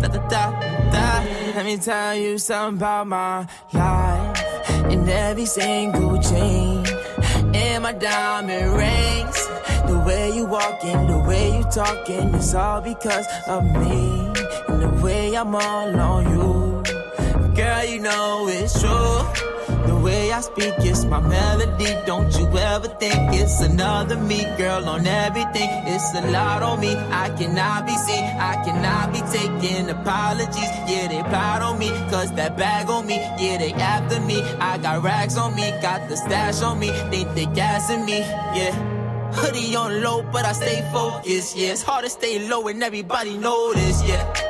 da da da da. Let me tell you something about my life. In every single chain and my diamond rings. The way you walking the way you talking it's all because of me. And the way I'm all on you. Girl, you know it's true. The way I speak is my melody. Don't you ever think it's another me, girl, on everything. It's a lot on me. I cannot be seen. I cannot be taking apologies. Yeah, they proud on me. Cause that bag on me. Yeah, they after me. I got rags on me. Got the stash on me. Think they gassing me. Yeah. Hoodie on low, but I stay focused. Yeah, it's hard to stay low and everybody this. Yeah.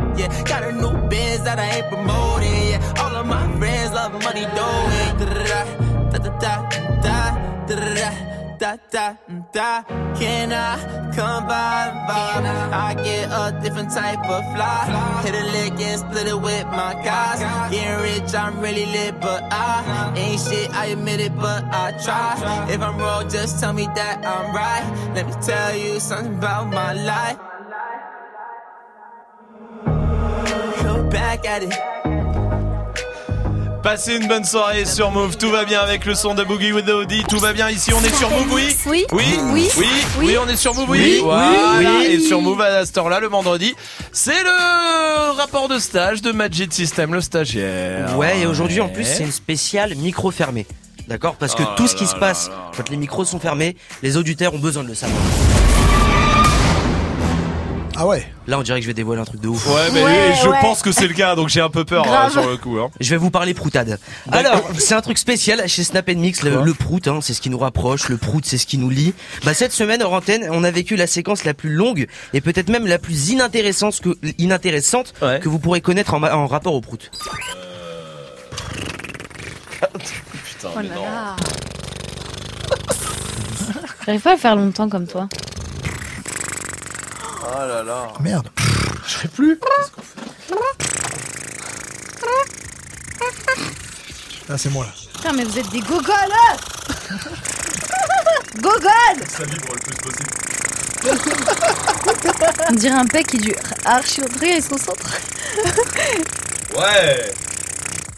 yeah got a new biz that I ain't promoting. Yeah all of my friends love money doing da da da da da da da da da. Can I come by by I get a different type of fly. Hit a lick and split it with my guys. Getting rich I'm really lit but I ain't shit I admit it but I try. If I'm wrong just tell me that I'm right. Let me tell you something about my life back at it Passez une bonne soirée sur Move, tout va bien avec le son de Boogie with the Audi, tout va bien ici, on est sur Move, oui Oui. Oui Oui. Oui, oui, on est sur Move, oui, Oui. Voilà, Oui. et sur Move à cette heure-là, le vendredi, c'est le rapport de stage de Magic System, le stagiaire. Ouais, et aujourd'hui en plus c'est une spéciale micro fermée. D'accord? Parce que Oh tout ce qui là se passe là quand les micros sont fermés, les auditeurs ont besoin de le savoir. Ah ouais Là on dirait que je vais dévoiler un truc de ouf. Ouais, mais Ouais, je ouais. pense que c'est le cas, donc j'ai un peu peur euh, sur le coup. Hein. Je vais vous parler proutade. Alors, c'est un truc spécial chez Snap Mix, le, prout, hein, c'est ce qui nous rapproche, le prout, c'est ce qui nous lie. Bah cette semaine hors antenne, on a vécu la séquence la plus longue et peut-être même la plus inintéressante que inintéressante Ouais. que vous pourrez connaître en, en rapport au prout. Putain, Oh mais là non. là. [LAUGHS] J'arrive pas à faire longtemps comme toi. Oh là là. Merde. Je serai plus. Là, c'est moi là. Putain, mais vous êtes des gogoles hein [LAUGHS] Gogoles Ça vibre le plus possible. [LAUGHS] On dirait un pec qui est du archi et son centre. [LAUGHS] Ouais.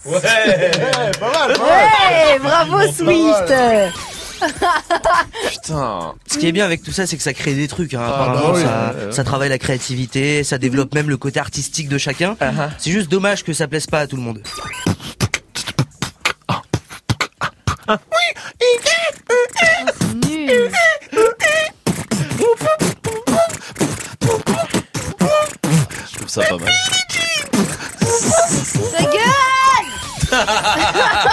Ouais. pas mal, Ouais, bravo Swift [LAUGHS] Putain. Ce qui est bien avec tout ça, c'est que ça crée des trucs. Hein. Ah, Apparemment, bah oui, ça, ouais, ouais. ça travaille la créativité, ça développe même le côté artistique de chacun. Uh-huh. C'est juste dommage que ça plaise pas à tout le monde. Je trouve ça pas mal. Ta gueule [LAUGHS]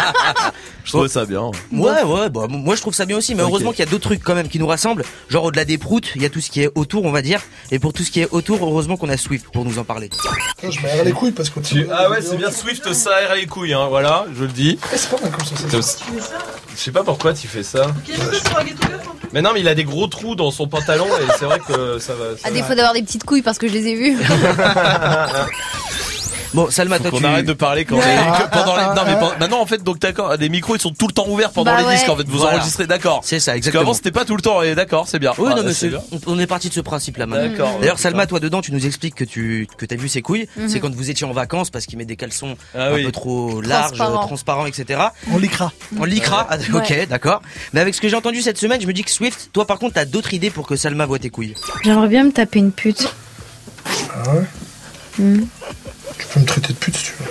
Je trouve ça bien. Ouais, ouais, bah, moi je trouve ça bien aussi, mais heureusement qu'il y a d'autres trucs quand même qui nous rassemblent. Genre au-delà des proutes, il y a tout ce qui est autour, on va dire. Et pour tout ce qui est autour, heureusement qu'on a Swift pour nous en parler. Putain, Je m'aère les couilles parce que Tu- Ah ouais, c'est bien Swift, ça aère les couilles, hein, voilà, je le dis. Eh, C'est pas mal comme ça. aussi- Je sais pas pourquoi tu fais ça. Mais non, mais il a des gros trous dans son pantalon et c'est vrai que ça va. ça À va. défaut d'avoir des petites couilles parce que je les ai vues. [LAUGHS] Bon, Salma, Faut toi qu'on tu. arrête de parler quand Ouais. les- pendant les. Non mais maintenant en fait donc d'accord, les micros ils sont tout le temps ouverts pendant Bah les disques en fait. Vous Voilà. enregistrez, d'accord. C'est ça, Parce exactement. qu'avant c'était pas tout le temps. Et d'accord, c'est bien. Oui, Ah, non, mais c'est c'est, bien. on, on est parti de ce principe-là maintenant. D'accord. D'ailleurs, Salma, toi dedans, tu nous expliques que tu que t'as vu ses couilles. Mhm. C'est quand vous étiez en vacances parce qu'il met des caleçons Ah un oui. peu trop larges, Transparents. etc. On l'écra. En lycra, ah, ok, d'accord. Mais avec ce que j'ai entendu cette semaine, je me dis que Swift, toi par contre, t'as d'autres idées pour que Salma voit tes couilles. J'aimerais bien me taper une pute. Ah ouais Hmm. Tu peux me traiter de pute si tu veux.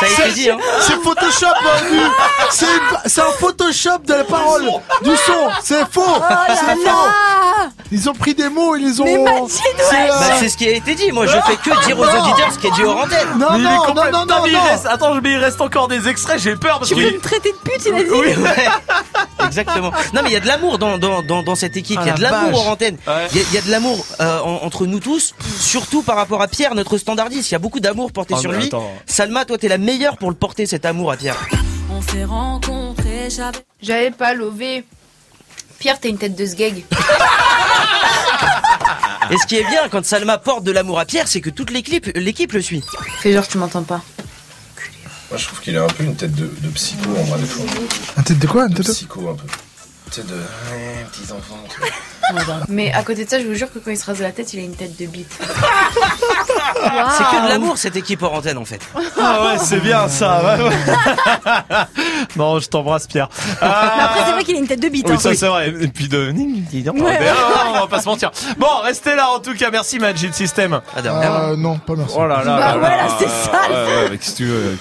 Ça a été dit, hein. C'est Photoshop, vu. C'est une- c'est un Photoshop de la parole, du son. C'est faux. Oh c'est faux. Ils ont pris des mots, ils les ont. Mais Mathilde, C'est, ouais. euh, Bah, c'est ce qui a été dit. Moi, je fais que dire aux auditeurs ce qui est dit hors antenne. Non, Mais il est non, non, complètement- non, non, mais il non. reste- Attends, mais il reste encore des extraits. J'ai peur parce Tu que. peux me traiter de pute, il a dit Oui, [LAUGHS] ouais. Exactement. Non, mais il y a de l'amour dans, dans, dans, dans cette équipe. Il y a Ah, de la l'amour vache. hors antenne. Ouais. Il y, a- il y a de l'amour euh, en- entre nous tous, surtout par rapport à Pierre, notre standardiste. Il y a beaucoup d'amour porté Ah, sur mais lui. attends. Salma, toi, t'es la meilleure pour le porter cet amour à Pierre. On s'est rencontrés, j'avais. J'avais pas lové. Pierre, t'as une tête de sgeg. [LAUGHS] Et ce qui est bien quand Salma porte de l'amour à Pierre, c'est que toute l'équipe, l'équipe le suit. Fais genre, tu m'entends pas. Moi, je trouve qu'il a un peu une tête de, de psycho en vrai des fois. Un tête de quoi tête de... psycho un peu. Tu sais, de. Ouais, petits enfants. Mais à côté de ça, je vous jure que quand il se rase la tête, il a une tête de bite. C'est que de l'amour cette équipe hors antenne en fait. Ah ouais, c'est bien ça. ouais, ouais. non, je t'embrasse Pierre. Mais après, c'est vrai qu'il a une tête de bite. Oui, hein. ça c'est vrai. Et puis de. dis donc, Ouais. ah, on va pas se mentir. Bon, restez là en tout cas. Merci Magic System. Euh, non, pas merci. Oh là là. Bah là ouais, là. là, c'est sale. Ouais, ouais, mais qu'est-ce que tu veux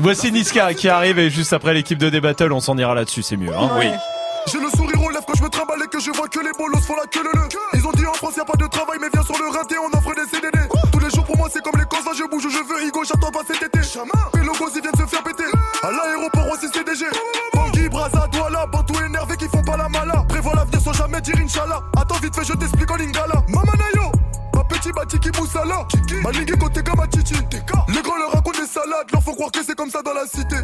Voici Niska qui arrive et juste après l'équipe de D-Battle, on s'en ira là-dessus, c'est mieux. Hein oui. J'ai le sourire aux lèvres quand je me trimballe et que je vois que les bolos font la queue le le. Ils ont dit en France y a pas de travail mais viens sur le rinté on offre des CDD. Tous les jours pour moi c'est comme les causes je bouge où je veux Igo j'attends pas cet été. Les logos ils viennent se faire péter. À l'aéroport aussi CDG. Bangui, Braza, Douala, Bantou énervé qui font pas la mala. Prévois l'avenir sans jamais dire Inch'Allah. Attends vite fait je t'explique en lingala. Mamanayo. Petit Batiki Moussala. Malingue côté Gama Chichi Les grands leur racontent des salades. Leur faut croire que c'est comme ça dans la cité.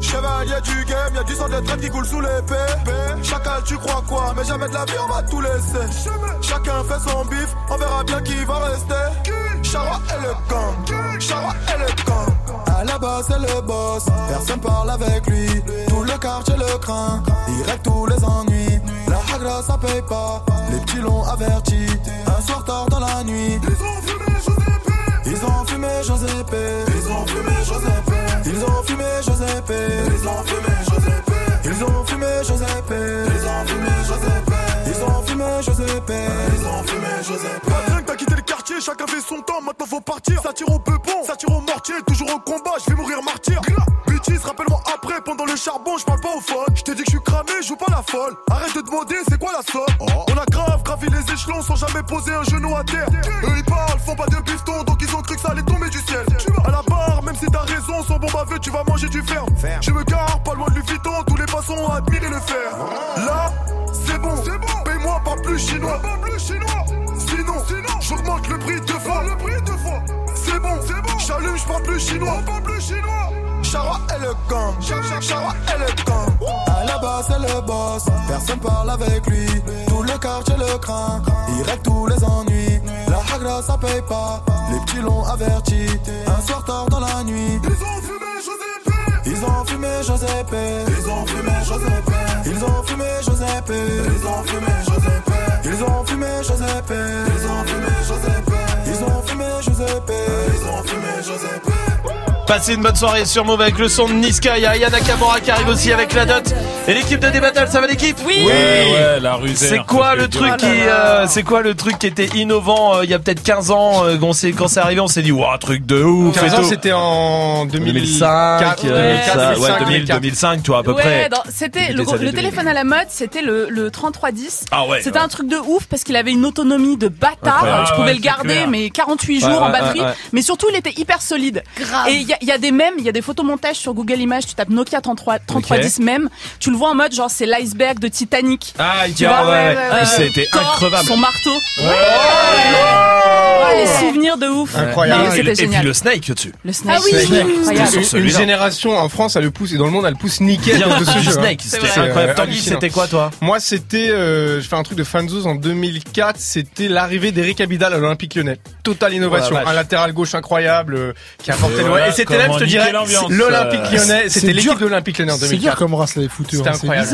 Chevalier du game, y'a du sang de traite qui coule sous l'épée Chacal tu crois quoi? Mais jamais de la vie on va tout laisser. Chacun fait son bif, on verra bien qui va rester. Chara et le camp. Chara et le camp. À la base c'est le boss. Personne parle avec lui. Tout le quartier le craint. Il règle tous les ennuis La hagra ça paye pas. Les petits l'ont averti. Un soir tard dans la nuit. Ils ont fumé Giuseppe Ils ont fumé Giuseppe Ils ont fumé Giuseppe Ils ont fumé Giuseppe Ils ont fumé Giuseppe Ils ont fumé Giuseppe Ils ont fumé Giuseppe Ils ont fumé Giuseppe Patron t'as quitté le quartier Chacun fait son temps Maintenant faut partir. Ça tire au peupon Ça tire au mortier Toujours au combat Je vais mourir martyr Rappelle-moi après Pendant le charbon Je parle pas aux folles Je t'ai dit que je suis cramé Je joue pas la folle. Arrête de demander C'est quoi la somme? On a grave gravi les échelons Sans jamais poser un genou à terre. Eux ils parlent Font pas de bifton Donc ils ont cru que ça allait tomber du ciel. À la barre Même si t'as raison Sans bon baveux Tu vas manger du fer Je me gare Pas loin de Vuitton Tous les passants ont admiré le fer. Là c'est bon, paye-moi pas plus chinois. Pas plus chinois. Sinon, j'augmente le prix deux C'est bon, c'est bon. J'allume, j'parle plus chinois. Pas plus chinois. Chara et le gang. Chara et le gang. À la base, c'est le boss. Personne parle avec lui. Tout le quartier le craint. Il règle tous les ennuis. La hagra, ça paye pas. Les petits l'ont averti. Un soir tard dans la nuit. Ils ont fumé Giuseppe. Ils ont fumé Giuseppe. Ils ont fumé Giuseppe. Ils ont fumé Giuseppe. Ils ont fumé Giuseppe. Ils ont fumé Giuseppe. Ils ont fumé Giuseppe. Giuseppe. Ils ont fumé Giuseppe. Passez une bonne soirée sur Move avec le son de Niska. Il y a Aya Nakamura qui arrive aussi avec la dot. Et l'équipe de D-Battle, ça va l'équipe Oui. Ouais, ouais, la C'est quoi le truc qui, euh, c'est quoi le truc qui était innovant euh, il y a peut-être 15 ans euh, quand c'est quand c'est arrivé, on s'est dit waouh, truc de ouf. 15 et ans, tout. c'était en 2005, 2004, euh, 2004, ça, ouais, 2000, 2004. 2005, tu vois à peu ouais, près. c'était le, Des années le 2000. téléphone à la mode, c'était le, le 3310. Ah ouais, C'était ouais. un truc de ouf parce qu'il avait une autonomie de bâtard. Je pouvais ouais, le garder, clair. mais 48 Ouais, jours en ouais, batterie. ouais, ouais. Mais surtout, il était hyper solide. Grave. Et il y, a- il y a des mèmes, il y a des photomontages sur Google Images. Tu tapes Nokia 33, 3310 même. Tu le vois en mode genre c'est l'iceberg de Titanic. Ah, il vois, ouais, ouais. Euh, C'était increvable. Son marteau. Ouais. Ouais, les souvenirs de ouf. Incroyable. Et, puis le Snake au-dessus. Le Snake. Ah oui, Snake. Une génération en France, elle le pousse et dans le monde, elle le pousse nickel Bien de ce jeu. Snake, hein. c'était incroyable. euh, Tanguy, c'était quoi toi Moi, c'était, euh, je fais un truc de fanzos en 2004. C'était l'arrivée d'Eric Abidal à l'Olympique Lyonnais. Totale innovation. Oh un latéral gauche incroyable euh, qui apportait le. et je te dirais, l'Olympique euh, Lyonnais. c'est C'était dur. l'équipe de l'Olympique Lyonnais en C'est dur 2004. comme race les foutus. C'était hein, c'est incroyable.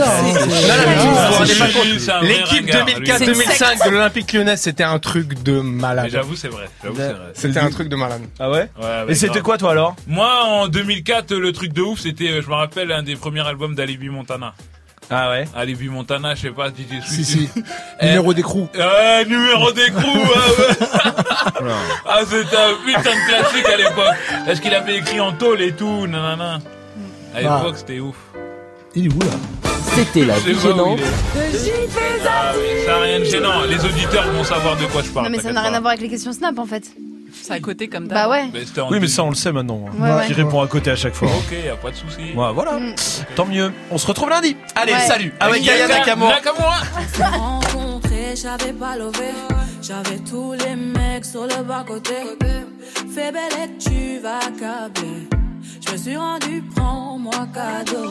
L'équipe vrai ringard, lui. 2004-2005 de l'Olympique Lyonnais, c'était un truc de malade. Mais j'avoue, c'est vrai. C'était un truc de malade. Ah ouais Et c'était quoi toi alors? Moi, en 2004, le truc de ouf, c'était, euh, je me rappelle, un des premiers albums d'Alibi Montana. Ah ouais Alibi Montana, je sais pas, DJ Si, Sweet. si. [LAUGHS] Eh, Numéro d'écrou. Ouais, numéro d'écrou, ouais. Ah, c'était un putain de classique à l'époque. Parce qu'il avait écrit en tôle et tout, nanana. À l'époque, Ah. c'était ouf. Il est où là C'était la vie gênante. Ah ça n'a rien de gênant. Les auditeurs vont savoir de quoi je parle. Non, mais ça n'a rien pas. à voir avec les questions Snap en fait. C'est à côté comme Bah ouais. Oui mais ça on le sait maintenant. Ouais, ouais. Qui répond à côté à chaque fois. Ok, y a pas de souci. Ouais, voilà. Mm. Tant mieux. On se retrouve lundi. Allez, Ouais. salut. Avec Yaka Nakamura. Rencontrés, j'avais pas levé. J'avais tous les mecs sur le bas-côté. Fais belle et tu vas câbler. Je me suis rendu, prends-moi cadeau.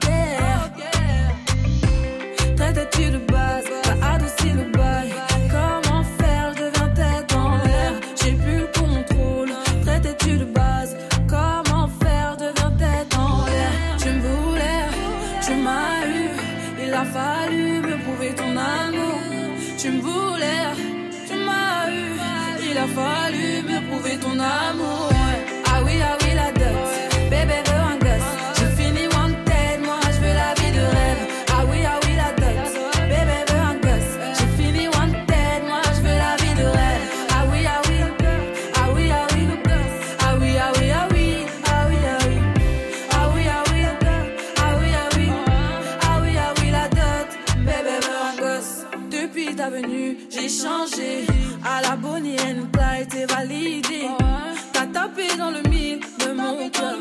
est validé. Ouais. T'as tapé dans le mille de mon cœur.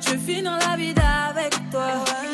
Je finis dans la vie avec toi. Ouais.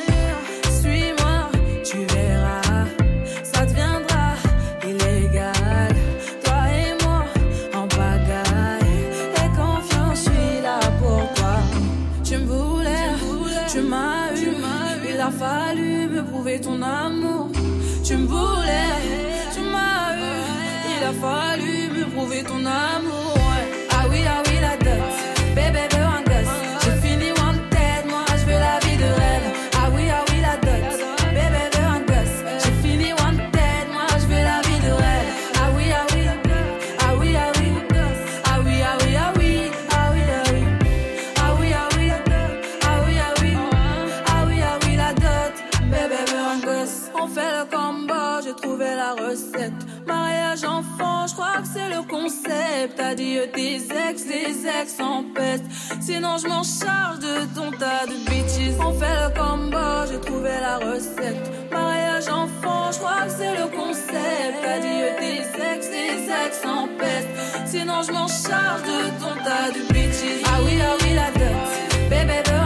acceptes, adieu tes ex, les ex en peste. Sinon je m'en charge de ton tas de bitches. On fait le combo, j'ai trouvé la recette. Mariage enfant, je crois que c'est le concept. Adieu tes ex, les ex en peste. Sinon je m'en charge de ton tas de bitches. Ah oui, ah oui, la dot, bébé.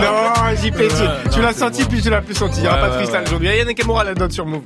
Non, JP, tu, tu l'as senti, puis je l'ai plus senti. Il n'y aura pas de freestyle aujourd'hui. Yannick Moura la note sur Move.